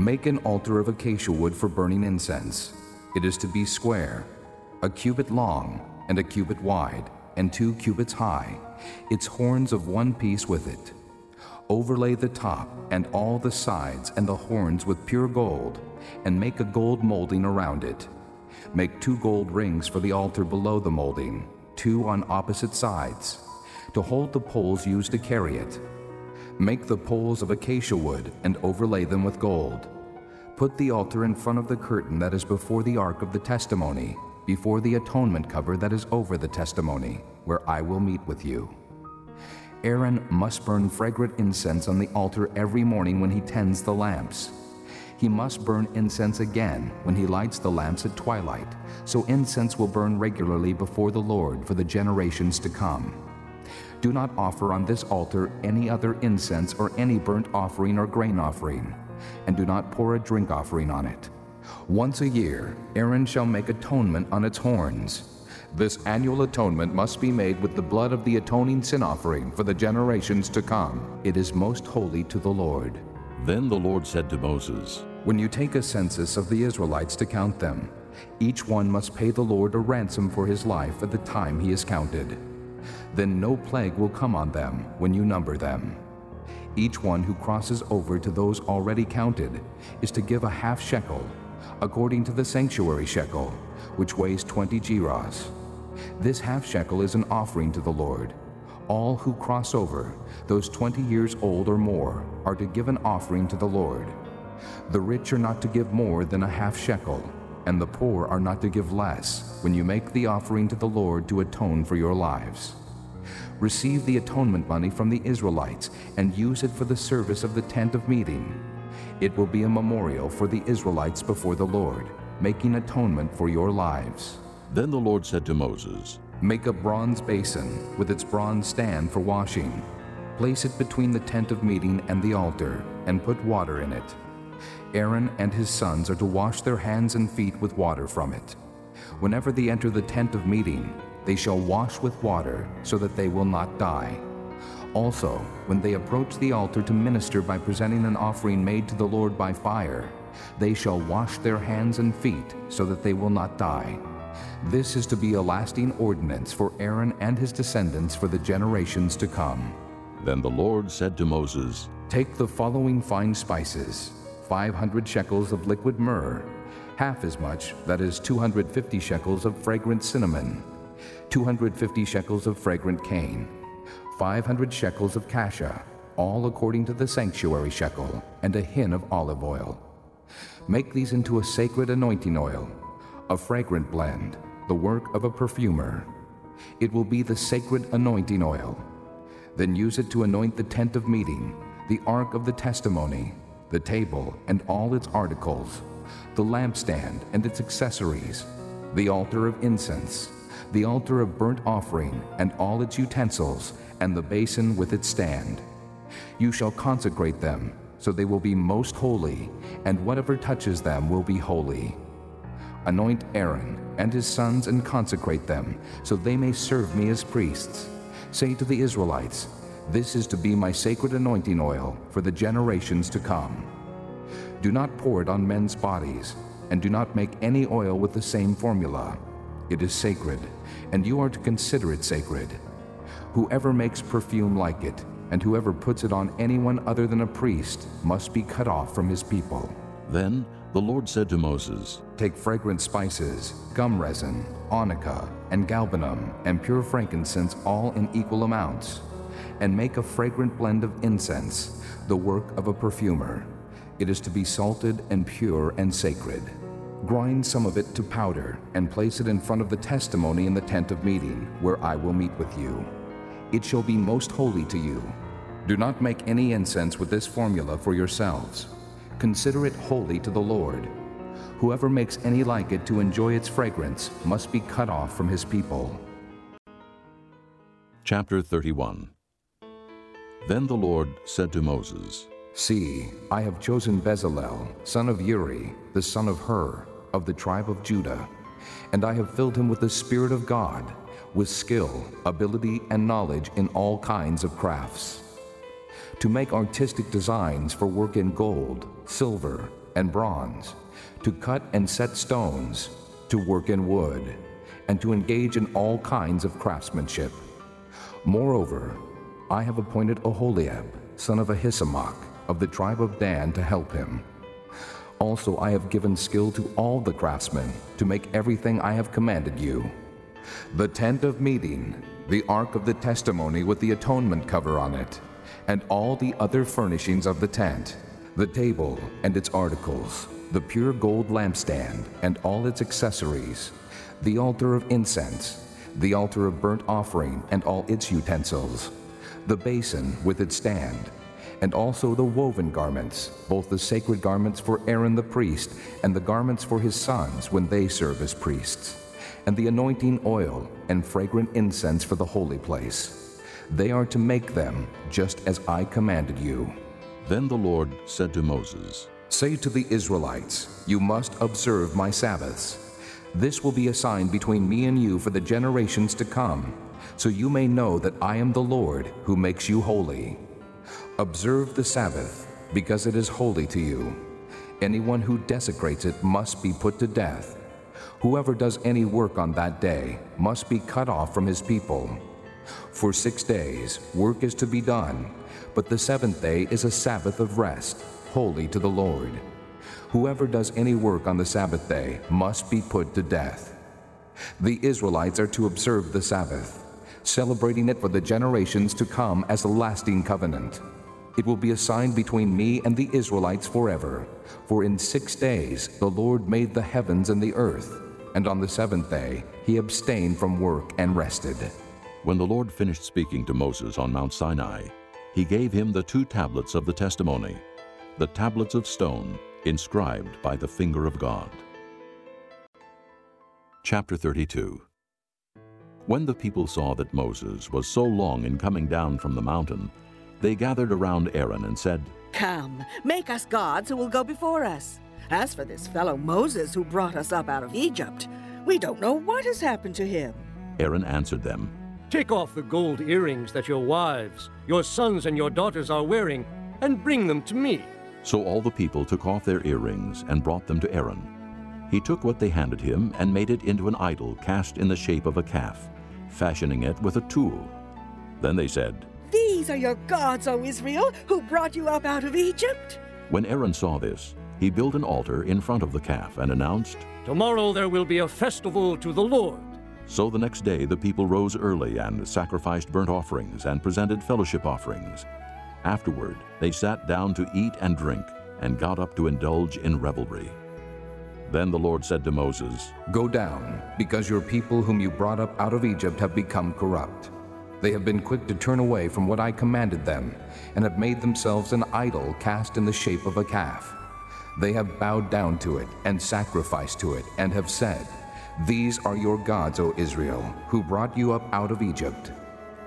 Make an altar of acacia wood for burning incense. It is to be square, a cubit long and a cubit wide, and two cubits high, its horns of one piece with it. Overlay the top and all the sides and the horns with pure gold, and make a gold molding around it. Make two gold rings for the altar below the molding, two on opposite sides, to hold the poles used to carry it. Make the poles of acacia wood and overlay them with gold. Put the altar in front of the curtain that is before the ark of the testimony, before the atonement cover that is over the testimony, where I will meet with you. Aaron must burn fragrant incense on the altar every morning when he tends the lamps. He must burn incense again when he lights the lamps at twilight, so incense will burn regularly before the Lord for the generations to come. Do not offer on this altar any other incense or any burnt offering or grain offering, and do not pour a drink offering on it. Once a year, Aaron shall make atonement on its horns. This annual atonement must be made with the blood of the atoning sin offering for the generations to come. It is most holy to the Lord. Then the Lord said to Moses, When you take a census of the Israelites to count them, each one must pay the Lord a ransom for his life at the time he is counted. Then no plague will come on them when you number them. Each one who crosses over to those already counted is to give a half shekel, according to the sanctuary shekel, which weighs 20 gerahs. This half shekel is an offering to the Lord. All who cross over, those 20 years old or more, are to give an offering to the Lord. The rich are not to give more than a half shekel, and the poor are not to give less when you make the offering to the Lord to atone for your lives. Receive the atonement money from the Israelites and use it for the service of the tent of meeting. It will be a memorial for the Israelites before the Lord, making atonement for your lives. Then the Lord said to Moses, Make a bronze basin with its bronze stand for washing. Place it between the tent of meeting and the altar, and put water in it. Aaron and his sons are to wash their hands and feet with water from it. Whenever they enter the tent of meeting, they shall wash with water, so that they will not die. Also, when they approach the altar to minister by presenting an offering made to the Lord by fire, they shall wash their hands and feet so that they will not die. This is to be a lasting ordinance for Aaron and his descendants for the generations to come. Then the Lord said to Moses, Take the following fine spices 500 shekels of liquid myrrh, half as much, that is 250 shekels of fragrant cinnamon, 250 shekels of fragrant cane, 500 shekels of cassia, all according to the sanctuary shekel, and a hin of olive oil. Make these into a sacred anointing oil, a fragrant blend, the work of a perfumer. It will be the sacred anointing oil. Then use it to anoint the tent of meeting, the ark of the testimony, the table and all its articles, the lampstand and its accessories, the altar of incense, the altar of burnt offering and all its utensils, and the basin with its stand. You shall consecrate them, so they will be most holy, and whatever touches them will be holy. Anoint Aaron and his sons and consecrate them, so they may serve me as priests. Say to the Israelites, This is to be my sacred anointing oil for the generations to come. Do not pour it on men's bodies, and do not make any oil with the same formula. It is sacred, and you are to consider it sacred. Whoever makes perfume like it, and whoever puts it on anyone other than a priest, must be cut off from his people. Then the Lord said to Moses, Take fragrant spices, gum resin, onycha, and galbanum, and pure frankincense, all in equal amounts, and make a fragrant blend of incense, the work of a perfumer. It is to be salted and pure and sacred. Grind some of it to powder, and place it in front of the testimony in the tent of meeting, where I will meet with you. It shall be most holy to you. Do not make any incense with this formula for yourselves. Consider it holy to the Lord. Whoever makes any like it to enjoy its fragrance must be cut off from his people. Chapter 31 Then the Lord said to Moses, See, I have chosen Bezalel, son of Uri, the son of Hur, of the tribe of Judah, and I have filled him with the Spirit of God, with skill, ability, and knowledge in all kinds of crafts, to make artistic designs for work in gold, silver, and bronze, to cut and set stones, to work in wood, and to engage in all kinds of craftsmanship. Moreover, I have appointed Oholiab, son of Ahisamach, of the tribe of Dan, to help him. Also, I have given skill to all the craftsmen to make everything I have commanded you. The tent of meeting, the ark of the testimony with the atonement cover on it, and all the other furnishings of the tent, the table and its articles, the pure gold lampstand and all its accessories, the altar of incense, the altar of burnt offering and all its utensils, the basin with its stand, and also the woven garments, both the sacred garments for Aaron the priest and the garments for his sons when they serve as priests, and the anointing oil and fragrant incense for the holy place. They are to make them just as I commanded you. Then the Lord said to Moses, Say to the Israelites, You must observe my Sabbaths. This will be a sign between me and you for the generations to come, so you may know that I am the Lord who makes you holy. Observe the Sabbath, because it is holy to you. Anyone who desecrates it must be put to death. Whoever does any work on that day must be cut off from his people. For six days work is to be done, but the seventh day is a Sabbath of rest, holy to the Lord. Whoever does any work on the Sabbath day must be put to death. The Israelites are to observe the Sabbath, celebrating it for the generations to come as a lasting covenant. It will be a sign between me and the Israelites forever. For in six days the Lord made the heavens and the earth, and on the seventh day he abstained from work and rested. When the Lord finished speaking to Moses on Mount Sinai, he gave him the two tablets of the testimony, the tablets of stone inscribed by the finger of God. Chapter 32 When the people saw that Moses was so long in coming down from the mountain, they gathered around Aaron and said, Come, make us gods who will go before us. As for this fellow Moses who brought us up out of Egypt, we don't know what has happened to him. Aaron answered them, Take off the gold earrings that your wives, your sons, and your daughters are wearing, and bring them to me. So all the people took off their earrings and brought them to Aaron. He took what they handed him and made it into an idol cast in the shape of a calf, fashioning it with a tool. Then they said, These are your gods, O Israel, who brought you up out of Egypt. When Aaron saw this, he built an altar in front of the calf and announced, Tomorrow there will be a festival to the Lord. So the next day the people rose early and sacrificed burnt offerings and presented fellowship offerings. Afterward they sat down to eat and drink and got up to indulge in revelry. Then the Lord said to Moses, Go down, because your people whom you brought up out of Egypt have become corrupt. They have been quick to turn away from what I commanded them, and have made themselves an idol cast in the shape of a calf. They have bowed down to it and sacrificed to it, and have said, these are your gods, O Israel, who brought you up out of Egypt.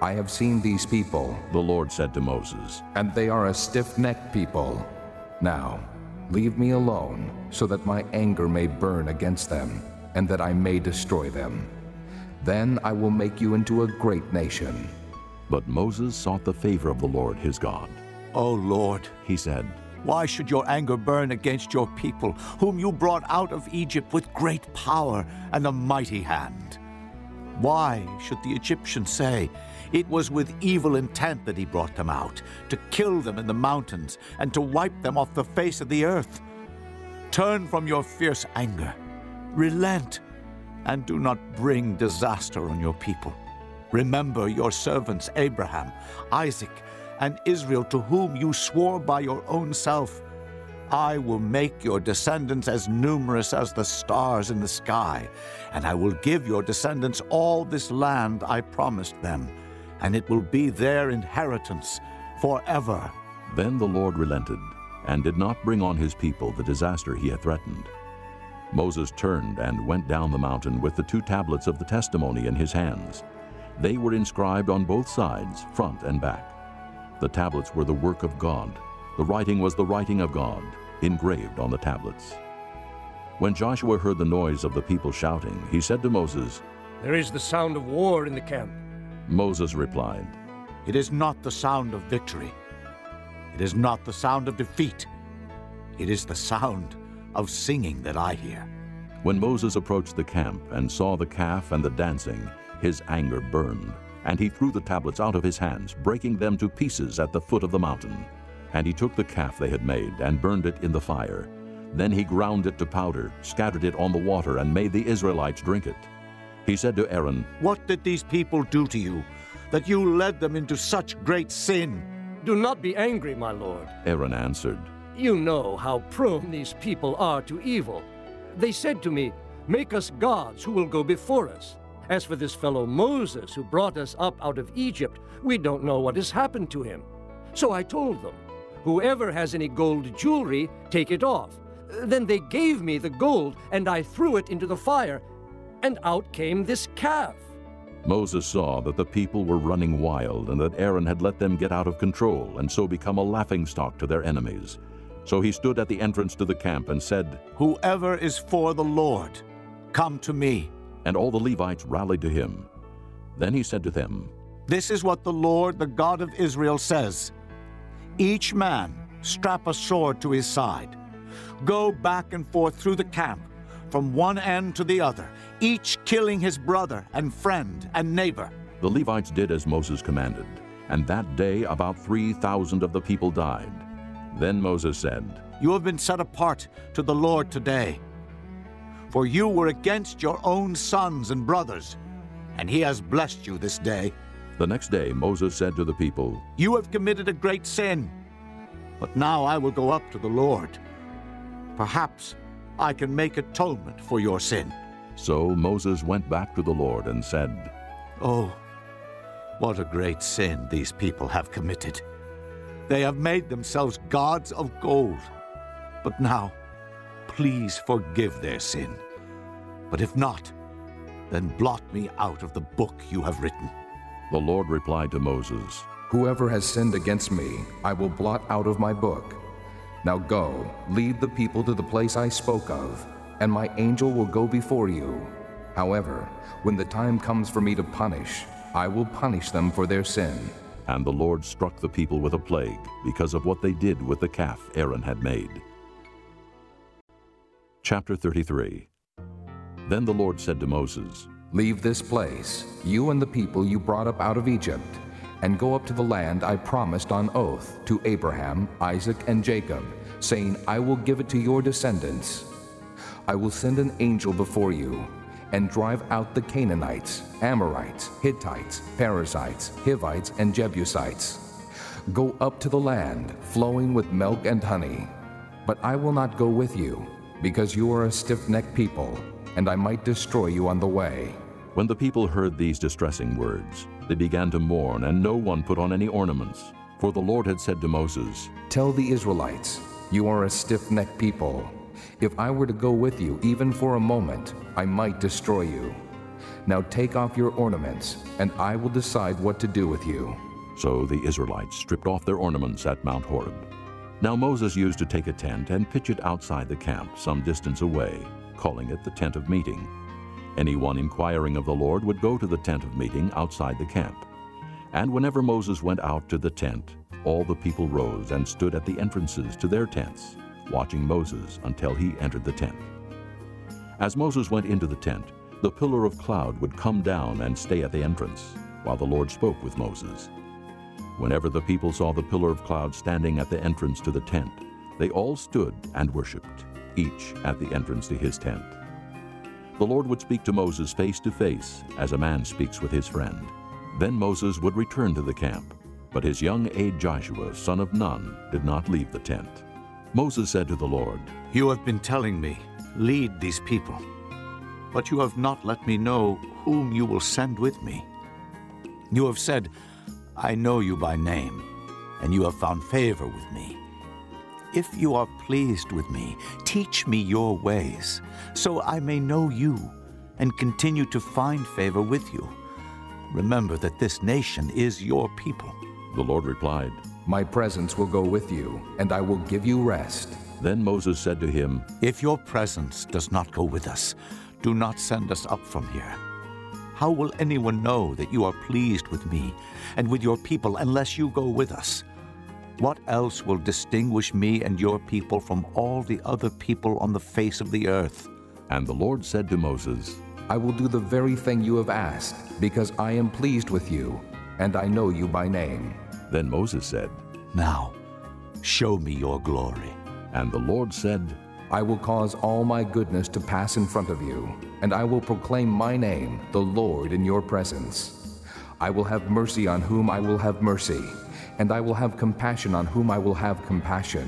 I have seen these people, the Lord said to Moses, and they are a stiff-necked people. Now, leave me alone, so that my anger may burn against them, and that I may destroy them. Then I will make you into a great nation. But Moses sought the favor of the Lord his God. O Lord, he said, why should your anger burn against your people, whom you brought out of Egypt with great power and a mighty hand? Why should the Egyptians say, It was with evil intent that he brought them out, to kill them in the mountains and to wipe them off the face of the earth? Turn from your fierce anger, relent, and do not bring disaster on your people. Remember your servants Abraham, Isaac, and Israel, to whom you swore by your own self, I will make your descendants as numerous as the stars in the sky, and I will give your descendants all this land I promised them, and it will be their inheritance forever. Then the Lord relented, and did not bring on his people the disaster he had threatened. Moses turned and went down the mountain with the two tablets of the testimony in his hands. They were inscribed on both sides, front and back. The tablets were the work of God. The writing was the writing of God, engraved on the tablets. When Joshua heard the noise of the people shouting, he said to Moses, There is the sound of war in the camp. Moses replied, It is not the sound of victory. It is not the sound of defeat. It is the sound of singing that I hear. When Moses approached the camp and saw the calf and the dancing, his anger burned. And he threw the tablets out of his hands, breaking them to pieces at the foot of the mountain. And he took the calf they had made and burned it in the fire. Then he ground it to powder, scattered it on the water, and made the Israelites drink it. He said to Aaron, What did these people do to you, that you led them into such great sin? Do not be angry, my lord. Aaron answered, You know how prone these people are to evil. They said to me, Make us gods who will go before us. As for this fellow Moses who brought us up out of Egypt, we don't know what has happened to him. So I told them, Whoever has any gold jewelry, take it off. Then they gave me the gold, and I threw it into the fire, and out came this calf. Moses saw that the people were running wild, and that Aaron had let them get out of control, and so become a laughingstock to their enemies. So he stood at the entrance to the camp and said, Whoever is for the Lord, come to me and all the Levites rallied to him. Then he said to them, This is what the Lord, the God of Israel, says Each man strap a sword to his side. Go back and forth through the camp, from one end to the other, each killing his brother and friend and neighbor. The Levites did as Moses commanded, and that day about 3,000 of the people died. Then Moses said, You have been set apart to the Lord today for you were against your own sons and brothers, and he has blessed you this day. The next day Moses said to the people, You have committed a great sin, but now I will go up to the Lord. Perhaps I can make atonement for your sin. So Moses went back to the Lord and said, Oh, what a great sin these people have committed. They have made themselves gods of gold. But now, please forgive their sin. But if not, then blot me out of the book you have written. The Lord replied to Moses, Whoever has sinned against me, I will blot out of my book. Now go, lead the people to the place I spoke of, and my angel will go before you. However, when the time comes for me to punish, I will punish them for their sin. And the Lord struck the people with a plague because of what they did with the calf Aaron had made. Chapter 33 Then the Lord said to Moses, Leave this place, you and the people you brought up out of Egypt, and go up to the land I promised on oath to Abraham, Isaac, and Jacob, saying, I will give it to your descendants. I will send an angel before you, and drive out the Canaanites, Amorites, Hittites, Perizzites, Hivites, and Jebusites. Go up to the land flowing with milk and honey. But I will not go with you, because you are a stiff necked people, and I might destroy you on the way. When the people heard these distressing words, they began to mourn, and no one put on any ornaments. For the Lord had said to Moses, Tell the Israelites, You are a stiff necked people. If I were to go with you even for a moment, I might destroy you. Now take off your ornaments, and I will decide what to do with you. So the Israelites stripped off their ornaments at Mount Horeb. Now Moses used to take a tent and pitch it outside the camp some distance away, calling it the tent of meeting. Anyone inquiring of the Lord would go to the tent of meeting outside the camp. And whenever Moses went out to the tent, all the people rose and stood at the entrances to their tents, watching Moses until he entered the tent. As Moses went into the tent, the pillar of cloud would come down and stay at the entrance, while the Lord spoke with Moses. Whenever the people saw the pillar of cloud standing at the entrance to the tent, they all stood and worshipped, each at the entrance to his tent. The Lord would speak to Moses face to face, as a man speaks with his friend. Then Moses would return to the camp, but his young aide Joshua, son of Nun, did not leave the tent. Moses said to the Lord, You have been telling me, lead these people, but you have not let me know whom you will send with me. You have said, I know you by name, and you have found favor with me. If you are pleased with me, teach me your ways, so I may know you and continue to find favor with you. Remember that this nation is your people. The Lord replied, My presence will go with you, and I will give you rest. Then Moses said to him, If your presence does not go with us, do not send us up from here. How will anyone know that you are pleased with me and with your people unless you go with us? What else will distinguish me and your people from all the other people on the face of the earth? And the Lord said to Moses, I will do the very thing you have asked, because I am pleased with you, and I know you by name. Then Moses said, Now, show me your glory. And the Lord said, I will cause all my goodness to pass in front of you, and I will proclaim my name, the Lord, in your presence. I will have mercy on whom I will have mercy, and I will have compassion on whom I will have compassion.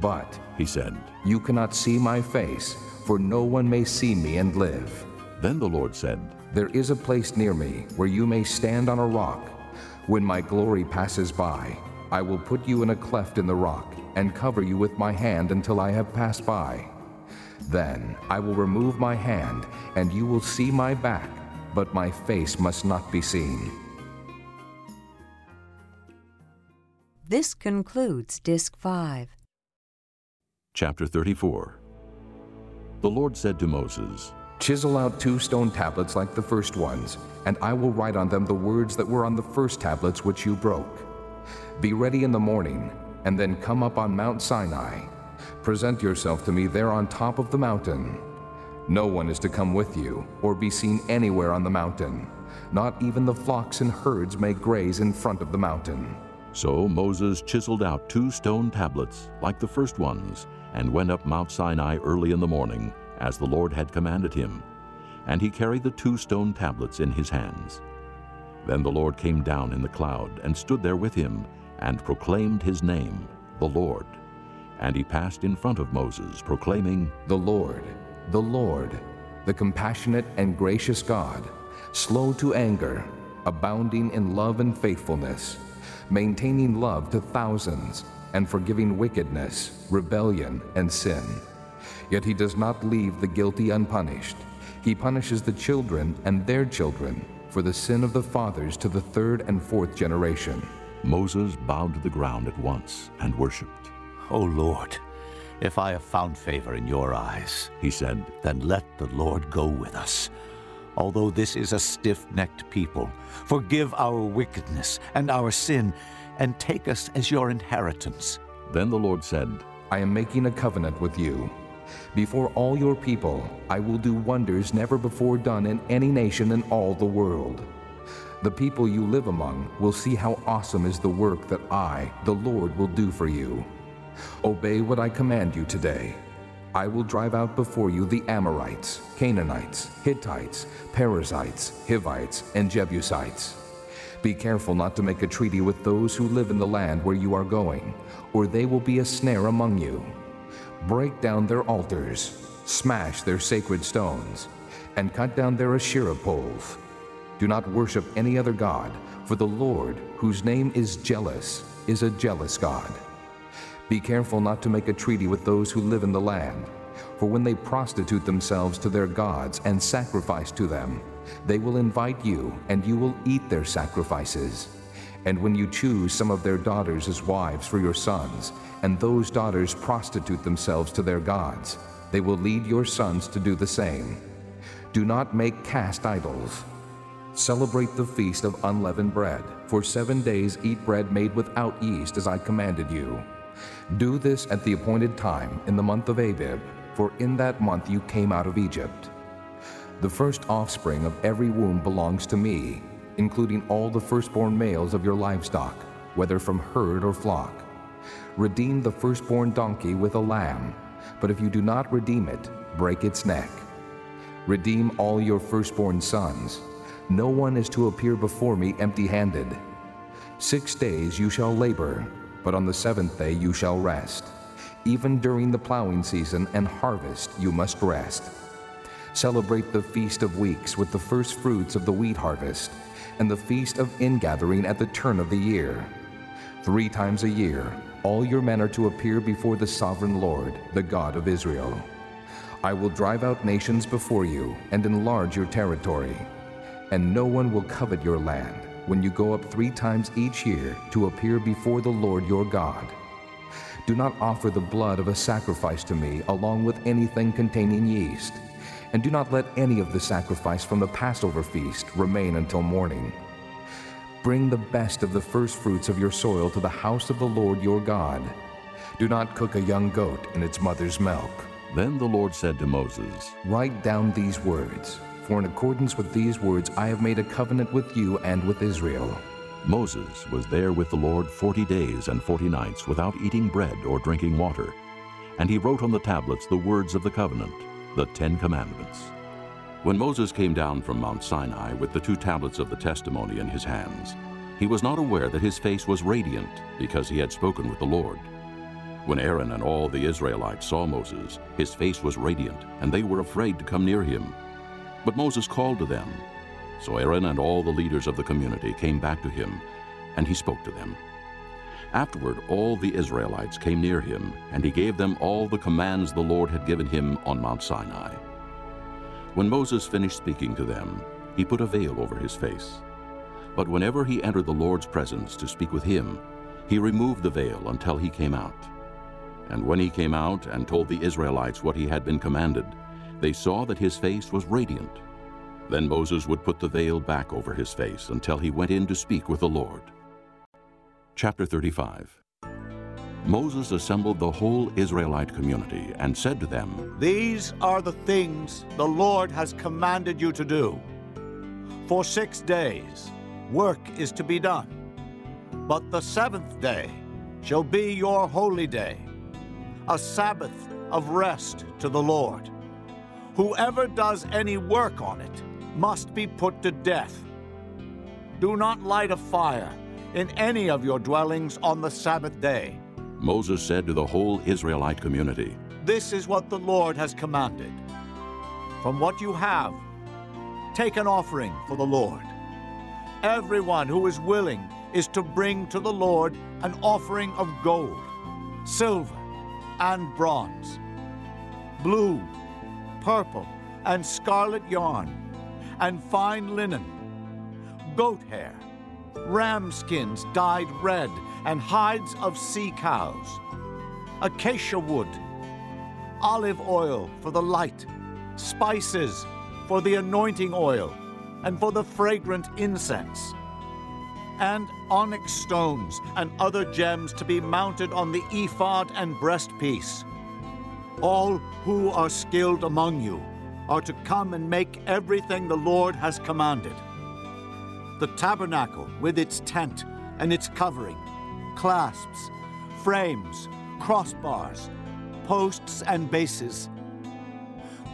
But, he said, you cannot see my face, for no one may see me and live. Then the Lord said, There is a place near me where you may stand on a rock. When my glory passes by, I will put you in a cleft in the rock and cover you with my hand until I have passed by. Then I will remove my hand, and you will see my back, but my face must not be seen. This concludes Disc 5. Chapter 34 The Lord said to Moses, Chisel out two stone tablets like the first ones, and I will write on them the words that were on the first tablets which you broke. Be ready in the morning, and then come up on Mount Sinai. Present yourself to me there on top of the mountain. No one is to come with you, or be seen anywhere on the mountain. Not even the flocks and herds may graze in front of the mountain. So Moses chiseled out two stone tablets, like the first ones, and went up Mount Sinai early in the morning, as the Lord had commanded him. And he carried the two stone tablets in his hands. Then the Lord came down in the cloud, and stood there with him, and proclaimed his name, the Lord. And he passed in front of Moses, proclaiming, The Lord, the Lord, the compassionate and gracious God, slow to anger, abounding in love and faithfulness, maintaining love to thousands, and forgiving wickedness, rebellion, and sin. Yet he does not leave the guilty unpunished. He punishes the children and their children for the sin of the fathers to the third and fourth generation. Moses bowed to the ground at once and worshipped. O Lord, if I have found favor in your eyes, he said, then let the Lord go with us. Although this is a stiff necked people, forgive our wickedness and our sin, and take us as your inheritance. Then the Lord said, I am making a covenant with you. Before all your people, I will do wonders never before done in any nation in all the world. The people you live among will see how awesome is the work that I, the Lord, will do for you. Obey what I command you today. I will drive out before you the Amorites, Canaanites, Hittites, Perizzites, Hivites, and Jebusites. Be careful not to make a treaty with those who live in the land where you are going, or they will be a snare among you. Break down their altars, smash their sacred stones, and cut down their Asherah poles. Do not worship any other God, for the Lord, whose name is jealous, is a jealous God. Be careful not to make a treaty with those who live in the land, for when they prostitute themselves to their gods and sacrifice to them, they will invite you, and you will eat their sacrifices. And when you choose some of their daughters as wives for your sons, and those daughters prostitute themselves to their gods, they will lead your sons to do the same. Do not make cast idols. Celebrate the feast of unleavened bread. For seven days eat bread made without yeast, as I commanded you. Do this at the appointed time in the month of Abib, for in that month you came out of Egypt. The first offspring of every womb belongs to me, including all the firstborn males of your livestock, whether from herd or flock. Redeem the firstborn donkey with a lamb, but if you do not redeem it, break its neck. Redeem all your firstborn sons. No one is to appear before me empty handed. Six days you shall labor but on the seventh day you shall rest. Even during the plowing season and harvest you must rest. Celebrate the Feast of Weeks with the first fruits of the wheat harvest, and the Feast of Ingathering at the turn of the year. Three times a year, all your men are to appear before the sovereign Lord, the God of Israel. I will drive out nations before you and enlarge your territory, and no one will covet your land when you go up three times each year to appear before the Lord your God. Do not offer the blood of a sacrifice to me along with anything containing yeast, and do not let any of the sacrifice from the Passover feast remain until morning. Bring the best of the first fruits of your soil to the house of the Lord your God. Do not cook a young goat in its mother's milk. Then the Lord said to Moses, Write down these words for in accordance with these words I have made a covenant with you and with Israel. Moses was there with the Lord forty days and forty nights without eating bread or drinking water. And he wrote on the tablets the words of the covenant, the Ten Commandments. When Moses came down from Mount Sinai with the two tablets of the testimony in his hands, he was not aware that his face was radiant because he had spoken with the Lord. When Aaron and all the Israelites saw Moses, his face was radiant, and they were afraid to come near him. But Moses called to them. So Aaron and all the leaders of the community came back to him, and he spoke to them. Afterward, all the Israelites came near him, and he gave them all the commands the Lord had given him on Mount Sinai. When Moses finished speaking to them, he put a veil over his face. But whenever he entered the Lord's presence to speak with him, he removed the veil until he came out. And when he came out and told the Israelites what he had been commanded, they saw that his face was radiant. Then Moses would put the veil back over his face until he went in to speak with the Lord. Chapter 35 Moses assembled the whole Israelite community and said to them, These are the things the Lord has commanded you to do. For six days work is to be done, but the seventh day shall be your holy day, a Sabbath of rest to the Lord. Whoever does any work on it must be put to death. Do not light a fire in any of your dwellings on the Sabbath day. Moses said to the whole Israelite community, This is what the Lord has commanded. From what you have, take an offering for the Lord. Everyone who is willing is to bring to the Lord an offering of gold, silver, and bronze, blue, purple, and scarlet yarn, and fine linen, goat hair, ram skins dyed red, and hides of sea cows, acacia wood, olive oil for the light, spices, for the anointing oil, and for the fragrant incense, and onyx stones and other gems to be mounted on the ephod and breastpiece. All who are skilled among you are to come and make everything the Lord has commanded. The tabernacle with its tent and its covering, clasps, frames, crossbars, posts, and bases.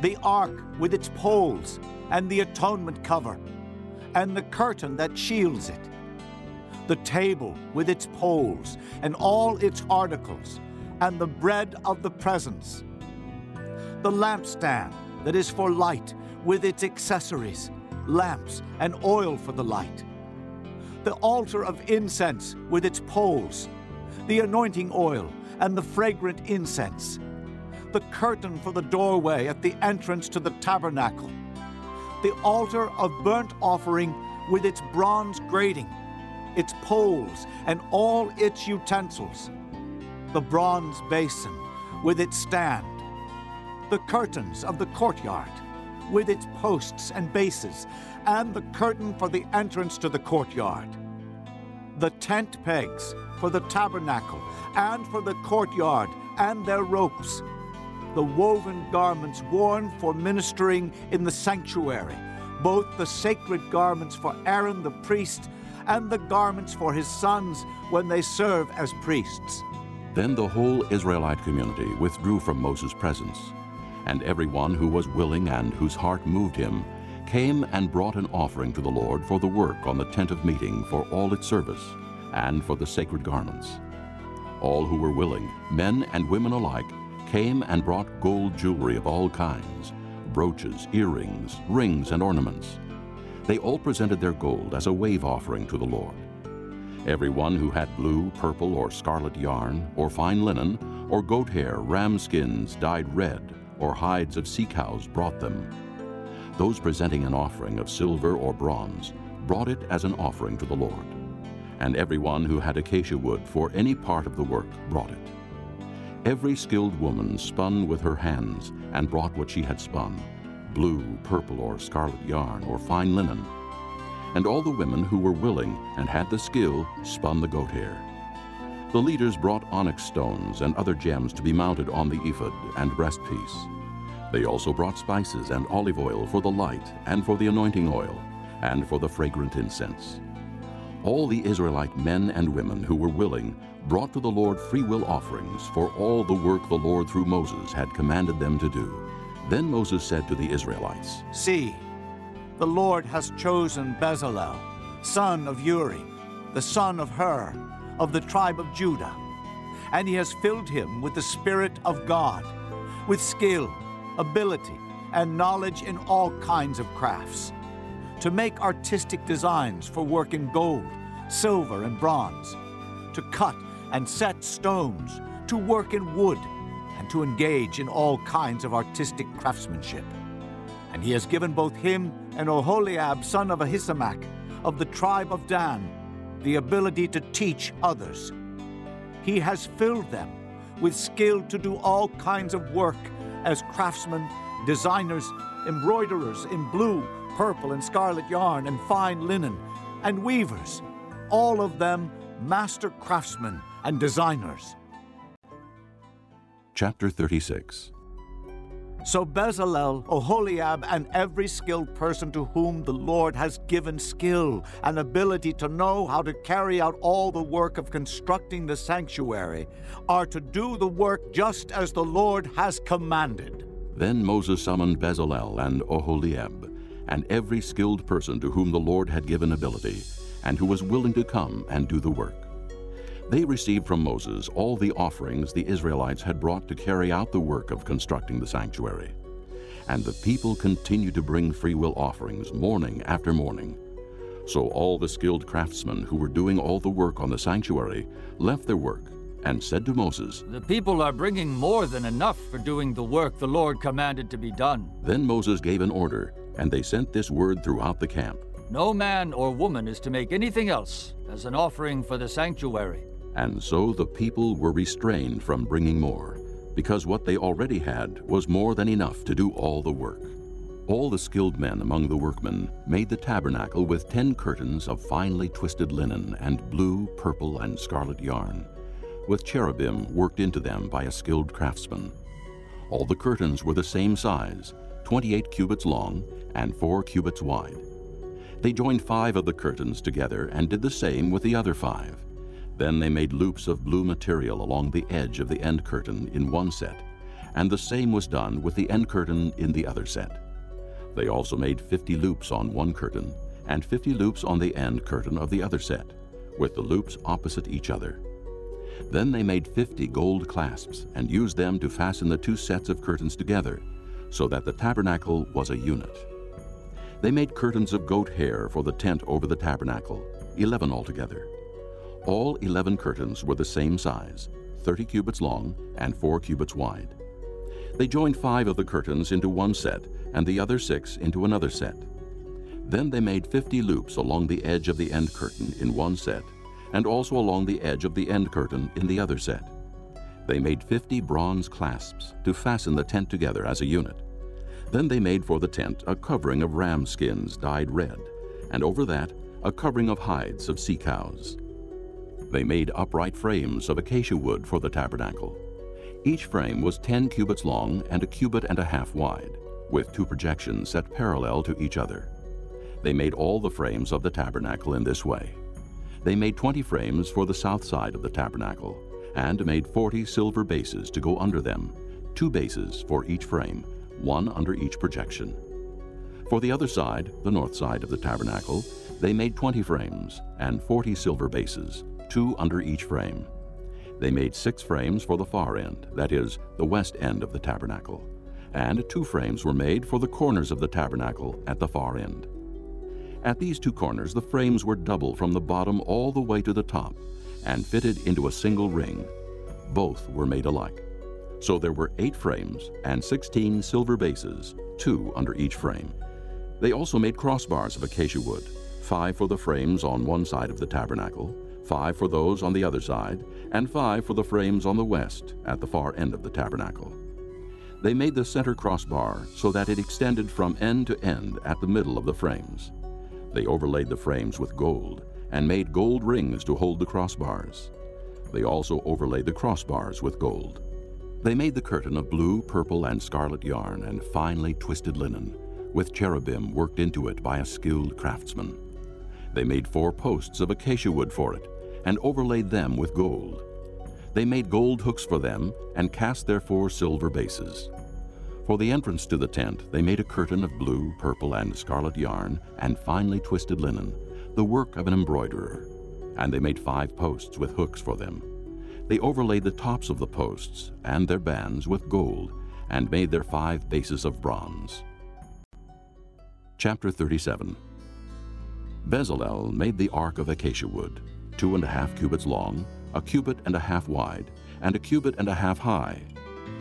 The ark with its poles and the atonement cover, and the curtain that shields it. The table with its poles and all its articles, and the bread of the presence. The lampstand that is for light with its accessories, lamps, and oil for the light. The altar of incense with its poles, the anointing oil, and the fragrant incense. The curtain for the doorway at the entrance to the tabernacle. The altar of burnt offering with its bronze grating, its poles, and all its utensils. The bronze basin with its stand the curtains of the courtyard, with its posts and bases, and the curtain for the entrance to the courtyard. The tent pegs for the tabernacle, and for the courtyard, and their ropes. The woven garments worn for ministering in the sanctuary, both the sacred garments for Aaron the priest, and the garments for his sons when they serve as priests. Then the whole Israelite community withdrew from Moses' presence and everyone who was willing and whose heart moved him came and brought an offering to the Lord for the work on the tent of meeting for all its service, and for the sacred garments. All who were willing, men and women alike, came and brought gold jewelry of all kinds, brooches, earrings, rings, and ornaments. They all presented their gold as a wave offering to the Lord. Everyone who had blue, purple, or scarlet yarn, or fine linen, or goat hair, ram skins dyed red, or hides of sea cows brought them. Those presenting an offering of silver or bronze brought it as an offering to the Lord. And everyone who had acacia wood for any part of the work brought it. Every skilled woman spun with her hands and brought what she had spun blue, purple, or scarlet yarn, or fine linen. And all the women who were willing and had the skill spun the goat hair. The leaders brought onyx stones and other gems to be mounted on the ephod and breastpiece. They also brought spices and olive oil for the light and for the anointing oil and for the fragrant incense. All the Israelite men and women who were willing brought to the Lord freewill offerings for all the work the Lord through Moses had commanded them to do. Then Moses said to the Israelites, See, the Lord has chosen Bezalel, son of Uri, the son of Hur, of the tribe of Judah, and he has filled him with the Spirit of God, with skill, ability, and knowledge in all kinds of crafts, to make artistic designs for work in gold, silver, and bronze, to cut and set stones, to work in wood, and to engage in all kinds of artistic craftsmanship. And he has given both him and Oholiab, son of Ahisamach, of the tribe of Dan, the ability to teach others. He has filled them with skill to do all kinds of work as craftsmen, designers, embroiderers in blue, purple, and scarlet yarn and fine linen, and weavers, all of them master craftsmen and designers. Chapter 36 so Bezalel, Oholiab, and every skilled person to whom the Lord has given skill and ability to know how to carry out all the work of constructing the sanctuary are to do the work just as the Lord has commanded. Then Moses summoned Bezalel and Oholiab, and every skilled person to whom the Lord had given ability, and who was willing to come and do the work. They received from Moses all the offerings the Israelites had brought to carry out the work of constructing the sanctuary. And the people continued to bring freewill offerings morning after morning. So all the skilled craftsmen who were doing all the work on the sanctuary left their work and said to Moses, The people are bringing more than enough for doing the work the Lord commanded to be done. Then Moses gave an order, and they sent this word throughout the camp No man or woman is to make anything else as an offering for the sanctuary. And so the people were restrained from bringing more, because what they already had was more than enough to do all the work. All the skilled men among the workmen made the tabernacle with ten curtains of finely twisted linen and blue, purple, and scarlet yarn, with cherubim worked into them by a skilled craftsman. All the curtains were the same size, 28 cubits long and 4 cubits wide. They joined five of the curtains together and did the same with the other five. Then they made loops of blue material along the edge of the end curtain in one set, and the same was done with the end curtain in the other set. They also made 50 loops on one curtain and 50 loops on the end curtain of the other set, with the loops opposite each other. Then they made 50 gold clasps and used them to fasten the two sets of curtains together, so that the tabernacle was a unit. They made curtains of goat hair for the tent over the tabernacle, 11 altogether. All 11 curtains were the same size, 30 cubits long and 4 cubits wide. They joined five of the curtains into one set and the other six into another set. Then they made 50 loops along the edge of the end curtain in one set, and also along the edge of the end curtain in the other set. They made 50 bronze clasps to fasten the tent together as a unit. Then they made for the tent a covering of ram skins dyed red, and over that a covering of hides of sea cows. They made upright frames of acacia wood for the tabernacle. Each frame was 10 cubits long and a cubit and a half wide, with two projections set parallel to each other. They made all the frames of the tabernacle in this way. They made 20 frames for the south side of the tabernacle, and made 40 silver bases to go under them, two bases for each frame, one under each projection. For the other side, the north side of the tabernacle, they made 20 frames and 40 silver bases, two under each frame. They made six frames for the far end, that is, the west end of the tabernacle, and two frames were made for the corners of the tabernacle at the far end. At these two corners, the frames were double from the bottom all the way to the top and fitted into a single ring. Both were made alike. So there were eight frames and 16 silver bases, two under each frame. They also made crossbars of acacia wood, five for the frames on one side of the tabernacle, five for those on the other side, and five for the frames on the west at the far end of the tabernacle. They made the center crossbar so that it extended from end to end at the middle of the frames. They overlaid the frames with gold and made gold rings to hold the crossbars. They also overlaid the crossbars with gold. They made the curtain of blue, purple, and scarlet yarn and finely twisted linen, with cherubim worked into it by a skilled craftsman. They made four posts of acacia wood for it and overlaid them with gold. They made gold hooks for them and cast their four silver bases. For the entrance to the tent, they made a curtain of blue, purple, and scarlet yarn and finely twisted linen, the work of an embroiderer. And they made five posts with hooks for them. They overlaid the tops of the posts and their bands with gold and made their five bases of bronze. Chapter 37 Bezalel made the ark of acacia wood two and a half cubits long, a cubit and a half wide, and a cubit and a half high.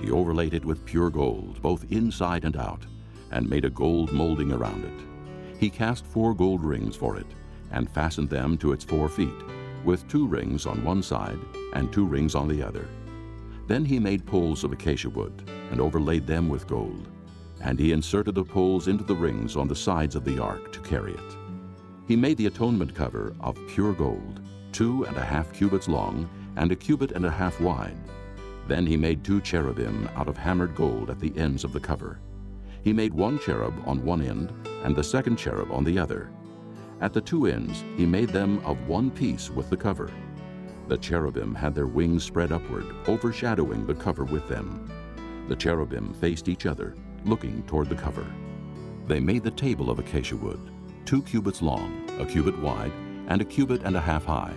He overlaid it with pure gold, both inside and out, and made a gold molding around it. He cast four gold rings for it, and fastened them to its four feet, with two rings on one side and two rings on the other. Then he made poles of acacia wood, and overlaid them with gold. And he inserted the poles into the rings on the sides of the ark to carry it. He made the atonement cover of pure gold, two and a half cubits long and a cubit and a half wide. Then he made two cherubim out of hammered gold at the ends of the cover. He made one cherub on one end and the second cherub on the other. At the two ends he made them of one piece with the cover. The cherubim had their wings spread upward, overshadowing the cover with them. The cherubim faced each other, looking toward the cover. They made the table of acacia wood, two cubits long, a cubit wide, and a cubit and a half high.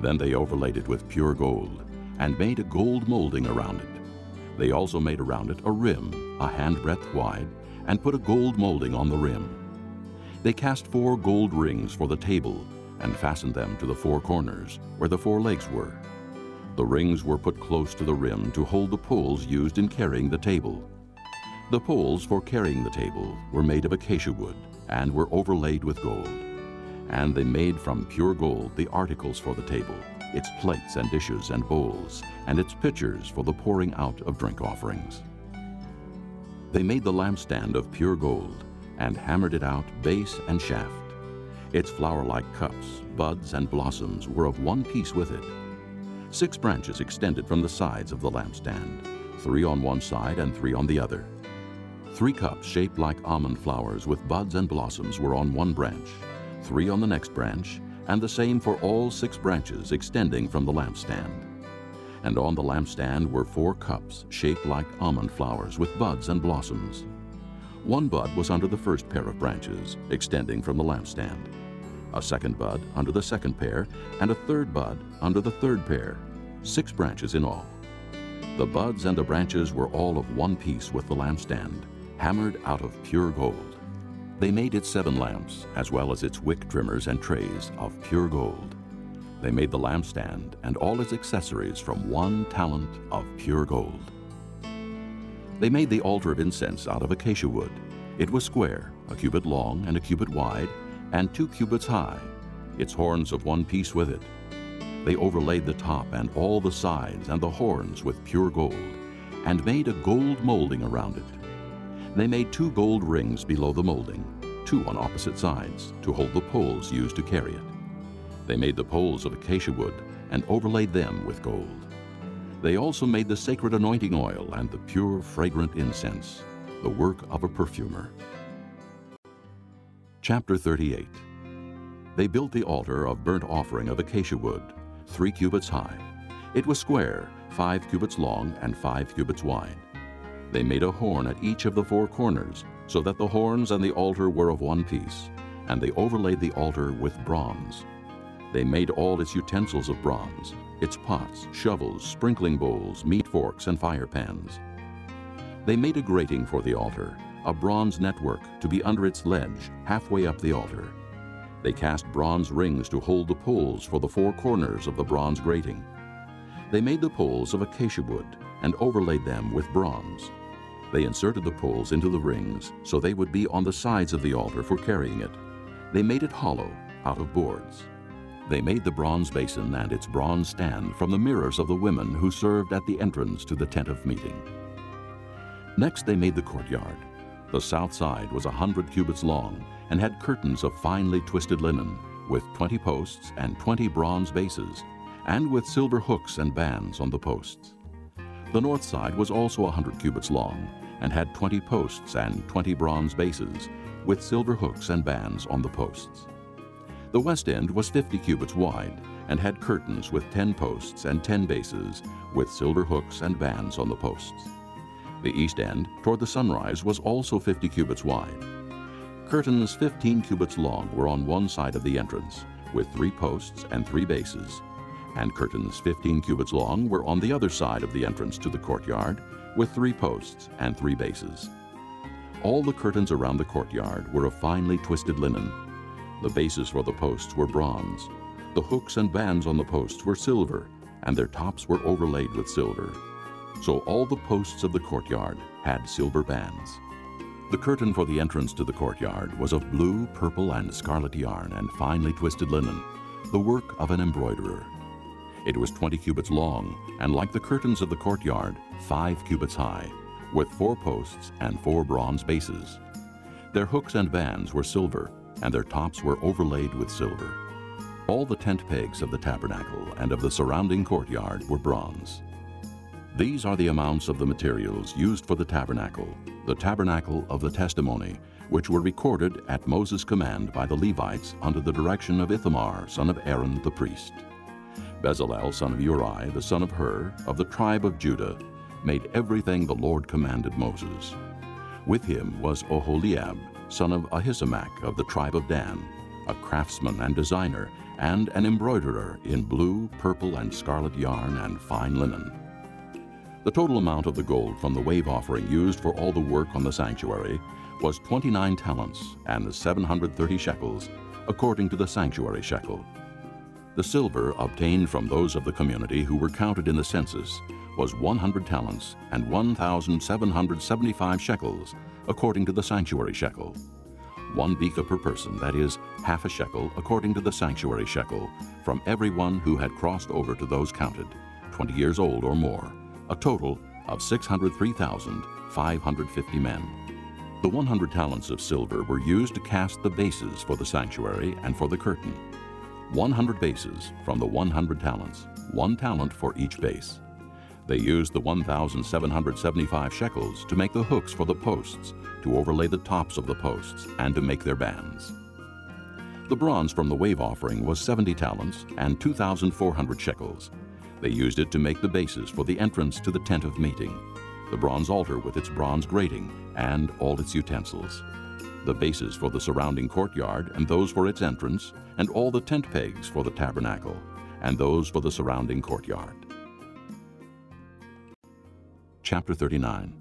Then they overlaid it with pure gold, and made a gold molding around it. They also made around it a rim, a handbreadth wide, and put a gold molding on the rim. They cast four gold rings for the table, and fastened them to the four corners, where the four legs were. The rings were put close to the rim to hold the poles used in carrying the table. The poles for carrying the table were made of acacia wood, and were overlaid with gold and they made from pure gold the articles for the table, its plates and dishes and bowls, and its pitchers for the pouring out of drink offerings. They made the lampstand of pure gold, and hammered it out base and shaft. Its flower-like cups, buds, and blossoms were of one piece with it. Six branches extended from the sides of the lampstand, three on one side and three on the other. Three cups shaped like almond flowers with buds and blossoms were on one branch, three on the next branch, and the same for all six branches extending from the lampstand. And on the lampstand were four cups shaped like almond flowers with buds and blossoms. One bud was under the first pair of branches, extending from the lampstand, a second bud under the second pair, and a third bud under the third pair, six branches in all. The buds and the branches were all of one piece with the lampstand, hammered out of pure gold. They made its seven lamps, as well as its wick trimmers and trays, of pure gold. They made the lampstand and all its accessories from one talent of pure gold. They made the altar of incense out of acacia wood. It was square, a cubit long and a cubit wide, and two cubits high, its horns of one piece with it. They overlaid the top and all the sides and the horns with pure gold, and made a gold molding around it. They made two gold rings below the molding, two on opposite sides, to hold the poles used to carry it. They made the poles of acacia wood and overlaid them with gold. They also made the sacred anointing oil and the pure, fragrant incense, the work of a perfumer. Chapter 38 They built the altar of burnt offering of acacia wood, three cubits high. It was square, five cubits long and five cubits wide. They made a horn at each of the four corners, so that the horns and the altar were of one piece, and they overlaid the altar with bronze. They made all its utensils of bronze, its pots, shovels, sprinkling bowls, meat forks, and fire pans. They made a grating for the altar, a bronze network to be under its ledge, halfway up the altar. They cast bronze rings to hold the poles for the four corners of the bronze grating. They made the poles of acacia wood and overlaid them with bronze. They inserted the poles into the rings so they would be on the sides of the altar for carrying it. They made it hollow out of boards. They made the bronze basin and its bronze stand from the mirrors of the women who served at the entrance to the tent of meeting. Next, they made the courtyard. The south side was a hundred cubits long and had curtains of finely twisted linen, with twenty posts and twenty bronze bases, and with silver hooks and bands on the posts. The north side was also a hundred cubits long, and had twenty posts and twenty bronze bases, with silver hooks and bands on the posts. The west end was fifty cubits wide, and had curtains with ten posts and ten bases, with silver hooks and bands on the posts. The east end, toward the sunrise, was also fifty cubits wide. Curtains fifteen cubits long were on one side of the entrance, with three posts and three bases, and curtains fifteen cubits long were on the other side of the entrance to the courtyard, with three posts and three bases. All the curtains around the courtyard were of finely twisted linen. The bases for the posts were bronze. The hooks and bands on the posts were silver, and their tops were overlaid with silver. So all the posts of the courtyard had silver bands. The curtain for the entrance to the courtyard was of blue, purple, and scarlet yarn and finely twisted linen, the work of an embroiderer. It was twenty cubits long, and like the curtains of the courtyard, five cubits high, with four posts and four bronze bases. Their hooks and bands were silver, and their tops were overlaid with silver. All the tent pegs of the tabernacle and of the surrounding courtyard were bronze. These are the amounts of the materials used for the tabernacle, the tabernacle of the testimony, which were recorded at Moses' command by the Levites under the direction of Ithamar, son of Aaron the priest. Bezalel, son of Uri, the son of Hur, of the tribe of Judah, made everything the Lord commanded Moses. With him was Oholiab, son of Ahisamach of the tribe of Dan, a craftsman and designer, and an embroiderer in blue, purple, and scarlet yarn and fine linen. The total amount of the gold from the wave offering used for all the work on the sanctuary was 29 talents and 730 shekels, according to the sanctuary shekel. The silver obtained from those of the community who were counted in the census was 100 talents and 1,775 shekels, according to the sanctuary shekel. One beka per person, that is, half a shekel, according to the sanctuary shekel, from everyone who had crossed over to those counted, 20 years old or more, a total of 603,550 men. The 100 talents of silver were used to cast the bases for the sanctuary and for the curtain. 100 bases from the 100 talents, one talent for each base. They used the 1,775 shekels to make the hooks for the posts, to overlay the tops of the posts, and to make their bands. The bronze from the wave offering was 70 talents and 2,400 shekels. They used it to make the bases for the entrance to the tent of meeting, the bronze altar with its bronze grating and all its utensils, the bases for the surrounding courtyard and those for its entrance, and all the tent pegs for the tabernacle, and those for the surrounding courtyard. Chapter 39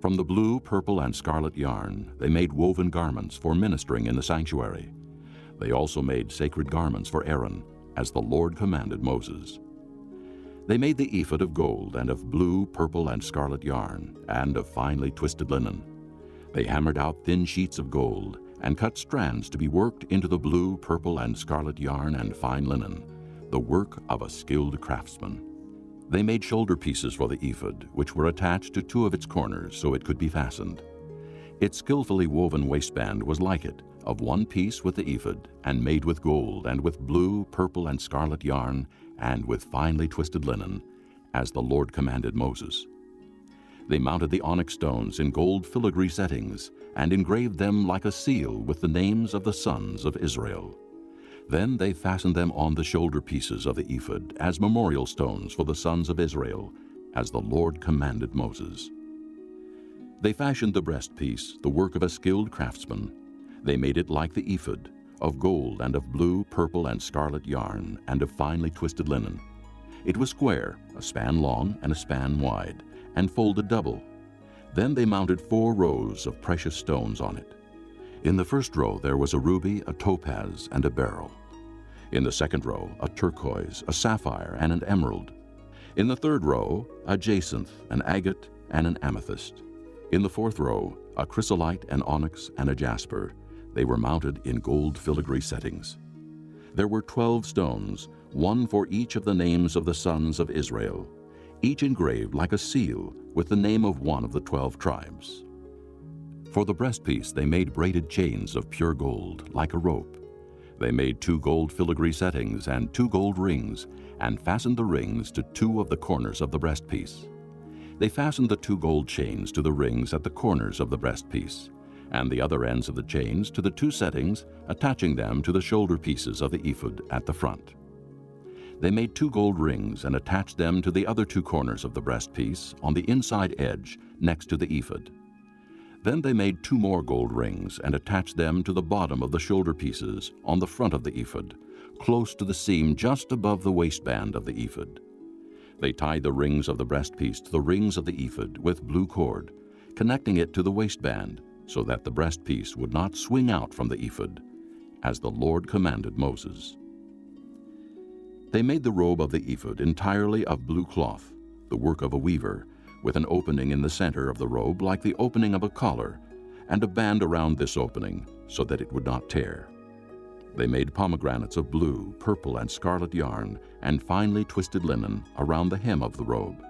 From the blue, purple, and scarlet yarn they made woven garments for ministering in the sanctuary. They also made sacred garments for Aaron, as the Lord commanded Moses. They made the ephod of gold and of blue, purple, and scarlet yarn, and of finely twisted linen. They hammered out thin sheets of gold, and cut strands to be worked into the blue, purple, and scarlet yarn and fine linen, the work of a skilled craftsman. They made shoulder pieces for the ephod, which were attached to two of its corners so it could be fastened. Its skillfully woven waistband was like it, of one piece with the ephod, and made with gold, and with blue, purple, and scarlet yarn, and with finely twisted linen, as the Lord commanded Moses. They mounted the onyx stones in gold filigree settings, and engraved them like a seal with the names of the sons of Israel. Then they fastened them on the shoulder pieces of the ephod as memorial stones for the sons of Israel, as the Lord commanded Moses. They fashioned the breastpiece, the work of a skilled craftsman. They made it like the ephod, of gold and of blue, purple, and scarlet yarn, and of finely twisted linen. It was square, a span long and a span wide, and folded double. Then they mounted four rows of precious stones on it. In the first row there was a ruby, a topaz, and a beryl. In the second row, a turquoise, a sapphire, and an emerald. In the third row, a jacinth, an agate, and an amethyst. In the fourth row, a chrysolite, an onyx, and a jasper. They were mounted in gold filigree settings. There were twelve stones, one for each of the names of the sons of Israel, each engraved like a seal with the name of one of the twelve tribes. For the breastpiece they made braided chains of pure gold, like a rope. They made two gold filigree settings and two gold rings, and fastened the rings to two of the corners of the breastpiece. They fastened the two gold chains to the rings at the corners of the breastpiece, and the other ends of the chains to the two settings, attaching them to the shoulder pieces of the ephod at the front. They made two gold rings and attached them to the other two corners of the breastpiece on the inside edge next to the ephod. Then they made two more gold rings and attached them to the bottom of the shoulder pieces on the front of the ephod, close to the seam just above the waistband of the ephod. They tied the rings of the breastpiece to the rings of the ephod with blue cord, connecting it to the waistband so that the breastpiece would not swing out from the ephod, as the Lord commanded Moses. They made the robe of the ephod entirely of blue cloth, the work of a weaver, with an opening in the center of the robe like the opening of a collar, and a band around this opening so that it would not tear. They made pomegranates of blue, purple, and scarlet yarn, and finely twisted linen around the hem of the robe.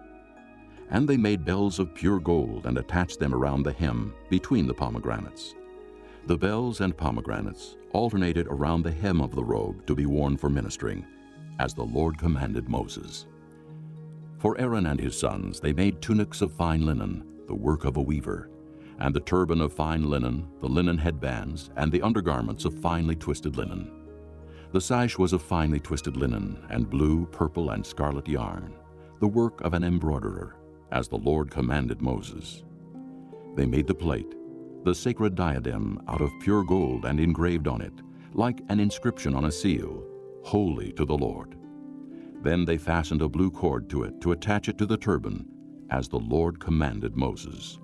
And they made bells of pure gold and attached them around the hem between the pomegranates. The bells and pomegranates alternated around the hem of the robe to be worn for ministering, as the Lord commanded Moses. For Aaron and his sons they made tunics of fine linen, the work of a weaver, and the turban of fine linen, the linen headbands, and the undergarments of finely twisted linen. The sash was of finely twisted linen, and blue, purple, and scarlet yarn, the work of an embroiderer, as the Lord commanded Moses. They made the plate, the sacred diadem, out of pure gold and engraved on it, like an inscription on a seal, Holy to the Lord. Then they fastened a blue cord to it to attach it to the turban, as the Lord commanded Moses.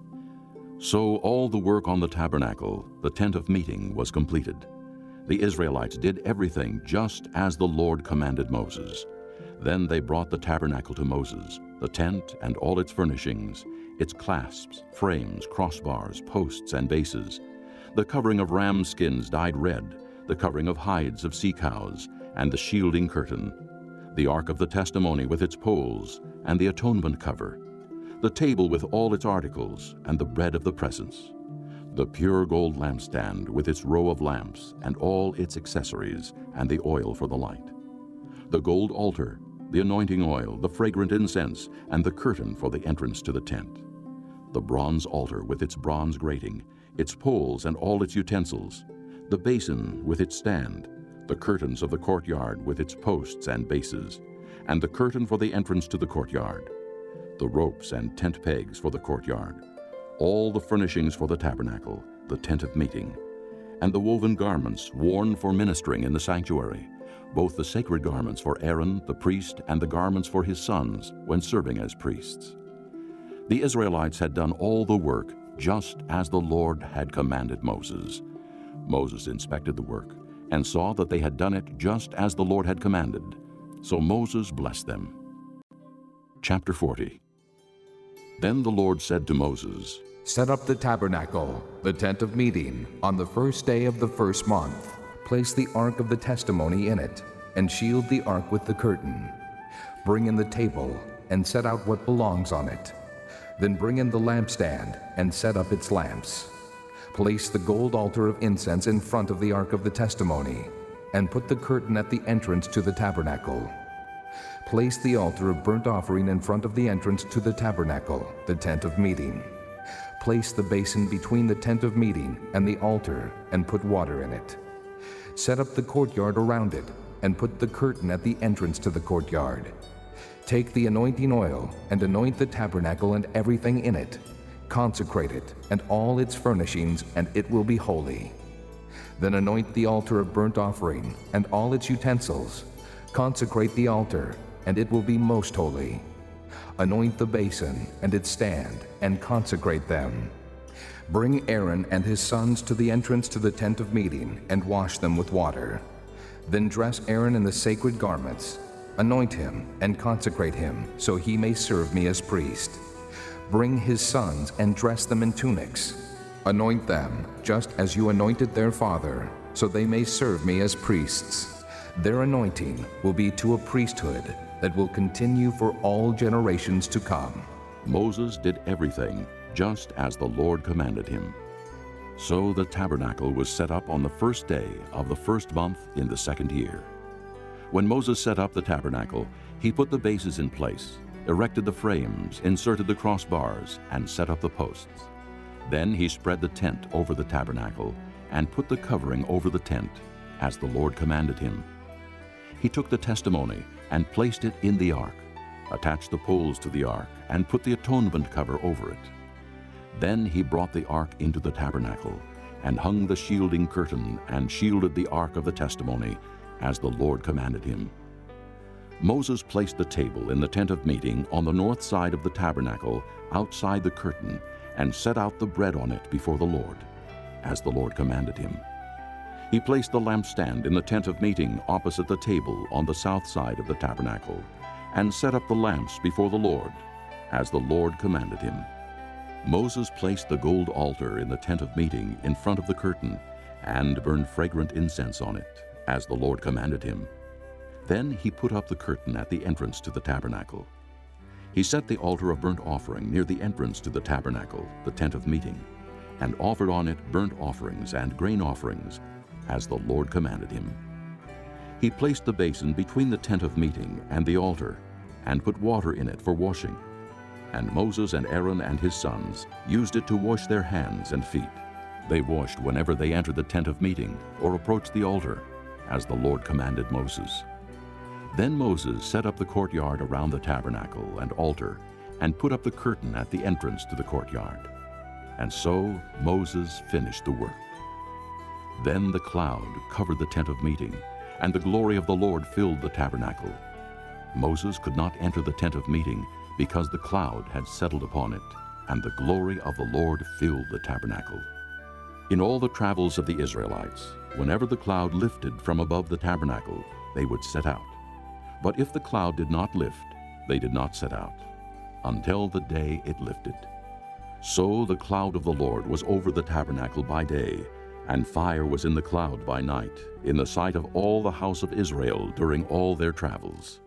So all the work on the tabernacle, the tent of meeting, was completed. The Israelites did everything just as the Lord commanded Moses. Then they brought the tabernacle to Moses, the tent and all its furnishings, its clasps, frames, crossbars, posts, and bases, the covering of ram skins dyed red, the covering of hides of sea cows, and the shielding curtain, the ark of the testimony with its poles, and the atonement cover, the table with all its articles, and the bread of the presence, the pure gold lampstand with its row of lamps and all its accessories, and the oil for the light, the gold altar, the anointing oil, the fragrant incense, and the curtain for the entrance to the tent, the bronze altar with its bronze grating, its poles and all its utensils, the basin with its stand, the curtains of the courtyard with its posts and bases, and the curtain for the entrance to the courtyard, the ropes and tent pegs for the courtyard, all the furnishings for the tabernacle, the tent of meeting, and the woven garments worn for ministering in the sanctuary, both the sacred garments for Aaron the priest and the garments for his sons when serving as priests. The Israelites had done all the work just as the Lord had commanded Moses. Moses inspected the work and saw that they had done it just as the Lord had commanded. So Moses blessed them. Chapter 40 Then the Lord said to Moses, Set up the tabernacle, the tent of meeting, on the first day of the first month. Place the ark of the testimony in it, and shield the ark with the curtain. Bring in the table, and set out what belongs on it. Then bring in the lampstand, and set up its lamps. Place the gold altar of incense in front of the ark of the testimony, and put the curtain at the entrance to the tabernacle. Place the altar of burnt offering in front of the entrance to the tabernacle, the tent of meeting. Place the basin between the tent of meeting and the altar, and put water in it. Set up the courtyard around it, and put the curtain at the entrance to the courtyard. Take the anointing oil, and anoint the tabernacle and everything in it. Consecrate it, and all its furnishings, and it will be holy. Then anoint the altar of burnt offering, and all its utensils. Consecrate the altar, and it will be most holy. Anoint the basin and its stand, and consecrate them. Bring Aaron and his sons to the entrance to the tent of meeting, and wash them with water. Then dress Aaron in the sacred garments. Anoint him and consecrate him, so he may serve me as priest. Bring his sons and dress them in tunics. Anoint them, just as you anointed their father, so they may serve me as priests. Their anointing will be to a priesthood that will continue for all generations to come. Moses did everything just as the Lord commanded him. So the tabernacle was set up on the first day of the first month in the second year. When Moses set up the tabernacle, he put the bases in place, erected the frames, inserted the crossbars, and set up the posts. Then he spread the tent over the tabernacle and put the covering over the tent, as the Lord commanded him. He took the testimony and placed it in the ark, attached the poles to the ark, and put the atonement cover over it. Then he brought the ark into the tabernacle, and hung the shielding curtain, and shielded the ark of the testimony, as the Lord commanded him. Moses placed the table in the tent of meeting on the north side of the tabernacle, outside the curtain, and set out the bread on it before the Lord, as the Lord commanded him. He placed the lampstand in the tent of meeting opposite the table on the south side of the tabernacle, and set up the lamps before the Lord, as the Lord commanded him. Moses placed the gold altar in the tent of meeting in front of the curtain, and burned fragrant incense on it, as the Lord commanded him. Then he put up the curtain at the entrance to the tabernacle. He set the altar of burnt offering near the entrance to the tabernacle, the tent of meeting, and offered on it burnt offerings and grain offerings, as the Lord commanded him. He placed the basin between the tent of meeting and the altar, and put water in it for washing. And Moses and Aaron and his sons used it to wash their hands and feet. They washed whenever they entered the tent of meeting or approached the altar, as the Lord commanded Moses. Then Moses set up the courtyard around the tabernacle and altar, and put up the curtain at the entrance to the courtyard. And so Moses finished the work. Then the cloud covered the tent of meeting, and the glory of the Lord filled the tabernacle. Moses could not enter the tent of meeting because the cloud had settled upon it, and the glory of the Lord filled the tabernacle. In all the travels of the Israelites, whenever the cloud lifted from above the tabernacle, they would set out. But if the cloud did not lift, they did not set out, until the day it lifted. So the cloud of the Lord was over the tabernacle by day, and fire was in the cloud by night, in the sight of all the house of Israel during all their travels.